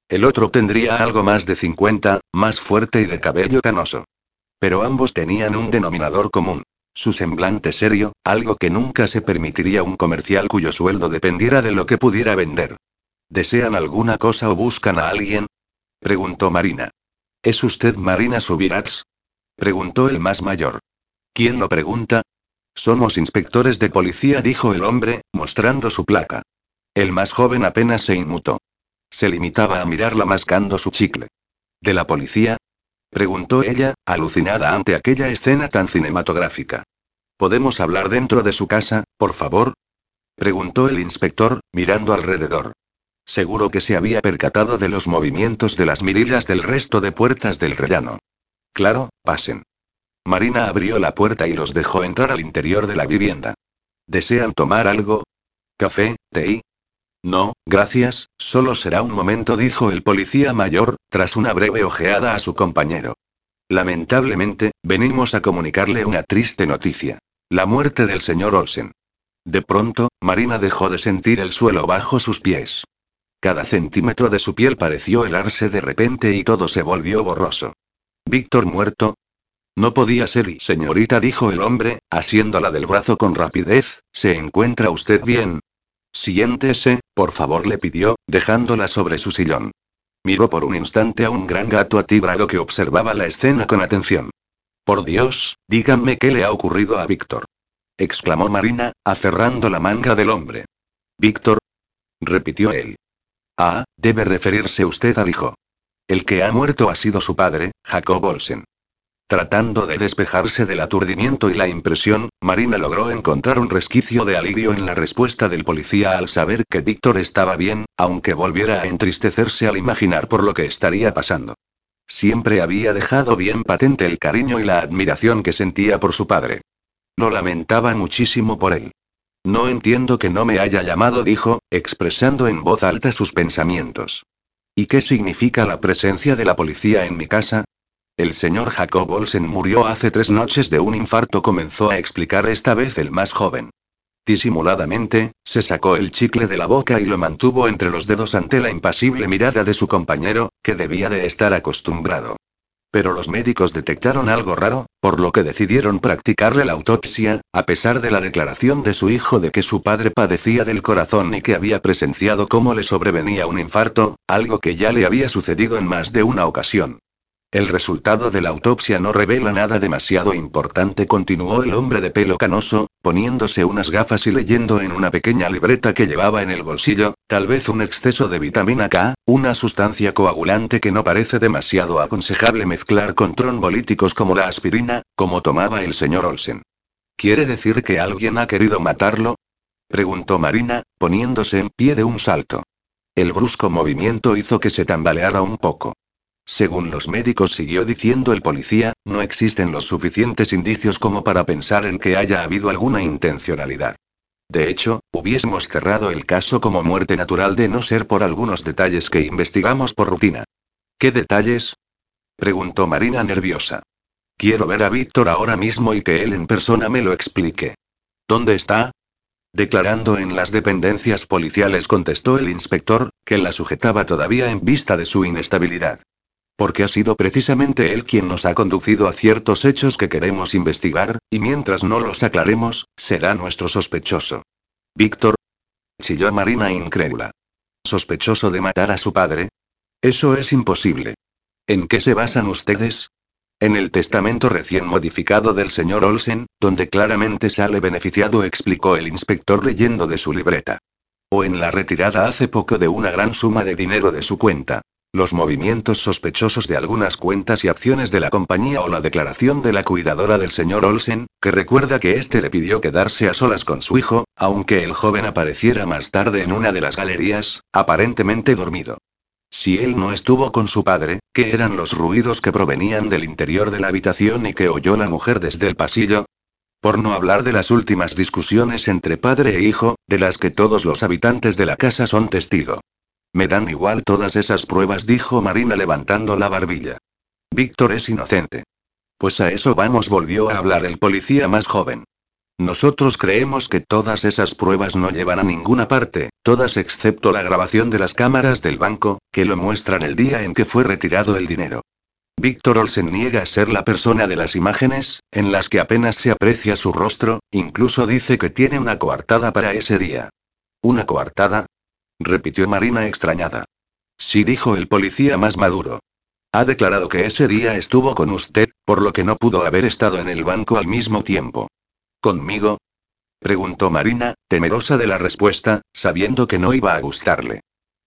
El otro tendría algo más de 50, más fuerte y de cabello canoso. Pero ambos tenían un denominador común. Su semblante serio, algo que nunca se permitiría un comercial cuyo sueldo dependiera de lo que pudiera vender. ¿Desean alguna cosa o buscan a alguien? preguntó Marina. ¿Es usted Marina Subirats? preguntó el más mayor. ¿Quién lo pregunta? Somos inspectores de policía, dijo el hombre, mostrando su placa. El más joven apenas se inmutó. Se limitaba a mirarla mascando su chicle. ¿De la policía? preguntó ella, alucinada ante aquella escena tan cinematográfica. ¿Podemos hablar dentro de su casa, por favor? preguntó el inspector, mirando alrededor. Seguro que se había percatado de los movimientos de las mirillas del resto de puertas del rellano. Claro, pasen. Marina abrió la puerta y los dejó entrar al interior de la vivienda. ¿Desean tomar algo? ¿Café, té, no, gracias, solo será un momento, dijo el policía mayor, tras una breve ojeada a su compañero. Lamentablemente, venimos a comunicarle una triste noticia. La muerte del señor Olsen. De pronto, Marina dejó de sentir el suelo bajo sus pies. Cada centímetro de su piel pareció helarse de repente y todo se volvió borroso. ¿Víctor muerto? No podía ser y señorita, dijo el hombre, asiéndola del brazo con rapidez, ¿se encuentra usted bien? Siéntese, por favor, le pidió, dejándola sobre su sillón. Miró por un instante a un gran gato atigrado que observaba la escena con atención. Por Dios, díganme qué le ha ocurrido a Víctor. exclamó Marina, aferrando la manga del hombre. Víctor. repitió él. Ah, debe referirse usted al hijo. El que ha muerto ha sido su padre, Jacob Olsen. Tratando de despejarse del aturdimiento y la impresión, Marina logró encontrar un resquicio de alivio en la respuesta del policía al saber que Víctor estaba bien, aunque volviera a entristecerse al imaginar por lo que estaría pasando. Siempre había dejado bien patente el cariño y la admiración que sentía por su padre. Lo lamentaba muchísimo por él. No entiendo que no me haya llamado, dijo, expresando en voz alta sus pensamientos. ¿Y qué significa la presencia de la policía en mi casa? El señor Jacob Olsen murió hace tres noches de un infarto, comenzó a explicar esta vez el más joven. Disimuladamente, se sacó el chicle de la boca y lo mantuvo entre los dedos ante la impasible mirada de su compañero, que debía de estar acostumbrado. Pero los médicos detectaron algo raro, por lo que decidieron practicarle la autopsia, a pesar de la declaración de su hijo de que su padre padecía del corazón y que había presenciado cómo le sobrevenía un infarto, algo que ya le había sucedido en más de una ocasión. El resultado de la autopsia no revela nada demasiado importante, continuó el hombre de pelo canoso, poniéndose unas gafas y leyendo en una pequeña libreta que llevaba en el bolsillo, tal vez un exceso de vitamina K, una sustancia coagulante que no parece demasiado aconsejable mezclar con trombolíticos como la aspirina, como tomaba el señor Olsen. ¿Quiere decir que alguien ha querido matarlo? preguntó Marina, poniéndose en pie de un salto. El brusco movimiento hizo que se tambaleara un poco. Según los médicos, siguió diciendo el policía, no existen los suficientes indicios como para pensar en que haya habido alguna intencionalidad. De hecho, hubiésemos cerrado el caso como muerte natural de no ser por algunos detalles que investigamos por rutina. ¿Qué detalles? preguntó Marina nerviosa. Quiero ver a Víctor ahora mismo y que él en persona me lo explique. ¿Dónde está? Declarando en las dependencias policiales contestó el inspector, que la sujetaba todavía en vista de su inestabilidad. Porque ha sido precisamente él quien nos ha conducido a ciertos hechos que queremos investigar, y mientras no los aclaremos, será nuestro sospechoso. Víctor. Chilló Marina incrédula. ¿Sospechoso de matar a su padre? Eso es imposible. ¿En qué se basan ustedes? En el testamento recién modificado del señor Olsen, donde claramente sale beneficiado, explicó el inspector leyendo de su libreta. O en la retirada hace poco de una gran suma de dinero de su cuenta. Los movimientos sospechosos de algunas cuentas y acciones de la compañía o la declaración de la cuidadora del señor Olsen, que recuerda que éste le pidió quedarse a solas con su hijo, aunque el joven apareciera más tarde en una de las galerías, aparentemente dormido. Si él no estuvo con su padre, ¿qué eran los ruidos que provenían del interior de la habitación y que oyó la mujer desde el pasillo? Por no hablar de las últimas discusiones entre padre e hijo, de las que todos los habitantes de la casa son testigo. Me dan igual todas esas pruebas, dijo Marina levantando la barbilla. Víctor es inocente. Pues a eso vamos, volvió a hablar el policía más joven. Nosotros creemos que todas esas pruebas no llevan a ninguna parte, todas excepto la grabación de las cámaras del banco, que lo muestran el día en que fue retirado el dinero. Víctor Olsen niega ser la persona de las imágenes, en las que apenas se aprecia su rostro, incluso dice que tiene una coartada para ese día. ¿Una coartada? Repitió Marina extrañada. Sí dijo el policía más maduro. Ha declarado que ese día estuvo con usted, por lo que no pudo haber estado en el banco al mismo tiempo. ¿Conmigo? preguntó Marina, temerosa de la respuesta, sabiendo que no iba a gustarle.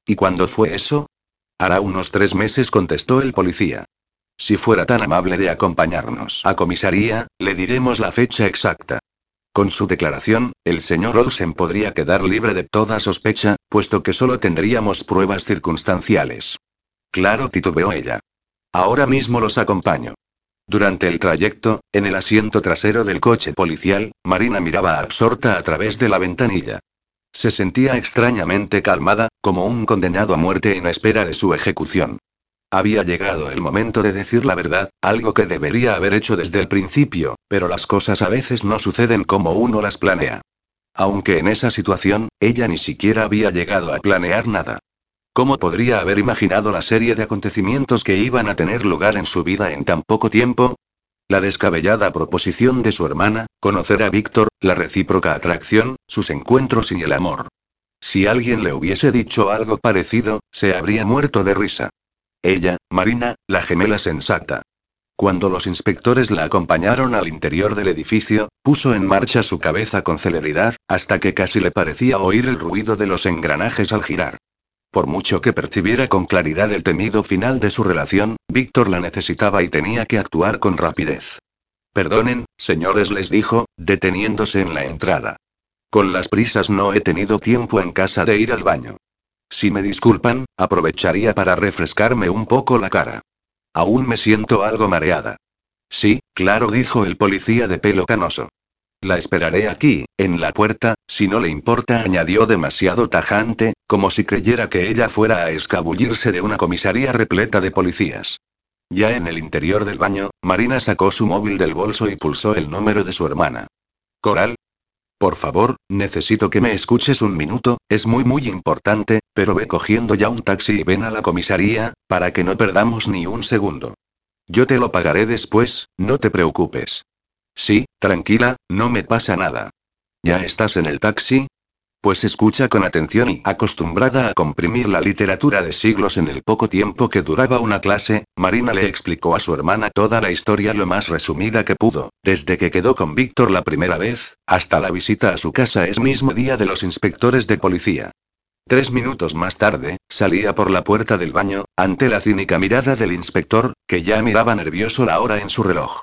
¿Y cuándo fue eso? Hará unos tres meses, contestó el policía. Si fuera tan amable de acompañarnos a comisaría, le diremos la fecha exacta. Con su declaración, el señor Olsen podría quedar libre de toda sospecha, puesto que solo tendríamos pruebas circunstanciales. Claro, titubeó ella. Ahora mismo los acompaño. Durante el trayecto, en el asiento trasero del coche policial, Marina miraba absorta a través de la ventanilla. Se sentía extrañamente calmada, como un condenado a muerte en espera de su ejecución. Había llegado el momento de decir la verdad, algo que debería haber hecho desde el principio, pero las cosas a veces no suceden como uno las planea. Aunque en esa situación, ella ni siquiera había llegado a planear nada. ¿Cómo podría haber imaginado la serie de acontecimientos que iban a tener lugar en su vida en tan poco tiempo? La descabellada proposición de su hermana, conocer a Víctor, la recíproca atracción, sus encuentros y el amor. Si alguien le hubiese dicho algo parecido, se habría muerto de risa. Ella, Marina, la gemela sensata. Cuando los inspectores la acompañaron al interior del edificio, puso en marcha su cabeza con celeridad, hasta que casi le parecía oír el ruido de los engranajes al girar. Por mucho que percibiera con claridad el temido final de su relación, Víctor la necesitaba y tenía que actuar con rapidez. Perdonen, señores, les dijo, deteniéndose en la entrada. Con las prisas no he tenido tiempo en casa de ir al baño. Si me disculpan, aprovecharía para refrescarme un poco la cara. Aún me siento algo mareada. Sí, claro, dijo el policía de pelo canoso. La esperaré aquí, en la puerta, si no le importa, añadió demasiado tajante, como si creyera que ella fuera a escabullirse de una comisaría repleta de policías. Ya en el interior del baño, Marina sacó su móvil del bolso y pulsó el número de su hermana. Coral. Por favor, necesito que me escuches un minuto, es muy muy importante, pero ve cogiendo ya un taxi y ven a la comisaría, para que no perdamos ni un segundo. Yo te lo pagaré después, no te preocupes. Sí, tranquila, no me pasa nada. ¿Ya estás en el taxi? Pues escucha con atención y, acostumbrada a comprimir la literatura de siglos en el poco tiempo que duraba una clase, Marina le explicó a su hermana toda la historia lo más resumida que pudo, desde que quedó con Víctor la primera vez, hasta la visita a su casa ese mismo día de los inspectores de policía. Tres minutos más tarde, salía por la puerta del baño, ante la cínica mirada del inspector, que ya miraba nervioso la hora en su reloj.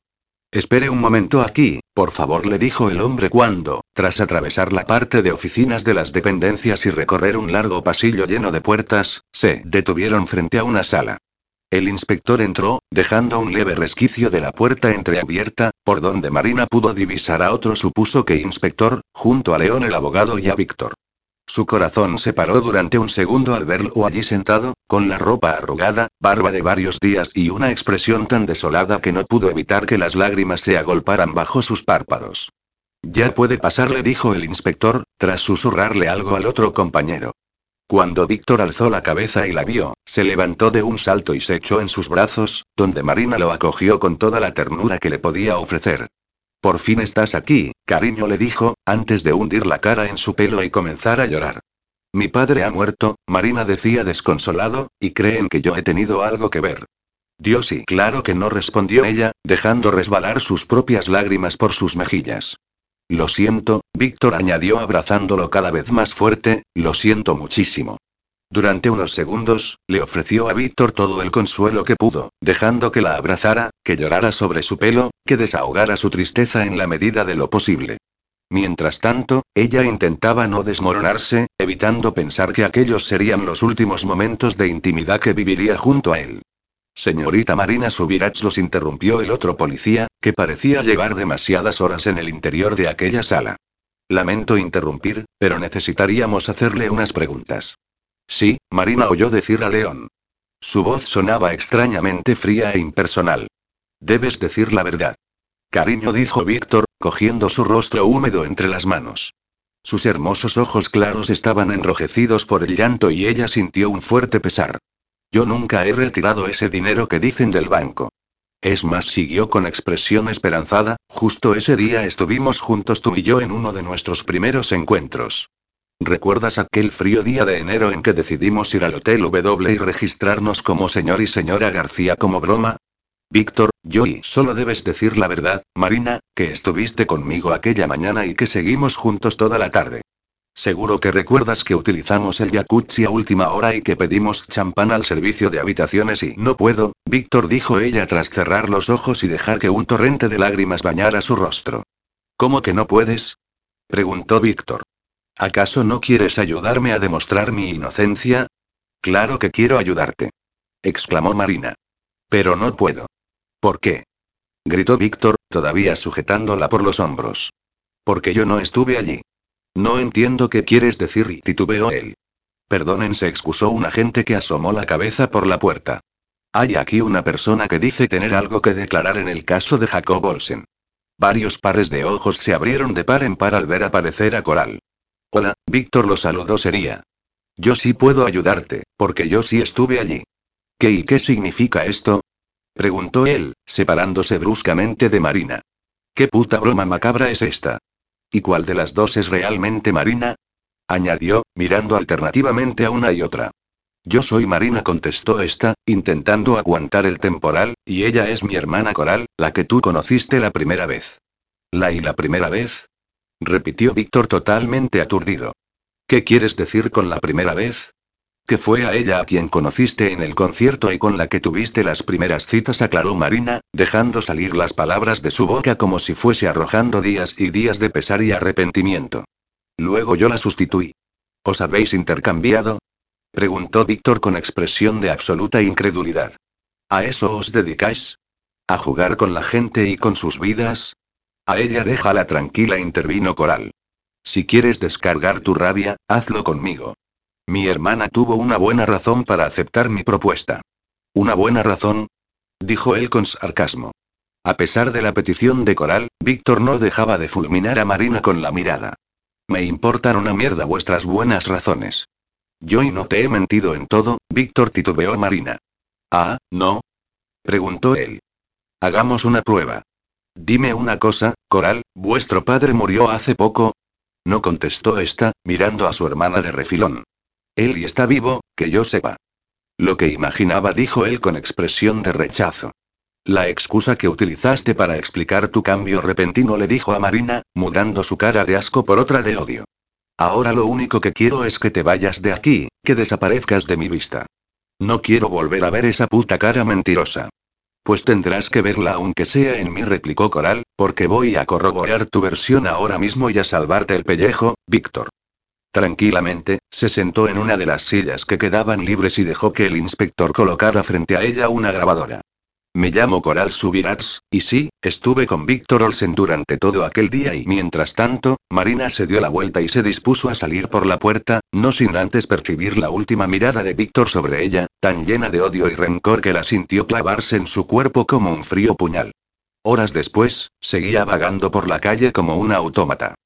Espere un momento aquí, por favor, le dijo el hombre cuando, tras atravesar la parte de oficinas de las dependencias y recorrer un largo pasillo lleno de puertas, se detuvieron frente a una sala. El inspector entró, dejando un leve resquicio de la puerta entreabierta, por donde Marina pudo divisar a otro supuso que inspector, junto a León el abogado y a Víctor. Su corazón se paró durante un segundo al verlo allí sentado, con la ropa arrugada, barba de varios días y una expresión tan desolada que no pudo evitar que las lágrimas se agolparan bajo sus párpados. Ya puede pasarle, dijo el inspector, tras susurrarle algo al otro compañero. Cuando Víctor alzó la cabeza y la vio, se levantó de un salto y se echó en sus brazos, donde Marina lo acogió con toda la ternura que le podía ofrecer. Por fin estás aquí, cariño le dijo, antes de hundir la cara en su pelo y comenzar a llorar. Mi padre ha muerto, Marina decía desconsolado, y creen que yo he tenido algo que ver. Dios y claro que no respondió ella, dejando resbalar sus propias lágrimas por sus mejillas. Lo siento, Víctor añadió abrazándolo cada vez más fuerte, lo siento muchísimo. Durante unos segundos, le ofreció a Víctor todo el consuelo que pudo, dejando que la abrazara, que llorara sobre su pelo, que desahogara su tristeza en la medida de lo posible. Mientras tanto, ella intentaba no desmoronarse, evitando pensar que aquellos serían los últimos momentos de intimidad que viviría junto a él. Señorita Marina Subirach los interrumpió el otro policía, que parecía llevar demasiadas horas en el interior de aquella sala. Lamento interrumpir, pero necesitaríamos hacerle unas preguntas. Sí, Marina oyó decir a León. Su voz sonaba extrañamente fría e impersonal. Debes decir la verdad. Cariño, dijo Víctor, cogiendo su rostro húmedo entre las manos. Sus hermosos ojos claros estaban enrojecidos por el llanto y ella sintió un fuerte pesar. Yo nunca he retirado ese dinero que dicen del banco. Es más, siguió con expresión esperanzada, justo ese día estuvimos juntos tú y yo en uno de nuestros primeros encuentros. ¿Recuerdas aquel frío día de enero en que decidimos ir al Hotel W y registrarnos como señor y señora García como broma? Víctor, yo y solo debes decir la verdad, Marina, que estuviste conmigo aquella mañana y que seguimos juntos toda la tarde. Seguro que recuerdas que utilizamos el jacuzzi a última hora y que pedimos champán al servicio de habitaciones y no puedo, Víctor dijo ella tras cerrar los ojos y dejar que un torrente de lágrimas bañara su rostro. ¿Cómo que no puedes? preguntó Víctor. ¿Acaso no quieres ayudarme a demostrar mi inocencia? Claro que quiero ayudarte. exclamó Marina. Pero no puedo. ¿Por qué? gritó Víctor, todavía sujetándola por los hombros. Porque yo no estuve allí. No entiendo qué quieres decir, y titubeó él. Perdonen, se excusó un agente que asomó la cabeza por la puerta. Hay aquí una persona que dice tener algo que declarar en el caso de Jacob Olsen. Varios pares de ojos se abrieron de par en par al ver aparecer a Coral. Hola, Víctor lo saludó sería. Yo sí puedo ayudarte, porque yo sí estuve allí. ¿Qué y qué significa esto? preguntó él, separándose bruscamente de Marina. ¿Qué puta broma macabra es esta? ¿Y cuál de las dos es realmente Marina? añadió, mirando alternativamente a una y otra. Yo soy Marina, contestó esta, intentando aguantar el temporal, y ella es mi hermana Coral, la que tú conociste la primera vez. ¿La y la primera vez? Repitió Víctor totalmente aturdido. ¿Qué quieres decir con la primera vez? Que fue a ella a quien conociste en el concierto y con la que tuviste las primeras citas, aclaró Marina, dejando salir las palabras de su boca como si fuese arrojando días y días de pesar y arrepentimiento. Luego yo la sustituí. ¿Os habéis intercambiado? preguntó Víctor con expresión de absoluta incredulidad. ¿A eso os dedicáis? ¿A jugar con la gente y con sus vidas? A ella déjala tranquila, intervino Coral. Si quieres descargar tu rabia, hazlo conmigo. Mi hermana tuvo una buena razón para aceptar mi propuesta. ¿Una buena razón? dijo él con sarcasmo. A pesar de la petición de Coral, Víctor no dejaba de fulminar a Marina con la mirada. Me importan una mierda vuestras buenas razones. Yo y no te he mentido en todo, Víctor titubeó Marina. Ah, ¿no? preguntó él. Hagamos una prueba. Dime una cosa, Coral, ¿vuestro padre murió hace poco? No contestó esta, mirando a su hermana de refilón. Él y está vivo, que yo sepa. Lo que imaginaba, dijo él con expresión de rechazo. La excusa que utilizaste para explicar tu cambio repentino le dijo a Marina, mudando su cara de asco por otra de odio. Ahora lo único que quiero es que te vayas de aquí, que desaparezcas de mi vista. No quiero volver a ver esa puta cara mentirosa. Pues tendrás que verla aunque sea en mí, replicó Coral, porque voy a corroborar tu versión ahora mismo y a salvarte el pellejo, Víctor. Tranquilamente, se sentó en una de las sillas que quedaban libres y dejó que el inspector colocara frente a ella una grabadora. Me llamo Coral Subirats, y sí, estuve con Víctor Olsen durante todo aquel día y mientras tanto, Marina se dio la vuelta y se dispuso a salir por la puerta, no sin antes percibir la última mirada de Víctor sobre ella, tan llena de odio y rencor que la sintió clavarse en su cuerpo como un frío puñal. Horas después, seguía vagando por la calle como una autómata.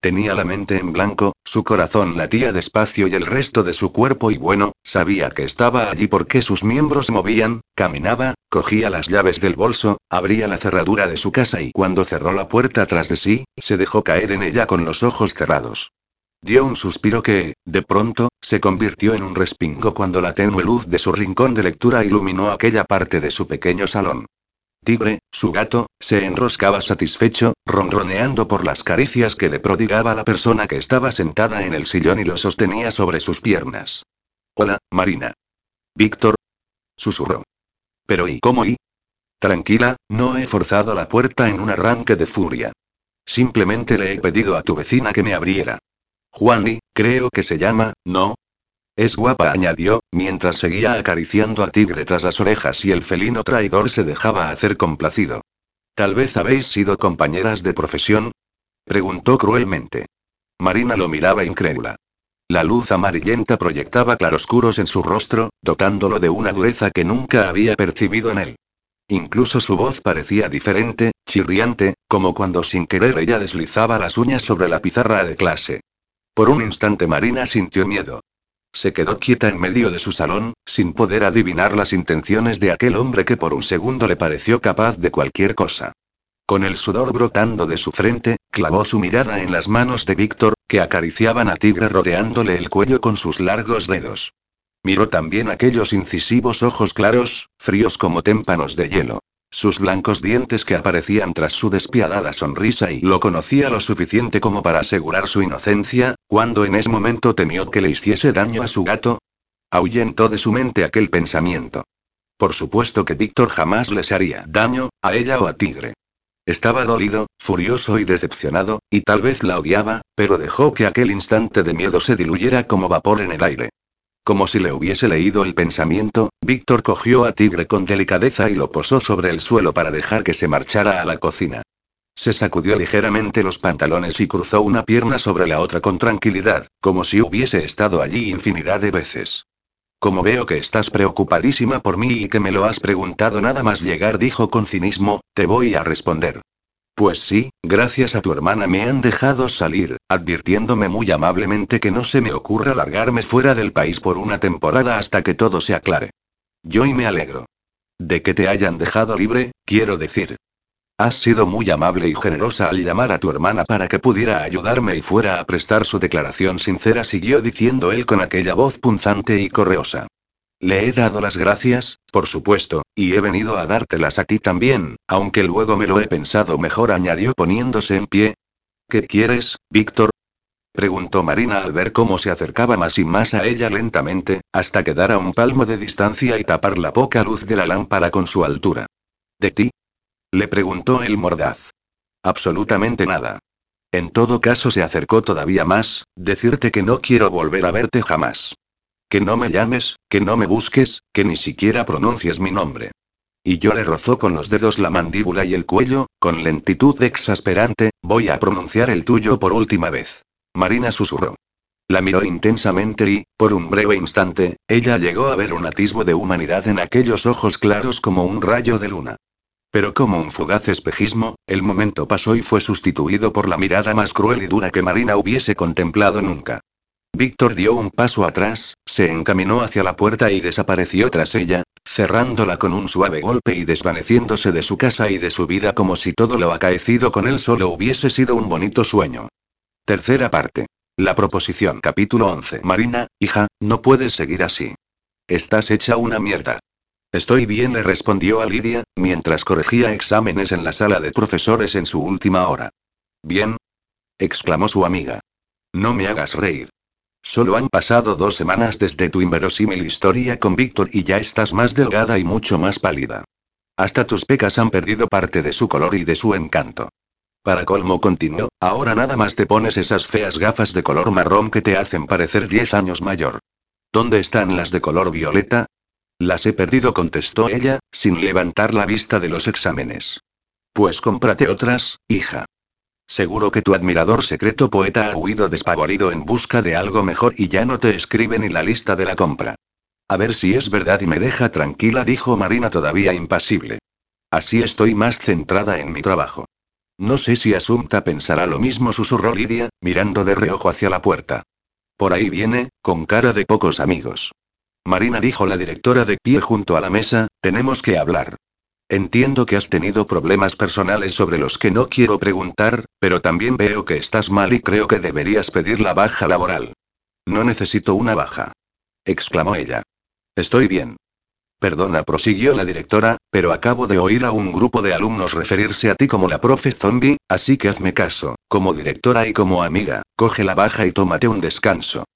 Tenía la mente en blanco, su corazón latía despacio y el resto de su cuerpo y bueno, sabía que estaba allí porque sus miembros movían, caminaba, cogía las llaves del bolso, abría la cerradura de su casa y cuando cerró la puerta tras de sí, se dejó caer en ella con los ojos cerrados. Dio un suspiro que, de pronto, se convirtió en un respingo cuando la tenue luz de su rincón de lectura iluminó aquella parte de su pequeño salón. Tigre, su gato, se enroscaba satisfecho, ronroneando por las caricias que le prodigaba la persona que estaba sentada en el sillón y lo sostenía sobre sus piernas. Hola, Marina. Víctor. Susurró. Pero ¿y cómo y? Tranquila, no he forzado la puerta en un arranque de furia. Simplemente le he pedido a tu vecina que me abriera. Juani, creo que se llama, ¿no? Es guapa, añadió, mientras seguía acariciando a Tigre tras las orejas y el felino traidor se dejaba hacer complacido. ¿Tal vez habéis sido compañeras de profesión? preguntó cruelmente. Marina lo miraba incrédula. La luz amarillenta proyectaba claroscuros en su rostro, dotándolo de una dureza que nunca había percibido en él. Incluso su voz parecía diferente, chirriante, como cuando sin querer ella deslizaba las uñas sobre la pizarra de clase. Por un instante Marina sintió miedo. Se quedó quieta en medio de su salón, sin poder adivinar las intenciones de aquel hombre que por un segundo le pareció capaz de cualquier cosa. Con el sudor brotando de su frente, clavó su mirada en las manos de Víctor, que acariciaban a Tigre rodeándole el cuello con sus largos dedos. Miró también aquellos incisivos ojos claros, fríos como témpanos de hielo. Sus blancos dientes que aparecían tras su despiadada sonrisa y lo conocía lo suficiente como para asegurar su inocencia, cuando en ese momento temió que le hiciese daño a su gato. Ahuyentó de su mente aquel pensamiento. Por supuesto que Víctor jamás les haría daño, a ella o a Tigre. Estaba dolido, furioso y decepcionado, y tal vez la odiaba, pero dejó que aquel instante de miedo se diluyera como vapor en el aire. Como si le hubiese leído el pensamiento, Víctor cogió a Tigre con delicadeza y lo posó sobre el suelo para dejar que se marchara a la cocina. Se sacudió ligeramente los pantalones y cruzó una pierna sobre la otra con tranquilidad, como si hubiese estado allí infinidad de veces. Como veo que estás preocupadísima por mí y que me lo has preguntado nada más llegar, dijo con cinismo, te voy a responder. Pues sí, gracias a tu hermana me han dejado salir, advirtiéndome muy amablemente que no se me ocurra largarme fuera del país por una temporada hasta que todo se aclare. Yo y me alegro. De que te hayan dejado libre, quiero decir. Has sido muy amable y generosa al llamar a tu hermana para que pudiera ayudarme y fuera a prestar su declaración sincera, siguió diciendo él con aquella voz punzante y correosa. Le he dado las gracias, por supuesto, y he venido a dártelas a ti también, aunque luego me lo he pensado mejor, añadió poniéndose en pie. ¿Qué quieres, Víctor? preguntó Marina al ver cómo se acercaba más y más a ella lentamente, hasta quedar a un palmo de distancia y tapar la poca luz de la lámpara con su altura. ¿De ti? le preguntó el mordaz. Absolutamente nada. En todo caso se acercó todavía más, decirte que no quiero volver a verte jamás. Que no me llames, que no me busques, que ni siquiera pronuncies mi nombre. Y yo le rozó con los dedos la mandíbula y el cuello, con lentitud exasperante, voy a pronunciar el tuyo por última vez. Marina susurró. La miró intensamente y, por un breve instante, ella llegó a ver un atisbo de humanidad en aquellos ojos claros como un rayo de luna. Pero como un fugaz espejismo, el momento pasó y fue sustituido por la mirada más cruel y dura que Marina hubiese contemplado nunca. Víctor dio un paso atrás, se encaminó hacia la puerta y desapareció tras ella, cerrándola con un suave golpe y desvaneciéndose de su casa y de su vida como si todo lo acaecido con él solo hubiese sido un bonito sueño. Tercera parte. La proposición. Capítulo 11. Marina, hija, no puedes seguir así. Estás hecha una mierda. Estoy bien, le respondió a Lidia, mientras corregía exámenes en la sala de profesores en su última hora. Bien. exclamó su amiga. No me hagas reír. Solo han pasado dos semanas desde tu inverosímil historia con Víctor y ya estás más delgada y mucho más pálida. Hasta tus pecas han perdido parte de su color y de su encanto. Para colmo continuó, ahora nada más te pones esas feas gafas de color marrón que te hacen parecer diez años mayor. ¿Dónde están las de color violeta? Las he perdido, contestó ella, sin levantar la vista de los exámenes. Pues cómprate otras, hija. Seguro que tu admirador secreto poeta ha huido despavorido en busca de algo mejor y ya no te escribe ni la lista de la compra. A ver si es verdad y me deja tranquila, dijo Marina todavía impasible. Así estoy más centrada en mi trabajo. No sé si Asunta pensará lo mismo, susurró Lidia, mirando de reojo hacia la puerta. Por ahí viene, con cara de pocos amigos. Marina dijo la directora de pie junto a la mesa, tenemos que hablar. Entiendo que has tenido problemas personales sobre los que no quiero preguntar, pero también veo que estás mal y creo que deberías pedir la baja laboral. No necesito una baja. exclamó ella. Estoy bien. Perdona, prosiguió la directora, pero acabo de oír a un grupo de alumnos referirse a ti como la profe zombie, así que hazme caso, como directora y como amiga, coge la baja y tómate un descanso.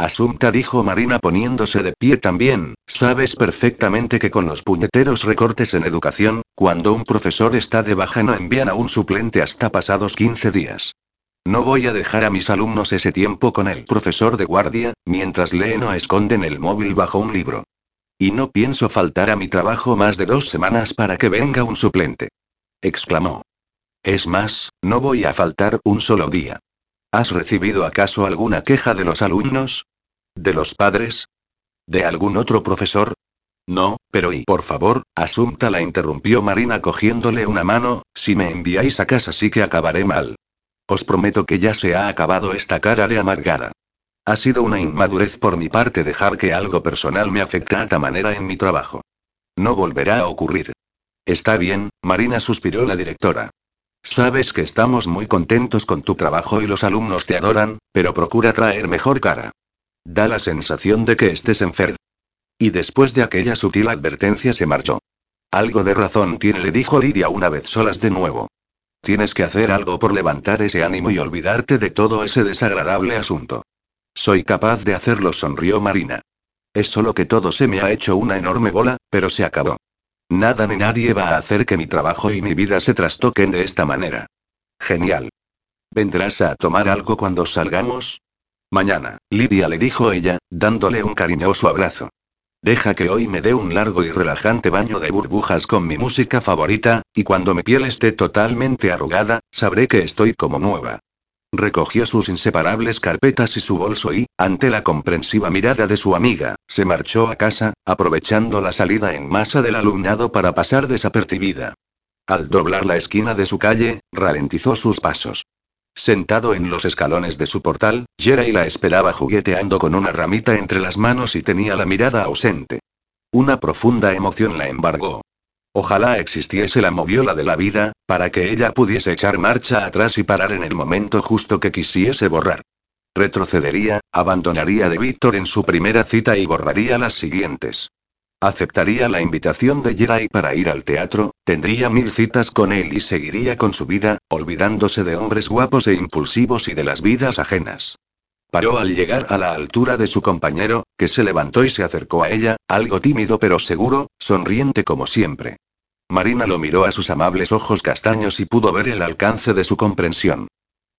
Asunta dijo Marina poniéndose de pie también, sabes perfectamente que con los puñeteros recortes en educación, cuando un profesor está de baja no envían a un suplente hasta pasados 15 días. No voy a dejar a mis alumnos ese tiempo con el profesor de guardia, mientras leen o esconden el móvil bajo un libro. Y no pienso faltar a mi trabajo más de dos semanas para que venga un suplente. Exclamó. Es más, no voy a faltar un solo día. ¿Has recibido acaso alguna queja de los alumnos? ¿De los padres? ¿De algún otro profesor? No, pero y por favor, Asunta la interrumpió Marina cogiéndole una mano, si me enviáis a casa sí que acabaré mal. Os prometo que ya se ha acabado esta cara de amargada. Ha sido una inmadurez por mi parte dejar que algo personal me afectara manera en mi trabajo. No volverá a ocurrir. Está bien, Marina suspiró la directora. Sabes que estamos muy contentos con tu trabajo y los alumnos te adoran, pero procura traer mejor cara. Da la sensación de que estés enfermo. Y después de aquella sutil advertencia se marchó. Algo de razón tiene, le dijo Lidia una vez solas de nuevo. Tienes que hacer algo por levantar ese ánimo y olvidarte de todo ese desagradable asunto. Soy capaz de hacerlo, sonrió Marina. Es solo que todo se me ha hecho una enorme bola, pero se acabó. Nada ni nadie va a hacer que mi trabajo y mi vida se trastoquen de esta manera. Genial. ¿Vendrás a tomar algo cuando salgamos? Mañana, Lidia le dijo ella, dándole un cariñoso abrazo. Deja que hoy me dé un largo y relajante baño de burbujas con mi música favorita, y cuando mi piel esté totalmente arrugada, sabré que estoy como nueva. Recogió sus inseparables carpetas y su bolso y, ante la comprensiva mirada de su amiga, se marchó a casa, aprovechando la salida en masa del alumnado para pasar desapercibida. Al doblar la esquina de su calle, ralentizó sus pasos. Sentado en los escalones de su portal, Jerry la esperaba jugueteando con una ramita entre las manos y tenía la mirada ausente. Una profunda emoción la embargó. Ojalá existiese la moviola de la vida, para que ella pudiese echar marcha atrás y parar en el momento justo que quisiese borrar. Retrocedería, abandonaría de Víctor en su primera cita y borraría las siguientes. Aceptaría la invitación de Jerai para ir al teatro, tendría mil citas con él y seguiría con su vida, olvidándose de hombres guapos e impulsivos y de las vidas ajenas. Paró al llegar a la altura de su compañero, que se levantó y se acercó a ella, algo tímido pero seguro, sonriente como siempre. Marina lo miró a sus amables ojos castaños y pudo ver el alcance de su comprensión.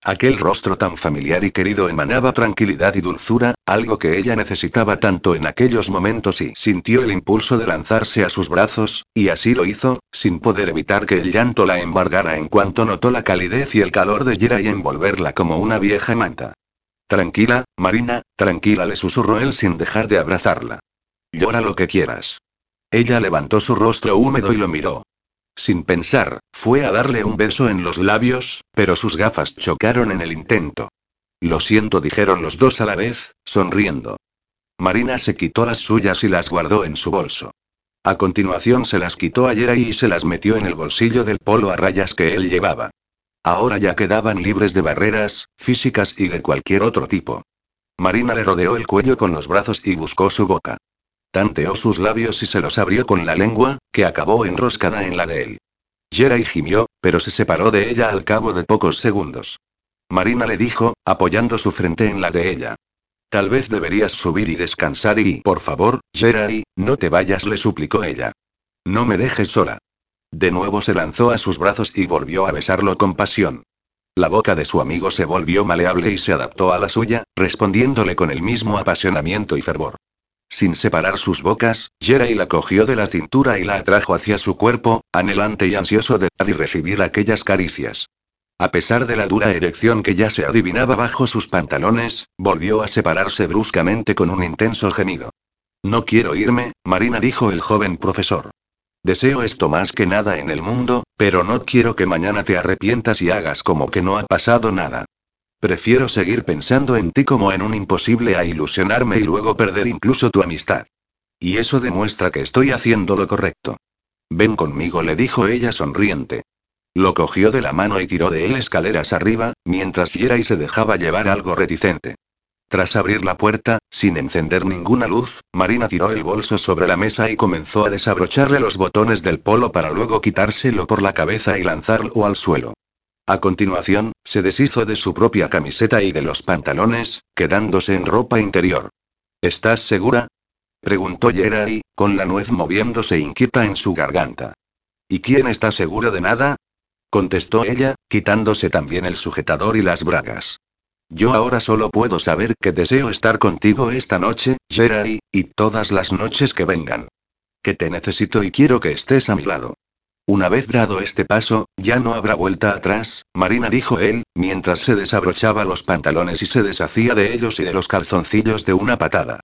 Aquel rostro tan familiar y querido emanaba tranquilidad y dulzura, algo que ella necesitaba tanto en aquellos momentos y sintió el impulso de lanzarse a sus brazos, y así lo hizo, sin poder evitar que el llanto la embargara en cuanto notó la calidez y el calor de Yera y envolverla como una vieja manta. Tranquila, Marina, tranquila, le susurró él sin dejar de abrazarla. Llora lo que quieras. Ella levantó su rostro húmedo y lo miró. Sin pensar, fue a darle un beso en los labios, pero sus gafas chocaron en el intento. Lo siento, dijeron los dos a la vez, sonriendo. Marina se quitó las suyas y las guardó en su bolso. A continuación se las quitó a Yeray y se las metió en el bolsillo del polo a rayas que él llevaba. Ahora ya quedaban libres de barreras, físicas y de cualquier otro tipo. Marina le rodeó el cuello con los brazos y buscó su boca. Tanteó sus labios y se los abrió con la lengua, que acabó enroscada en la de él. y gimió, pero se separó de ella al cabo de pocos segundos. Marina le dijo, apoyando su frente en la de ella. Tal vez deberías subir y descansar y, por favor, Jerai, no te vayas, le suplicó ella. No me dejes sola. De nuevo se lanzó a sus brazos y volvió a besarlo con pasión. La boca de su amigo se volvió maleable y se adaptó a la suya, respondiéndole con el mismo apasionamiento y fervor. Sin separar sus bocas, Jerai la cogió de la cintura y la atrajo hacia su cuerpo, anhelante y ansioso de dar y recibir aquellas caricias. A pesar de la dura erección que ya se adivinaba bajo sus pantalones, volvió a separarse bruscamente con un intenso gemido. No quiero irme, Marina dijo el joven profesor. Deseo esto más que nada en el mundo, pero no quiero que mañana te arrepientas y hagas como que no ha pasado nada. Prefiero seguir pensando en ti como en un imposible a ilusionarme y luego perder incluso tu amistad. Y eso demuestra que estoy haciendo lo correcto. Ven conmigo, le dijo ella sonriente. Lo cogió de la mano y tiró de él escaleras arriba, mientras y se dejaba llevar algo reticente. Tras abrir la puerta, sin encender ninguna luz, Marina tiró el bolso sobre la mesa y comenzó a desabrocharle los botones del polo para luego quitárselo por la cabeza y lanzarlo al suelo. A continuación, se deshizo de su propia camiseta y de los pantalones, quedándose en ropa interior. ¿Estás segura? preguntó Jerry, con la nuez moviéndose inquieta en su garganta. ¿Y quién está seguro de nada? contestó ella, quitándose también el sujetador y las bragas. Yo ahora solo puedo saber que deseo estar contigo esta noche, Jerry, y todas las noches que vengan. Que te necesito y quiero que estés a mi lado. Una vez dado este paso, ya no habrá vuelta atrás, Marina dijo él, mientras se desabrochaba los pantalones y se deshacía de ellos y de los calzoncillos de una patada.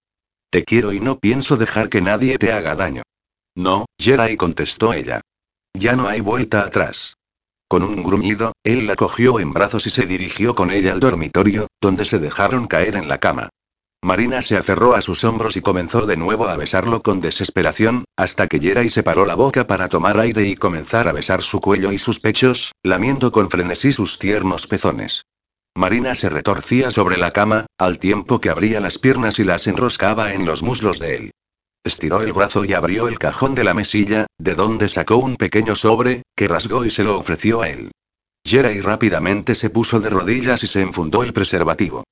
Te quiero y no pienso dejar que nadie te haga daño. No, Jerai contestó ella. Ya no hay vuelta atrás. Con un gruñido, él la cogió en brazos y se dirigió con ella al dormitorio, donde se dejaron caer en la cama. Marina se aferró a sus hombros y comenzó de nuevo a besarlo con desesperación, hasta que y separó la boca para tomar aire y comenzar a besar su cuello y sus pechos, lamiendo con frenesí sus tiernos pezones. Marina se retorcía sobre la cama, al tiempo que abría las piernas y las enroscaba en los muslos de él. Estiró el brazo y abrió el cajón de la mesilla, de donde sacó un pequeño sobre, que rasgó y se lo ofreció a él. Jerai rápidamente se puso de rodillas y se enfundó el preservativo.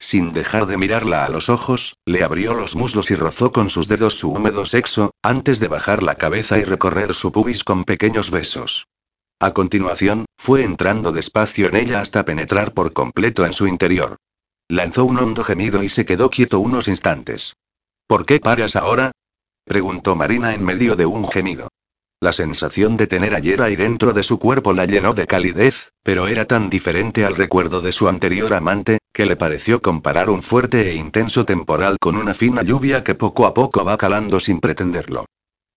Sin dejar de mirarla a los ojos, le abrió los muslos y rozó con sus dedos su húmedo sexo, antes de bajar la cabeza y recorrer su pubis con pequeños besos. A continuación, fue entrando despacio en ella hasta penetrar por completo en su interior. Lanzó un hondo gemido y se quedó quieto unos instantes. ¿Por qué paras ahora? Preguntó Marina en medio de un gemido. La sensación de tener a ahí dentro de su cuerpo la llenó de calidez, pero era tan diferente al recuerdo de su anterior amante, que le pareció comparar un fuerte e intenso temporal con una fina lluvia que poco a poco va calando sin pretenderlo.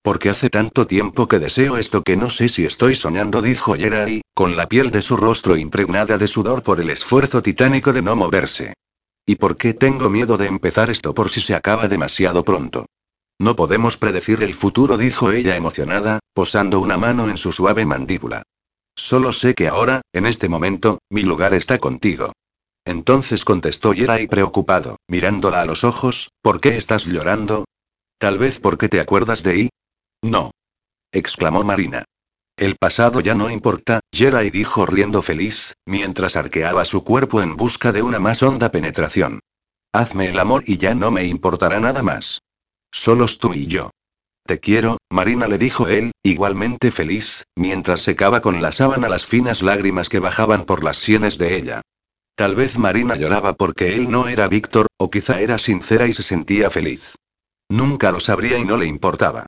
Porque hace tanto tiempo que deseo esto que no sé si estoy soñando, dijo Jerry, con la piel de su rostro impregnada de sudor por el esfuerzo titánico de no moverse. ¿Y por qué tengo miedo de empezar esto por si se acaba demasiado pronto? No podemos predecir el futuro, dijo ella emocionada, posando una mano en su suave mandíbula. Solo sé que ahora, en este momento, mi lugar está contigo. Entonces contestó Yerai preocupado, mirándola a los ojos, ¿por qué estás llorando? Tal vez porque te acuerdas de I. No. exclamó Marina. El pasado ya no importa, Yerai dijo riendo feliz, mientras arqueaba su cuerpo en busca de una más honda penetración. Hazme el amor y ya no me importará nada más. Solos tú y yo. Te quiero, Marina le dijo él, igualmente feliz, mientras secaba con la sábana las finas lágrimas que bajaban por las sienes de ella. Tal vez Marina lloraba porque él no era Víctor, o quizá era sincera y se sentía feliz. Nunca lo sabría y no le importaba.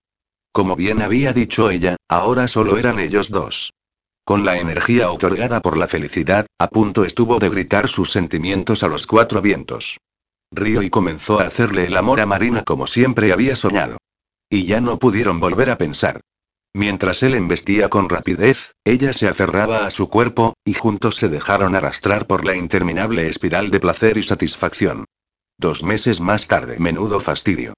Como bien había dicho ella, ahora solo eran ellos dos. Con la energía otorgada por la felicidad, a punto estuvo de gritar sus sentimientos a los cuatro vientos. Río y comenzó a hacerle el amor a Marina como siempre había soñado. Y ya no pudieron volver a pensar. Mientras él embestía con rapidez, ella se aferraba a su cuerpo, y juntos se dejaron arrastrar por la interminable espiral de placer y satisfacción. Dos meses más tarde, menudo fastidio.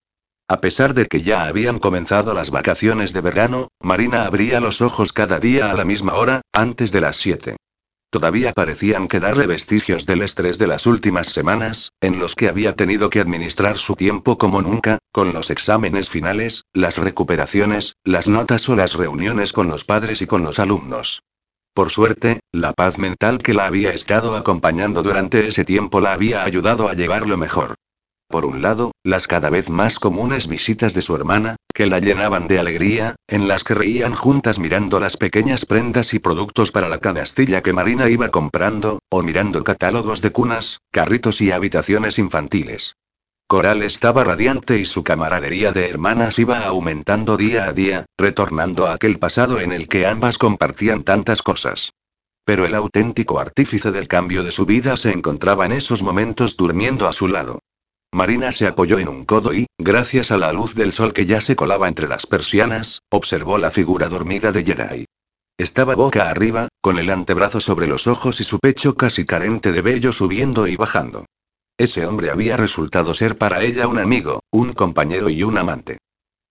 A pesar de que ya habían comenzado las vacaciones de verano, Marina abría los ojos cada día a la misma hora, antes de las siete. Todavía parecían quedarle vestigios del estrés de las últimas semanas, en los que había tenido que administrar su tiempo como nunca, con los exámenes finales, las recuperaciones, las notas o las reuniones con los padres y con los alumnos. Por suerte, la paz mental que la había estado acompañando durante ese tiempo la había ayudado a llevarlo mejor. Por un lado, las cada vez más comunes visitas de su hermana, que la llenaban de alegría, en las que reían juntas mirando las pequeñas prendas y productos para la canastilla que Marina iba comprando, o mirando catálogos de cunas, carritos y habitaciones infantiles. Coral estaba radiante y su camaradería de hermanas iba aumentando día a día, retornando a aquel pasado en el que ambas compartían tantas cosas. Pero el auténtico artífice del cambio de su vida se encontraba en esos momentos durmiendo a su lado. Marina se apoyó en un codo y, gracias a la luz del sol que ya se colaba entre las persianas, observó la figura dormida de Jerai. Estaba boca arriba, con el antebrazo sobre los ojos y su pecho casi carente de vello subiendo y bajando. Ese hombre había resultado ser para ella un amigo, un compañero y un amante.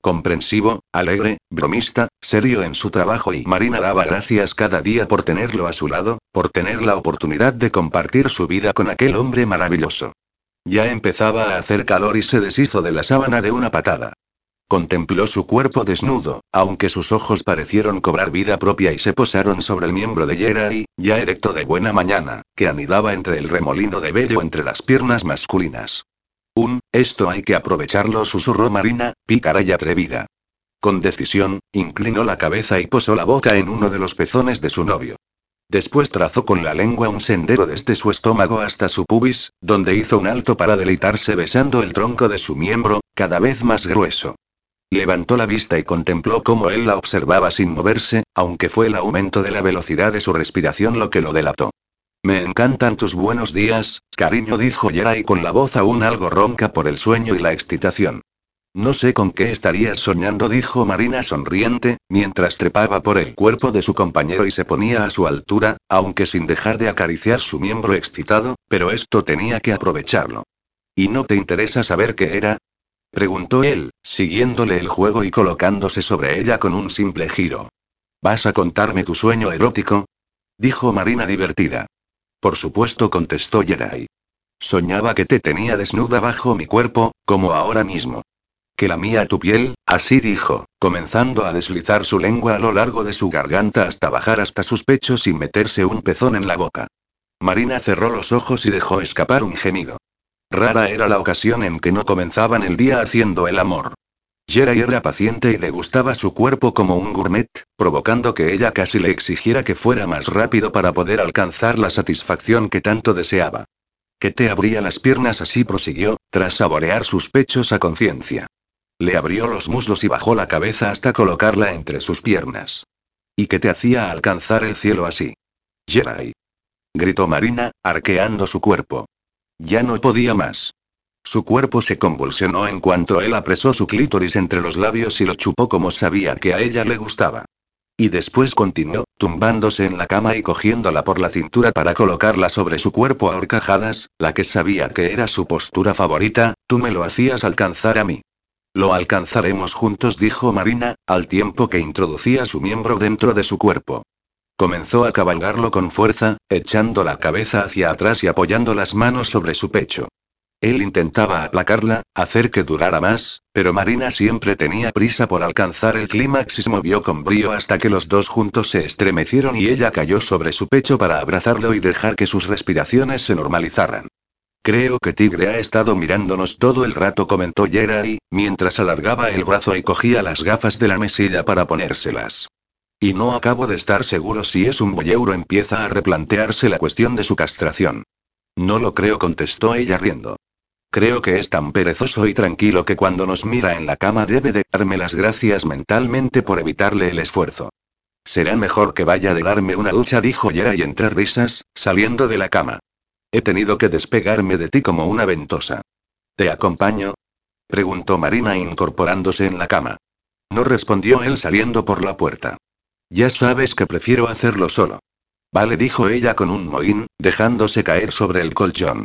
Comprensivo, alegre, bromista, serio en su trabajo y Marina daba gracias cada día por tenerlo a su lado, por tener la oportunidad de compartir su vida con aquel hombre maravilloso. Ya empezaba a hacer calor y se deshizo de la sábana de una patada. Contempló su cuerpo desnudo, aunque sus ojos parecieron cobrar vida propia y se posaron sobre el miembro de Yerai, ya erecto de buena mañana, que anidaba entre el remolino de vello entre las piernas masculinas. Un, esto hay que aprovecharlo, susurró Marina, pícara y atrevida. Con decisión, inclinó la cabeza y posó la boca en uno de los pezones de su novio. Después trazó con la lengua un sendero desde su estómago hasta su pubis, donde hizo un alto para deleitarse besando el tronco de su miembro, cada vez más grueso. Levantó la vista y contempló cómo él la observaba sin moverse, aunque fue el aumento de la velocidad de su respiración lo que lo delató. Me encantan tus buenos días, cariño, dijo Yerai con la voz aún algo ronca por el sueño y la excitación. No sé con qué estarías soñando, dijo Marina sonriente, mientras trepaba por el cuerpo de su compañero y se ponía a su altura, aunque sin dejar de acariciar su miembro excitado, pero esto tenía que aprovecharlo. ¿Y no te interesa saber qué era? preguntó él, siguiéndole el juego y colocándose sobre ella con un simple giro. ¿Vas a contarme tu sueño erótico? dijo Marina divertida. Por supuesto, contestó Yerai. Soñaba que te tenía desnuda bajo mi cuerpo, como ahora mismo que lamía tu piel, así dijo, comenzando a deslizar su lengua a lo largo de su garganta hasta bajar hasta sus pechos y meterse un pezón en la boca. Marina cerró los ojos y dejó escapar un gemido. Rara era la ocasión en que no comenzaban el día haciendo el amor. Jerry era paciente y le gustaba su cuerpo como un gourmet, provocando que ella casi le exigiera que fuera más rápido para poder alcanzar la satisfacción que tanto deseaba. Que te abría las piernas así prosiguió, tras saborear sus pechos a conciencia. Le abrió los muslos y bajó la cabeza hasta colocarla entre sus piernas. ¿Y qué te hacía alcanzar el cielo así? Jerai. Gritó Marina, arqueando su cuerpo. Ya no podía más. Su cuerpo se convulsionó en cuanto él apresó su clítoris entre los labios y lo chupó como sabía que a ella le gustaba. Y después continuó, tumbándose en la cama y cogiéndola por la cintura para colocarla sobre su cuerpo a horcajadas, la que sabía que era su postura favorita, tú me lo hacías alcanzar a mí. Lo alcanzaremos juntos, dijo Marina, al tiempo que introducía su miembro dentro de su cuerpo. Comenzó a cabalgarlo con fuerza, echando la cabeza hacia atrás y apoyando las manos sobre su pecho. Él intentaba aplacarla, hacer que durara más, pero Marina siempre tenía prisa por alcanzar el clímax y se movió con brío hasta que los dos juntos se estremecieron y ella cayó sobre su pecho para abrazarlo y dejar que sus respiraciones se normalizaran. Creo que Tigre ha estado mirándonos todo el rato, comentó Jerai, mientras alargaba el brazo y cogía las gafas de la mesilla para ponérselas. Y no acabo de estar seguro si es un boyeuro empieza a replantearse la cuestión de su castración. No lo creo, contestó ella riendo. Creo que es tan perezoso y tranquilo que cuando nos mira en la cama debe de darme las gracias mentalmente por evitarle el esfuerzo. Será mejor que vaya de darme una ducha, dijo y entre risas, saliendo de la cama. He tenido que despegarme de ti como una ventosa. ¿Te acompaño? preguntó Marina incorporándose en la cama. No respondió él saliendo por la puerta. Ya sabes que prefiero hacerlo solo. Vale, dijo ella con un mohín, dejándose caer sobre el colchón.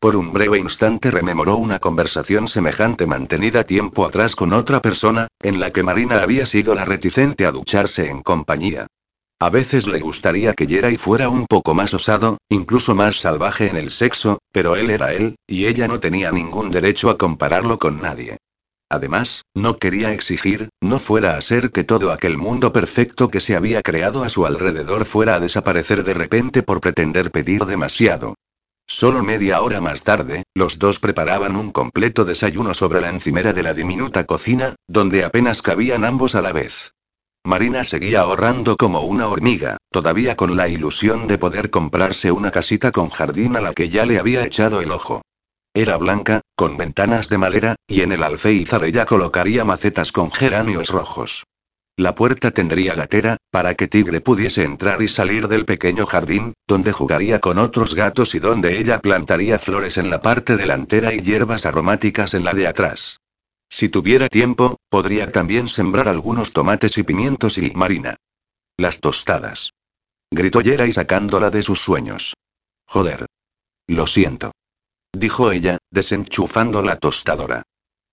Por un breve instante rememoró una conversación semejante mantenida tiempo atrás con otra persona, en la que Marina había sido la reticente a ducharse en compañía. A veces le gustaría que Yeray fuera un poco más osado, incluso más salvaje en el sexo, pero él era él, y ella no tenía ningún derecho a compararlo con nadie. Además, no quería exigir, no fuera a ser que todo aquel mundo perfecto que se había creado a su alrededor fuera a desaparecer de repente por pretender pedir demasiado. Solo media hora más tarde, los dos preparaban un completo desayuno sobre la encimera de la diminuta cocina, donde apenas cabían ambos a la vez. Marina seguía ahorrando como una hormiga, todavía con la ilusión de poder comprarse una casita con jardín a la que ya le había echado el ojo. Era blanca, con ventanas de madera, y en el alféizar ella colocaría macetas con geranios rojos. La puerta tendría gatera, para que Tigre pudiese entrar y salir del pequeño jardín, donde jugaría con otros gatos y donde ella plantaría flores en la parte delantera y hierbas aromáticas en la de atrás. Si tuviera tiempo, podría también sembrar algunos tomates y pimientos y Marina. Las tostadas. Gritó Yera y sacándola de sus sueños. Joder. Lo siento dijo ella, desenchufando la tostadora.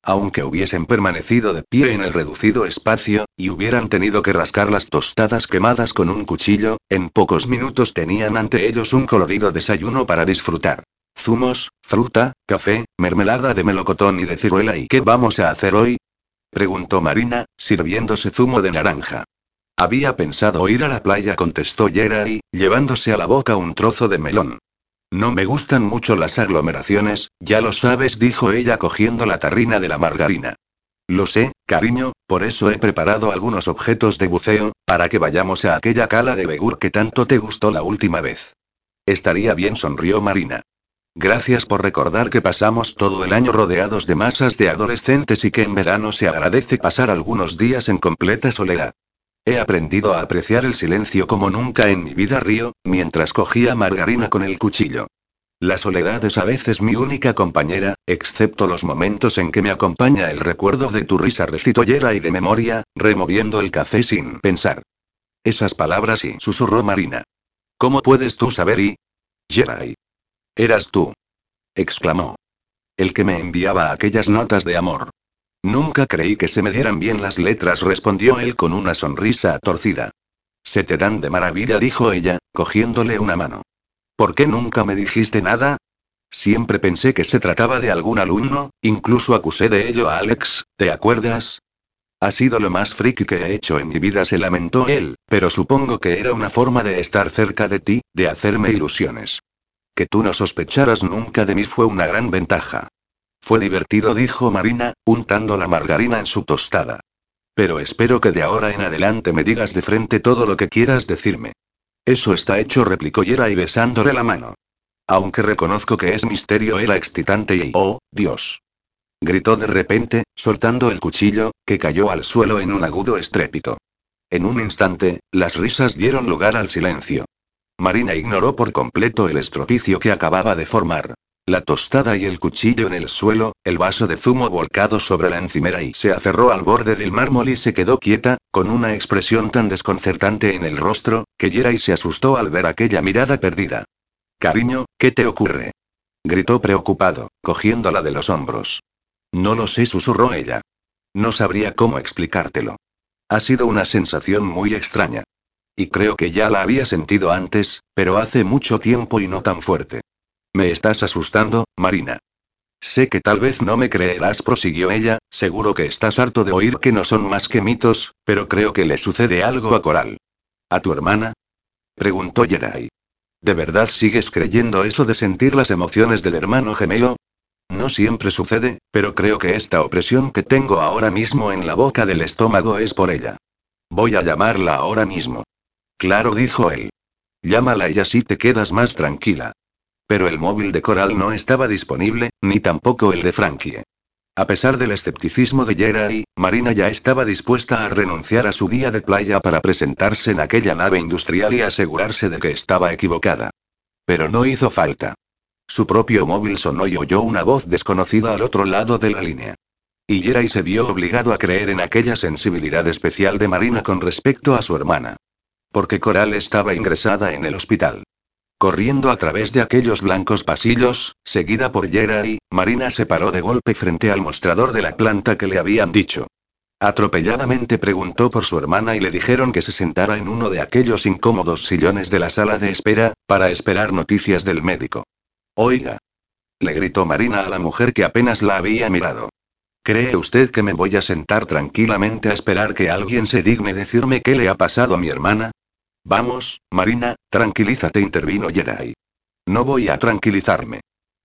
Aunque hubiesen permanecido de pie en el reducido espacio, y hubieran tenido que rascar las tostadas quemadas con un cuchillo, en pocos minutos tenían ante ellos un colorido desayuno para disfrutar. Zumos, fruta, café, mermelada de melocotón y de ciruela. ¿Y qué vamos a hacer hoy? preguntó Marina, sirviéndose zumo de naranja. Había pensado ir a la playa, contestó Jerry, llevándose a la boca un trozo de melón. No me gustan mucho las aglomeraciones, ya lo sabes, dijo ella cogiendo la tarrina de la margarina. Lo sé, cariño, por eso he preparado algunos objetos de buceo, para que vayamos a aquella cala de Begur que tanto te gustó la última vez. Estaría bien, sonrió Marina. Gracias por recordar que pasamos todo el año rodeados de masas de adolescentes y que en verano se agradece pasar algunos días en completa soledad. He aprendido a apreciar el silencio como nunca en mi vida río, mientras cogía margarina con el cuchillo. La soledad es a veces mi única compañera, excepto los momentos en que me acompaña el recuerdo de tu risa recitollera y de memoria, removiendo el café sin pensar. Esas palabras y susurró Marina. ¿Cómo puedes tú saber y? Jerai. Eras tú. exclamó. El que me enviaba aquellas notas de amor. Nunca creí que se me dieran bien las letras, respondió él con una sonrisa torcida. Se te dan de maravilla, dijo ella, cogiéndole una mano. ¿Por qué nunca me dijiste nada? Siempre pensé que se trataba de algún alumno, incluso acusé de ello a Alex, ¿te acuerdas? Ha sido lo más friki que he hecho en mi vida, se lamentó él, pero supongo que era una forma de estar cerca de ti, de hacerme ilusiones. Que tú no sospecharas nunca de mí fue una gran ventaja. Fue divertido, dijo Marina, untando la margarina en su tostada. Pero espero que de ahora en adelante me digas de frente todo lo que quieras decirme. Eso está hecho, replicó Yera y besándole la mano. Aunque reconozco que es misterio, era excitante y... ¡Oh, Dios! Gritó de repente, soltando el cuchillo, que cayó al suelo en un agudo estrépito. En un instante, las risas dieron lugar al silencio. Marina ignoró por completo el estropicio que acababa de formar. La tostada y el cuchillo en el suelo, el vaso de zumo volcado sobre la encimera y se aferró al borde del mármol y se quedó quieta, con una expresión tan desconcertante en el rostro, que y se asustó al ver aquella mirada perdida. Cariño, ¿qué te ocurre? gritó preocupado, cogiéndola de los hombros. No lo sé, susurró ella. No sabría cómo explicártelo. Ha sido una sensación muy extraña. Y creo que ya la había sentido antes, pero hace mucho tiempo y no tan fuerte. Me estás asustando, Marina. Sé que tal vez no me creerás, prosiguió ella, seguro que estás harto de oír que no son más que mitos, pero creo que le sucede algo a Coral. ¿A tu hermana? preguntó Yeray. ¿De verdad sigues creyendo eso de sentir las emociones del hermano gemelo? No siempre sucede, pero creo que esta opresión que tengo ahora mismo en la boca del estómago es por ella. Voy a llamarla ahora mismo. Claro, dijo él. Llámala y así te quedas más tranquila. Pero el móvil de Coral no estaba disponible, ni tampoco el de Frankie. A pesar del escepticismo de Jerry, Marina ya estaba dispuesta a renunciar a su día de playa para presentarse en aquella nave industrial y asegurarse de que estaba equivocada. Pero no hizo falta. Su propio móvil sonó y oyó una voz desconocida al otro lado de la línea. Y Jerry se vio obligado a creer en aquella sensibilidad especial de Marina con respecto a su hermana. Porque Coral estaba ingresada en el hospital. Corriendo a través de aquellos blancos pasillos, seguida por Jerry, Marina se paró de golpe frente al mostrador de la planta que le habían dicho. Atropelladamente preguntó por su hermana y le dijeron que se sentara en uno de aquellos incómodos sillones de la sala de espera, para esperar noticias del médico. Oiga. Le gritó Marina a la mujer que apenas la había mirado. ¿Cree usted que me voy a sentar tranquilamente a esperar que alguien se digne decirme qué le ha pasado a mi hermana? Vamos, Marina, tranquilízate, intervino Jerai. No voy a tranquilizarme.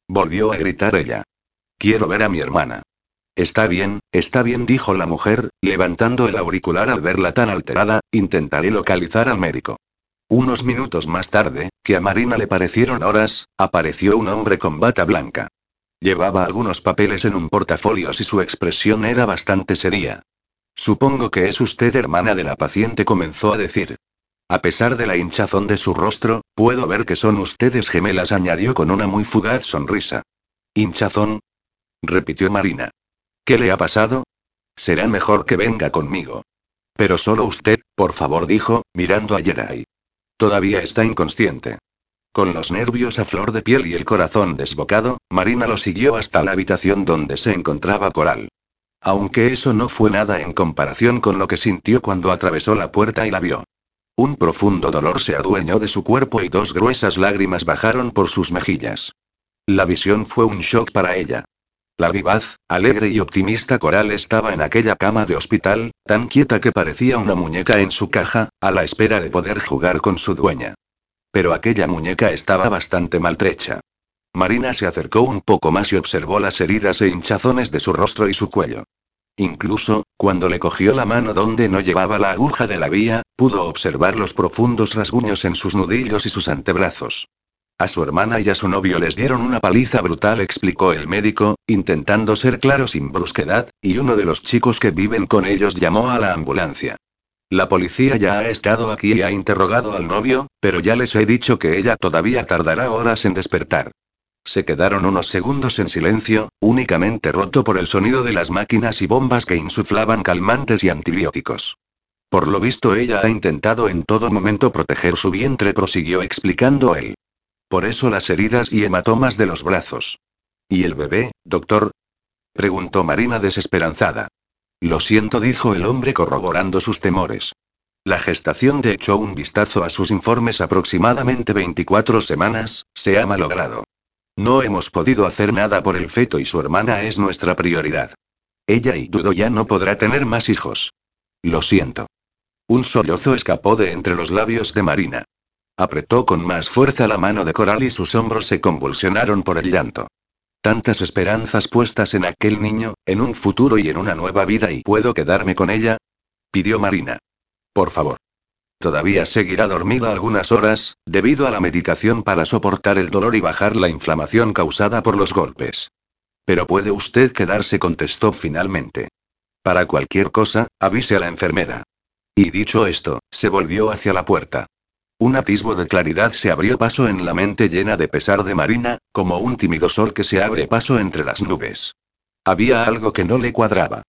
Volvió a gritar ella. Quiero ver a mi hermana. Está bien, está bien, dijo la mujer, levantando el auricular al verla tan alterada, intentaré localizar al médico. Unos minutos más tarde, que a Marina le parecieron horas, apareció un hombre con bata blanca. Llevaba algunos papeles en un portafolio y su expresión era bastante seria. Supongo que es usted hermana de la paciente, comenzó a decir. A pesar de la hinchazón de su rostro, puedo ver que son ustedes gemelas, añadió con una muy fugaz sonrisa. ¿Hinchazón? repitió Marina. ¿Qué le ha pasado? Será mejor que venga conmigo. Pero solo usted, por favor, dijo, mirando a Yerai. Todavía está inconsciente. Con los nervios a flor de piel y el corazón desbocado, Marina lo siguió hasta la habitación donde se encontraba Coral. Aunque eso no fue nada en comparación con lo que sintió cuando atravesó la puerta y la vio. Un profundo dolor se adueñó de su cuerpo y dos gruesas lágrimas bajaron por sus mejillas. La visión fue un shock para ella. La vivaz, alegre y optimista Coral estaba en aquella cama de hospital, tan quieta que parecía una muñeca en su caja, a la espera de poder jugar con su dueña. Pero aquella muñeca estaba bastante maltrecha. Marina se acercó un poco más y observó las heridas e hinchazones de su rostro y su cuello. Incluso, cuando le cogió la mano donde no llevaba la aguja de la vía, pudo observar los profundos rasguños en sus nudillos y sus antebrazos. A su hermana y a su novio les dieron una paliza brutal, explicó el médico, intentando ser claro sin brusquedad, y uno de los chicos que viven con ellos llamó a la ambulancia. La policía ya ha estado aquí y ha interrogado al novio, pero ya les he dicho que ella todavía tardará horas en despertar. Se quedaron unos segundos en silencio, únicamente roto por el sonido de las máquinas y bombas que insuflaban calmantes y antibióticos. Por lo visto ella ha intentado en todo momento proteger su vientre, prosiguió explicando él. Por eso las heridas y hematomas de los brazos. ¿Y el bebé, doctor? preguntó Marina desesperanzada. Lo siento, dijo el hombre corroborando sus temores. La gestación de echó un vistazo a sus informes aproximadamente 24 semanas, se ha malogrado. No hemos podido hacer nada por el feto y su hermana es nuestra prioridad. Ella y Dudo ya no podrá tener más hijos. Lo siento. Un sollozo escapó de entre los labios de Marina. Apretó con más fuerza la mano de Coral y sus hombros se convulsionaron por el llanto. Tantas esperanzas puestas en aquel niño, en un futuro y en una nueva vida y puedo quedarme con ella? pidió Marina. Por favor. Todavía seguirá dormida algunas horas, debido a la medicación para soportar el dolor y bajar la inflamación causada por los golpes. Pero puede usted quedarse, contestó finalmente. Para cualquier cosa, avise a la enfermera. Y dicho esto, se volvió hacia la puerta. Un atisbo de claridad se abrió paso en la mente llena de pesar de Marina, como un tímido sol que se abre paso entre las nubes. Había algo que no le cuadraba.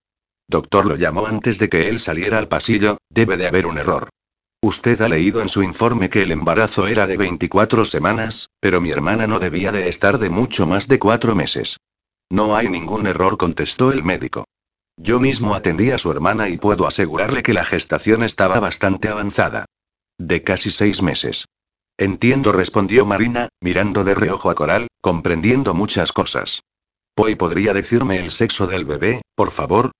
Doctor lo llamó antes de que él saliera al pasillo, debe de haber un error. Usted ha leído en su informe que el embarazo era de 24 semanas, pero mi hermana no debía de estar de mucho más de cuatro meses. No hay ningún error, contestó el médico. Yo mismo atendí a su hermana y puedo asegurarle que la gestación estaba bastante avanzada. De casi seis meses. Entiendo, respondió Marina, mirando de reojo a Coral, comprendiendo muchas cosas. ¿Poi podría decirme el sexo del bebé, por favor?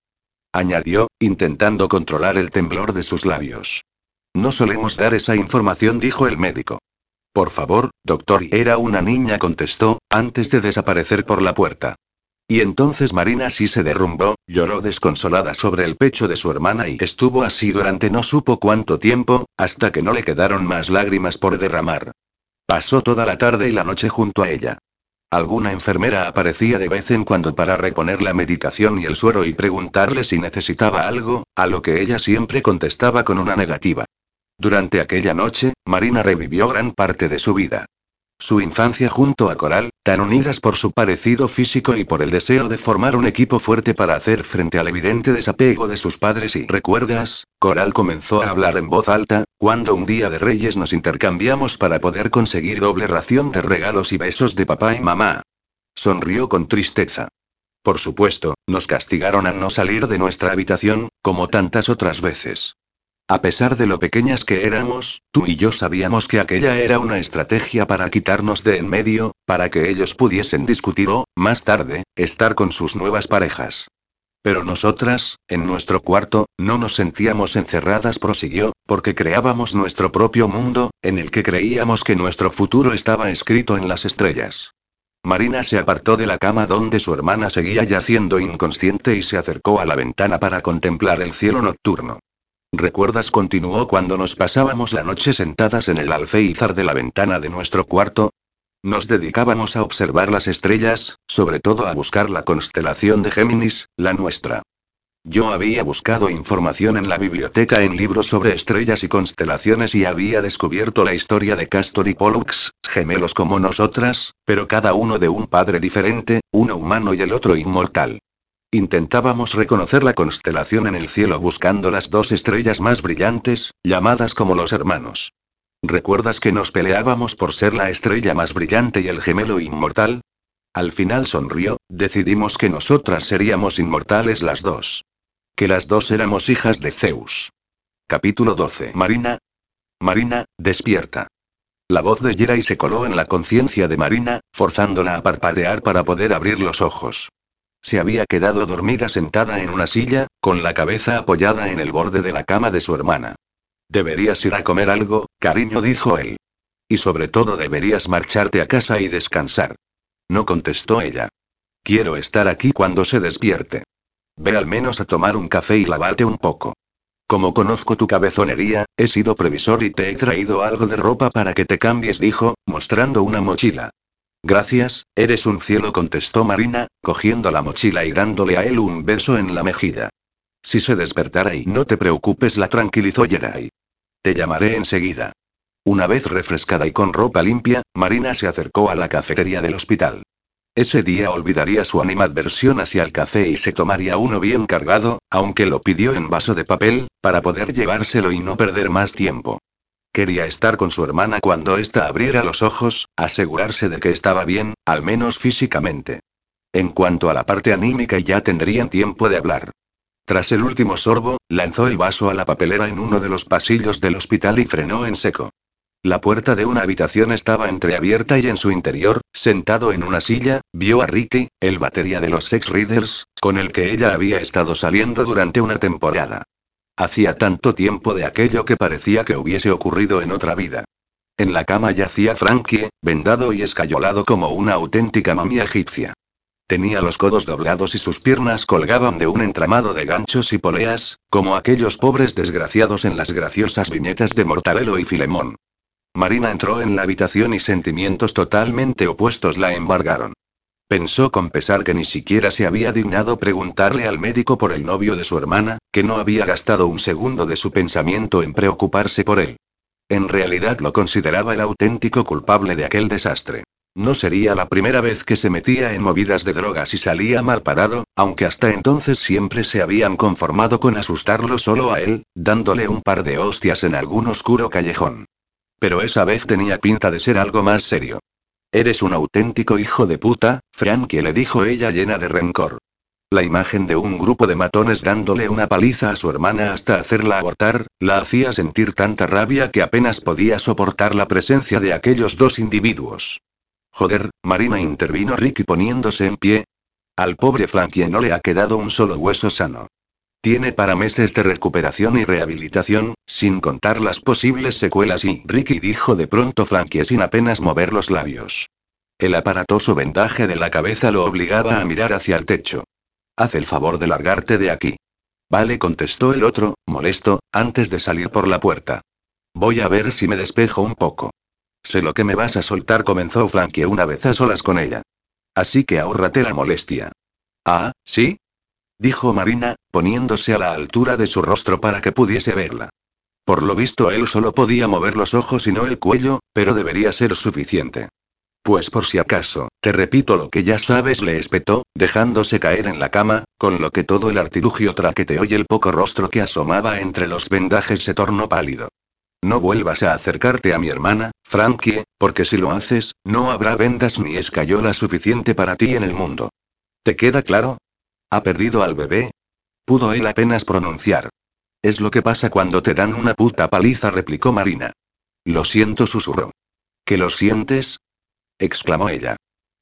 añadió, intentando controlar el temblor de sus labios. No solemos dar esa información, dijo el médico. Por favor, doctor. Era una niña, contestó, antes de desaparecer por la puerta. Y entonces Marina sí se derrumbó, lloró desconsolada sobre el pecho de su hermana y estuvo así durante no supo cuánto tiempo, hasta que no le quedaron más lágrimas por derramar. Pasó toda la tarde y la noche junto a ella. Alguna enfermera aparecía de vez en cuando para reponer la medicación y el suero y preguntarle si necesitaba algo, a lo que ella siempre contestaba con una negativa. Durante aquella noche, Marina revivió gran parte de su vida. Su infancia junto a Coral, tan unidas por su parecido físico y por el deseo de formar un equipo fuerte para hacer frente al evidente desapego de sus padres y recuerdas, Coral comenzó a hablar en voz alta, cuando un día de Reyes nos intercambiamos para poder conseguir doble ración de regalos y besos de papá y mamá. Sonrió con tristeza. Por supuesto, nos castigaron al no salir de nuestra habitación, como tantas otras veces. A pesar de lo pequeñas que éramos, tú y yo sabíamos que aquella era una estrategia para quitarnos de en medio, para que ellos pudiesen discutir o, más tarde, estar con sus nuevas parejas. Pero nosotras, en nuestro cuarto, no nos sentíamos encerradas, prosiguió, porque creábamos nuestro propio mundo, en el que creíamos que nuestro futuro estaba escrito en las estrellas. Marina se apartó de la cama donde su hermana seguía yaciendo inconsciente y se acercó a la ventana para contemplar el cielo nocturno. ¿Recuerdas? continuó cuando nos pasábamos la noche sentadas en el alféizar de la ventana de nuestro cuarto. Nos dedicábamos a observar las estrellas, sobre todo a buscar la constelación de Géminis, la nuestra. Yo había buscado información en la biblioteca en libros sobre estrellas y constelaciones y había descubierto la historia de Castor y Pollux, gemelos como nosotras, pero cada uno de un padre diferente, uno humano y el otro inmortal. Intentábamos reconocer la constelación en el cielo buscando las dos estrellas más brillantes, llamadas como los hermanos. ¿Recuerdas que nos peleábamos por ser la estrella más brillante y el gemelo inmortal? Al final sonrió, decidimos que nosotras seríamos inmortales las dos. Que las dos éramos hijas de Zeus. Capítulo 12. Marina. Marina, despierta. La voz de Yerai se coló en la conciencia de Marina, forzándola a parpadear para poder abrir los ojos. Se había quedado dormida sentada en una silla, con la cabeza apoyada en el borde de la cama de su hermana. Deberías ir a comer algo, cariño, dijo él. Y sobre todo deberías marcharte a casa y descansar. No contestó ella. Quiero estar aquí cuando se despierte. Ve al menos a tomar un café y lavarte un poco. Como conozco tu cabezonería, he sido previsor y te he traído algo de ropa para que te cambies, dijo, mostrando una mochila. Gracias, eres un cielo, contestó Marina, cogiendo la mochila y dándole a él un beso en la mejilla. Si se despertara y no te preocupes, la tranquilizó Yerai. Te llamaré enseguida. Una vez refrescada y con ropa limpia, Marina se acercó a la cafetería del hospital. Ese día olvidaría su animadversión hacia el café y se tomaría uno bien cargado, aunque lo pidió en vaso de papel, para poder llevárselo y no perder más tiempo. Quería estar con su hermana cuando ésta abriera los ojos, asegurarse de que estaba bien, al menos físicamente. En cuanto a la parte anímica ya tendrían tiempo de hablar. Tras el último sorbo, lanzó el vaso a la papelera en uno de los pasillos del hospital y frenó en seco. La puerta de una habitación estaba entreabierta y en su interior, sentado en una silla, vio a Ricky, el batería de los Sex Readers, con el que ella había estado saliendo durante una temporada. Hacía tanto tiempo de aquello que parecía que hubiese ocurrido en otra vida. En la cama yacía Frankie, vendado y escayolado como una auténtica momia egipcia. Tenía los codos doblados y sus piernas colgaban de un entramado de ganchos y poleas, como aquellos pobres desgraciados en las graciosas viñetas de Mortadelo y Filemón. Marina entró en la habitación y sentimientos totalmente opuestos la embargaron. Pensó con pesar que ni siquiera se había dignado preguntarle al médico por el novio de su hermana, que no había gastado un segundo de su pensamiento en preocuparse por él. En realidad lo consideraba el auténtico culpable de aquel desastre. No sería la primera vez que se metía en movidas de drogas y salía mal parado, aunque hasta entonces siempre se habían conformado con asustarlo solo a él, dándole un par de hostias en algún oscuro callejón. Pero esa vez tenía pinta de ser algo más serio. Eres un auténtico hijo de puta, Frankie le dijo ella llena de rencor. La imagen de un grupo de matones dándole una paliza a su hermana hasta hacerla abortar, la hacía sentir tanta rabia que apenas podía soportar la presencia de aquellos dos individuos. Joder, Marina intervino Ricky poniéndose en pie. Al pobre Frankie no le ha quedado un solo hueso sano. Tiene para meses de recuperación y rehabilitación, sin contar las posibles secuelas y Ricky dijo de pronto Frankie sin apenas mover los labios. El aparatoso vendaje de la cabeza lo obligaba a mirar hacia el techo. Haz el favor de largarte de aquí. Vale, contestó el otro, molesto, antes de salir por la puerta. Voy a ver si me despejo un poco. Sé lo que me vas a soltar, comenzó Frankie una vez a solas con ella. Así que ahórrate la molestia. Ah, ¿sí? Dijo Marina, poniéndose a la altura de su rostro para que pudiese verla. Por lo visto él solo podía mover los ojos y no el cuello, pero debería ser suficiente. Pues por si acaso, te repito lo que ya sabes, le espetó, dejándose caer en la cama, con lo que todo el artilugio traqueteó y el poco rostro que asomaba entre los vendajes se tornó pálido. No vuelvas a acercarte a mi hermana, Frankie, porque si lo haces, no habrá vendas ni escayola suficiente para ti en el mundo. ¿Te queda claro? ¿Ha perdido al bebé? Pudo él apenas pronunciar. Es lo que pasa cuando te dan una puta paliza, replicó Marina. Lo siento, susurró. ¿Que lo sientes? exclamó ella.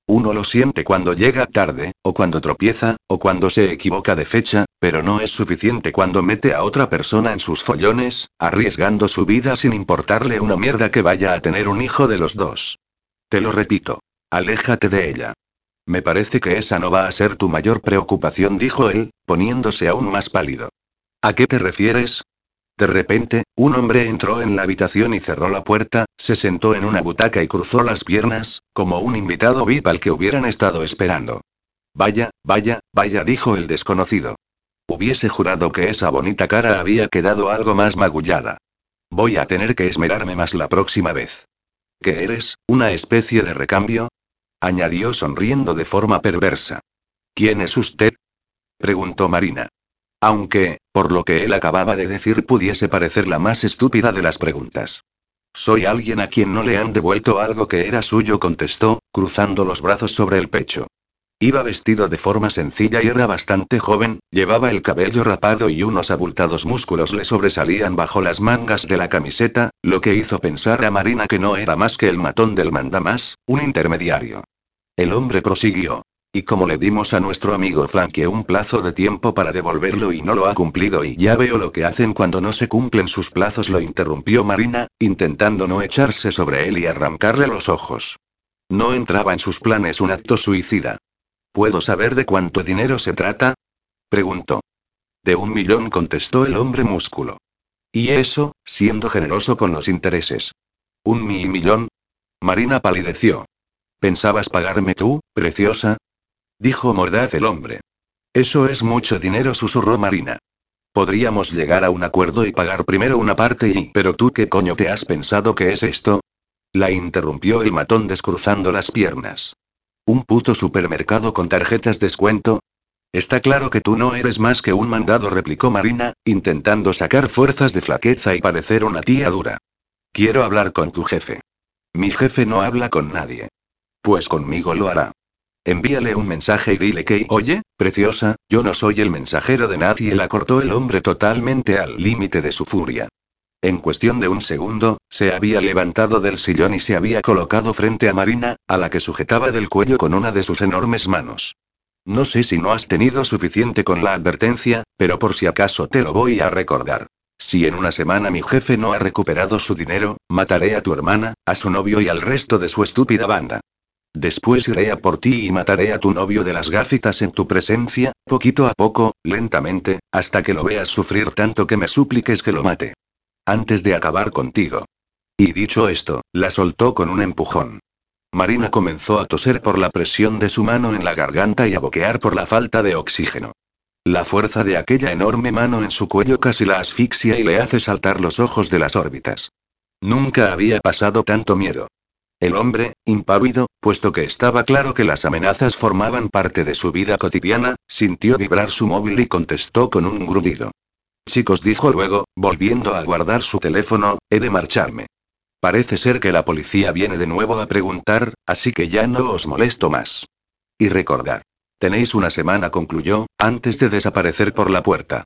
Uno lo siente cuando llega tarde, o cuando tropieza, o cuando se equivoca de fecha, pero no es suficiente cuando mete a otra persona en sus follones, arriesgando su vida sin importarle una mierda que vaya a tener un hijo de los dos. Te lo repito. Aléjate de ella. Me parece que esa no va a ser tu mayor preocupación, dijo él, poniéndose aún más pálido. ¿A qué te refieres? De repente, un hombre entró en la habitación y cerró la puerta, se sentó en una butaca y cruzó las piernas, como un invitado VIP al que hubieran estado esperando. Vaya, vaya, vaya, dijo el desconocido. Hubiese jurado que esa bonita cara había quedado algo más magullada. Voy a tener que esmerarme más la próxima vez. ¿Qué eres, una especie de recambio? Añadió sonriendo de forma perversa. ¿Quién es usted? preguntó Marina. Aunque, por lo que él acababa de decir, pudiese parecer la más estúpida de las preguntas. Soy alguien a quien no le han devuelto algo que era suyo, contestó, cruzando los brazos sobre el pecho. Iba vestido de forma sencilla y era bastante joven, llevaba el cabello rapado y unos abultados músculos le sobresalían bajo las mangas de la camiseta, lo que hizo pensar a Marina que no era más que el matón del mandamás, un intermediario. El hombre prosiguió. Y como le dimos a nuestro amigo Frankie un plazo de tiempo para devolverlo y no lo ha cumplido y ya veo lo que hacen cuando no se cumplen sus plazos, lo interrumpió Marina, intentando no echarse sobre él y arrancarle los ojos. No entraba en sus planes un acto suicida. ¿Puedo saber de cuánto dinero se trata? preguntó. De un millón contestó el hombre músculo. Y eso, siendo generoso con los intereses. ¿Un mi millón? Marina palideció. ¿Pensabas pagarme tú, preciosa? Dijo mordaz el hombre. Eso es mucho dinero, susurró Marina. Podríamos llegar a un acuerdo y pagar primero una parte y... ¿Pero tú qué coño te has pensado que es esto? La interrumpió el matón descruzando las piernas. ¿Un puto supermercado con tarjetas descuento? Está claro que tú no eres más que un mandado, replicó Marina, intentando sacar fuerzas de flaqueza y parecer una tía dura. Quiero hablar con tu jefe. Mi jefe no habla con nadie. Pues conmigo lo hará. Envíale un mensaje y dile que, oye, preciosa, yo no soy el mensajero de nadie, la cortó el hombre totalmente al límite de su furia. En cuestión de un segundo, se había levantado del sillón y se había colocado frente a Marina, a la que sujetaba del cuello con una de sus enormes manos. No sé si no has tenido suficiente con la advertencia, pero por si acaso te lo voy a recordar. Si en una semana mi jefe no ha recuperado su dinero, mataré a tu hermana, a su novio y al resto de su estúpida banda. Después iré a por ti y mataré a tu novio de las gafitas en tu presencia, poquito a poco, lentamente, hasta que lo veas sufrir tanto que me supliques que lo mate. Antes de acabar contigo. Y dicho esto, la soltó con un empujón. Marina comenzó a toser por la presión de su mano en la garganta y a boquear por la falta de oxígeno. La fuerza de aquella enorme mano en su cuello casi la asfixia y le hace saltar los ojos de las órbitas. Nunca había pasado tanto miedo. El hombre, impávido, puesto que estaba claro que las amenazas formaban parte de su vida cotidiana, sintió vibrar su móvil y contestó con un grudido. Chicos, dijo luego, volviendo a guardar su teléfono, he de marcharme. Parece ser que la policía viene de nuevo a preguntar, así que ya no os molesto más. Y recordad. Tenéis una semana, concluyó, antes de desaparecer por la puerta.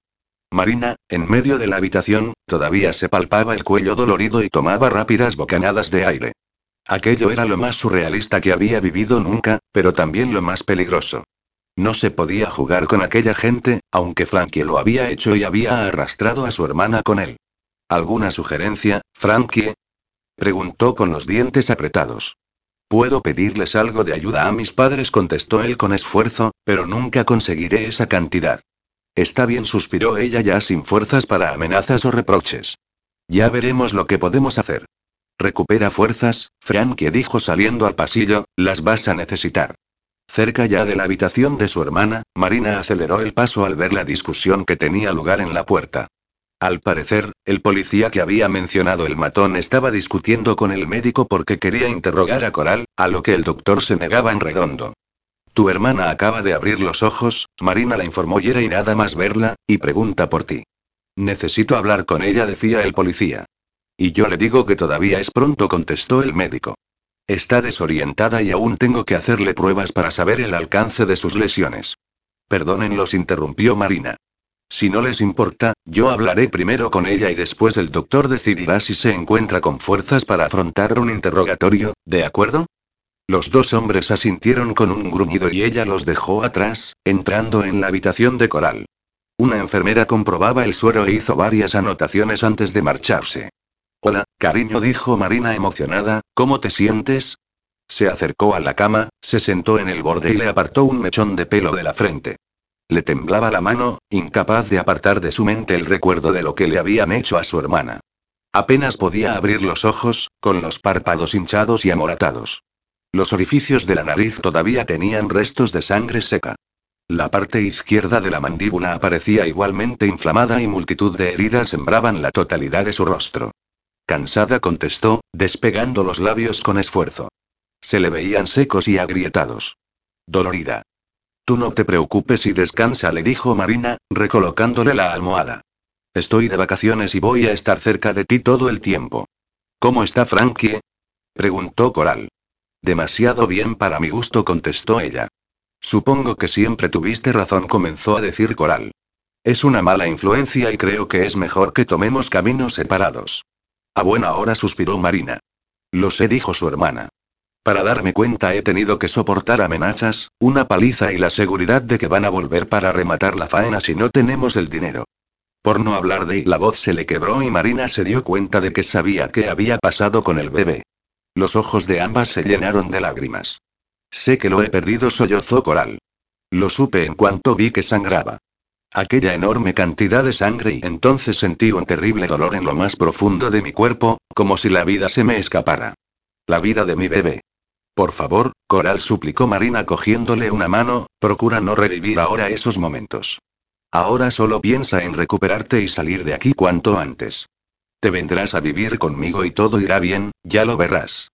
Marina, en medio de la habitación, todavía se palpaba el cuello dolorido y tomaba rápidas bocanadas de aire. Aquello era lo más surrealista que había vivido nunca, pero también lo más peligroso. No se podía jugar con aquella gente, aunque Frankie lo había hecho y había arrastrado a su hermana con él. ¿Alguna sugerencia, Frankie? Preguntó con los dientes apretados. Puedo pedirles algo de ayuda a mis padres, contestó él con esfuerzo, pero nunca conseguiré esa cantidad. Está bien, suspiró ella ya sin fuerzas para amenazas o reproches. Ya veremos lo que podemos hacer. Recupera fuerzas, Frankie dijo saliendo al pasillo, las vas a necesitar. Cerca ya de la habitación de su hermana, Marina aceleró el paso al ver la discusión que tenía lugar en la puerta. Al parecer, el policía que había mencionado el matón estaba discutiendo con el médico porque quería interrogar a Coral, a lo que el doctor se negaba en redondo. Tu hermana acaba de abrir los ojos, Marina la informó y era y nada más verla, y pregunta por ti. Necesito hablar con ella, decía el policía. Y yo le digo que todavía es pronto, contestó el médico. Está desorientada y aún tengo que hacerle pruebas para saber el alcance de sus lesiones. Perdonen, los interrumpió Marina. Si no les importa, yo hablaré primero con ella y después el doctor decidirá si se encuentra con fuerzas para afrontar un interrogatorio, ¿de acuerdo? Los dos hombres asintieron con un gruñido y ella los dejó atrás, entrando en la habitación de Coral. Una enfermera comprobaba el suero e hizo varias anotaciones antes de marcharse. Cariño, dijo Marina emocionada, ¿cómo te sientes? Se acercó a la cama, se sentó en el borde y le apartó un mechón de pelo de la frente. Le temblaba la mano, incapaz de apartar de su mente el recuerdo de lo que le habían hecho a su hermana. Apenas podía abrir los ojos, con los párpados hinchados y amoratados. Los orificios de la nariz todavía tenían restos de sangre seca. La parte izquierda de la mandíbula aparecía igualmente inflamada y multitud de heridas sembraban la totalidad de su rostro. Cansada contestó, despegando los labios con esfuerzo. Se le veían secos y agrietados. Dolorida. Tú no te preocupes y descansa, le dijo Marina, recolocándole la almohada. Estoy de vacaciones y voy a estar cerca de ti todo el tiempo. ¿Cómo está Frankie? preguntó Coral. Demasiado bien para mi gusto, contestó ella. Supongo que siempre tuviste razón, comenzó a decir Coral. Es una mala influencia y creo que es mejor que tomemos caminos separados. A buena hora suspiró Marina. Lo sé, dijo su hermana. Para darme cuenta he tenido que soportar amenazas, una paliza y la seguridad de que van a volver para rematar la faena si no tenemos el dinero. Por no hablar de la voz se le quebró y Marina se dio cuenta de que sabía qué había pasado con el bebé. Los ojos de ambas se llenaron de lágrimas. Sé que lo he perdido, sollozó Coral. Lo supe en cuanto vi que sangraba. Aquella enorme cantidad de sangre y entonces sentí un terrible dolor en lo más profundo de mi cuerpo, como si la vida se me escapara. La vida de mi bebé. Por favor, Coral suplicó Marina cogiéndole una mano, procura no revivir ahora esos momentos. Ahora solo piensa en recuperarte y salir de aquí cuanto antes. Te vendrás a vivir conmigo y todo irá bien, ya lo verás.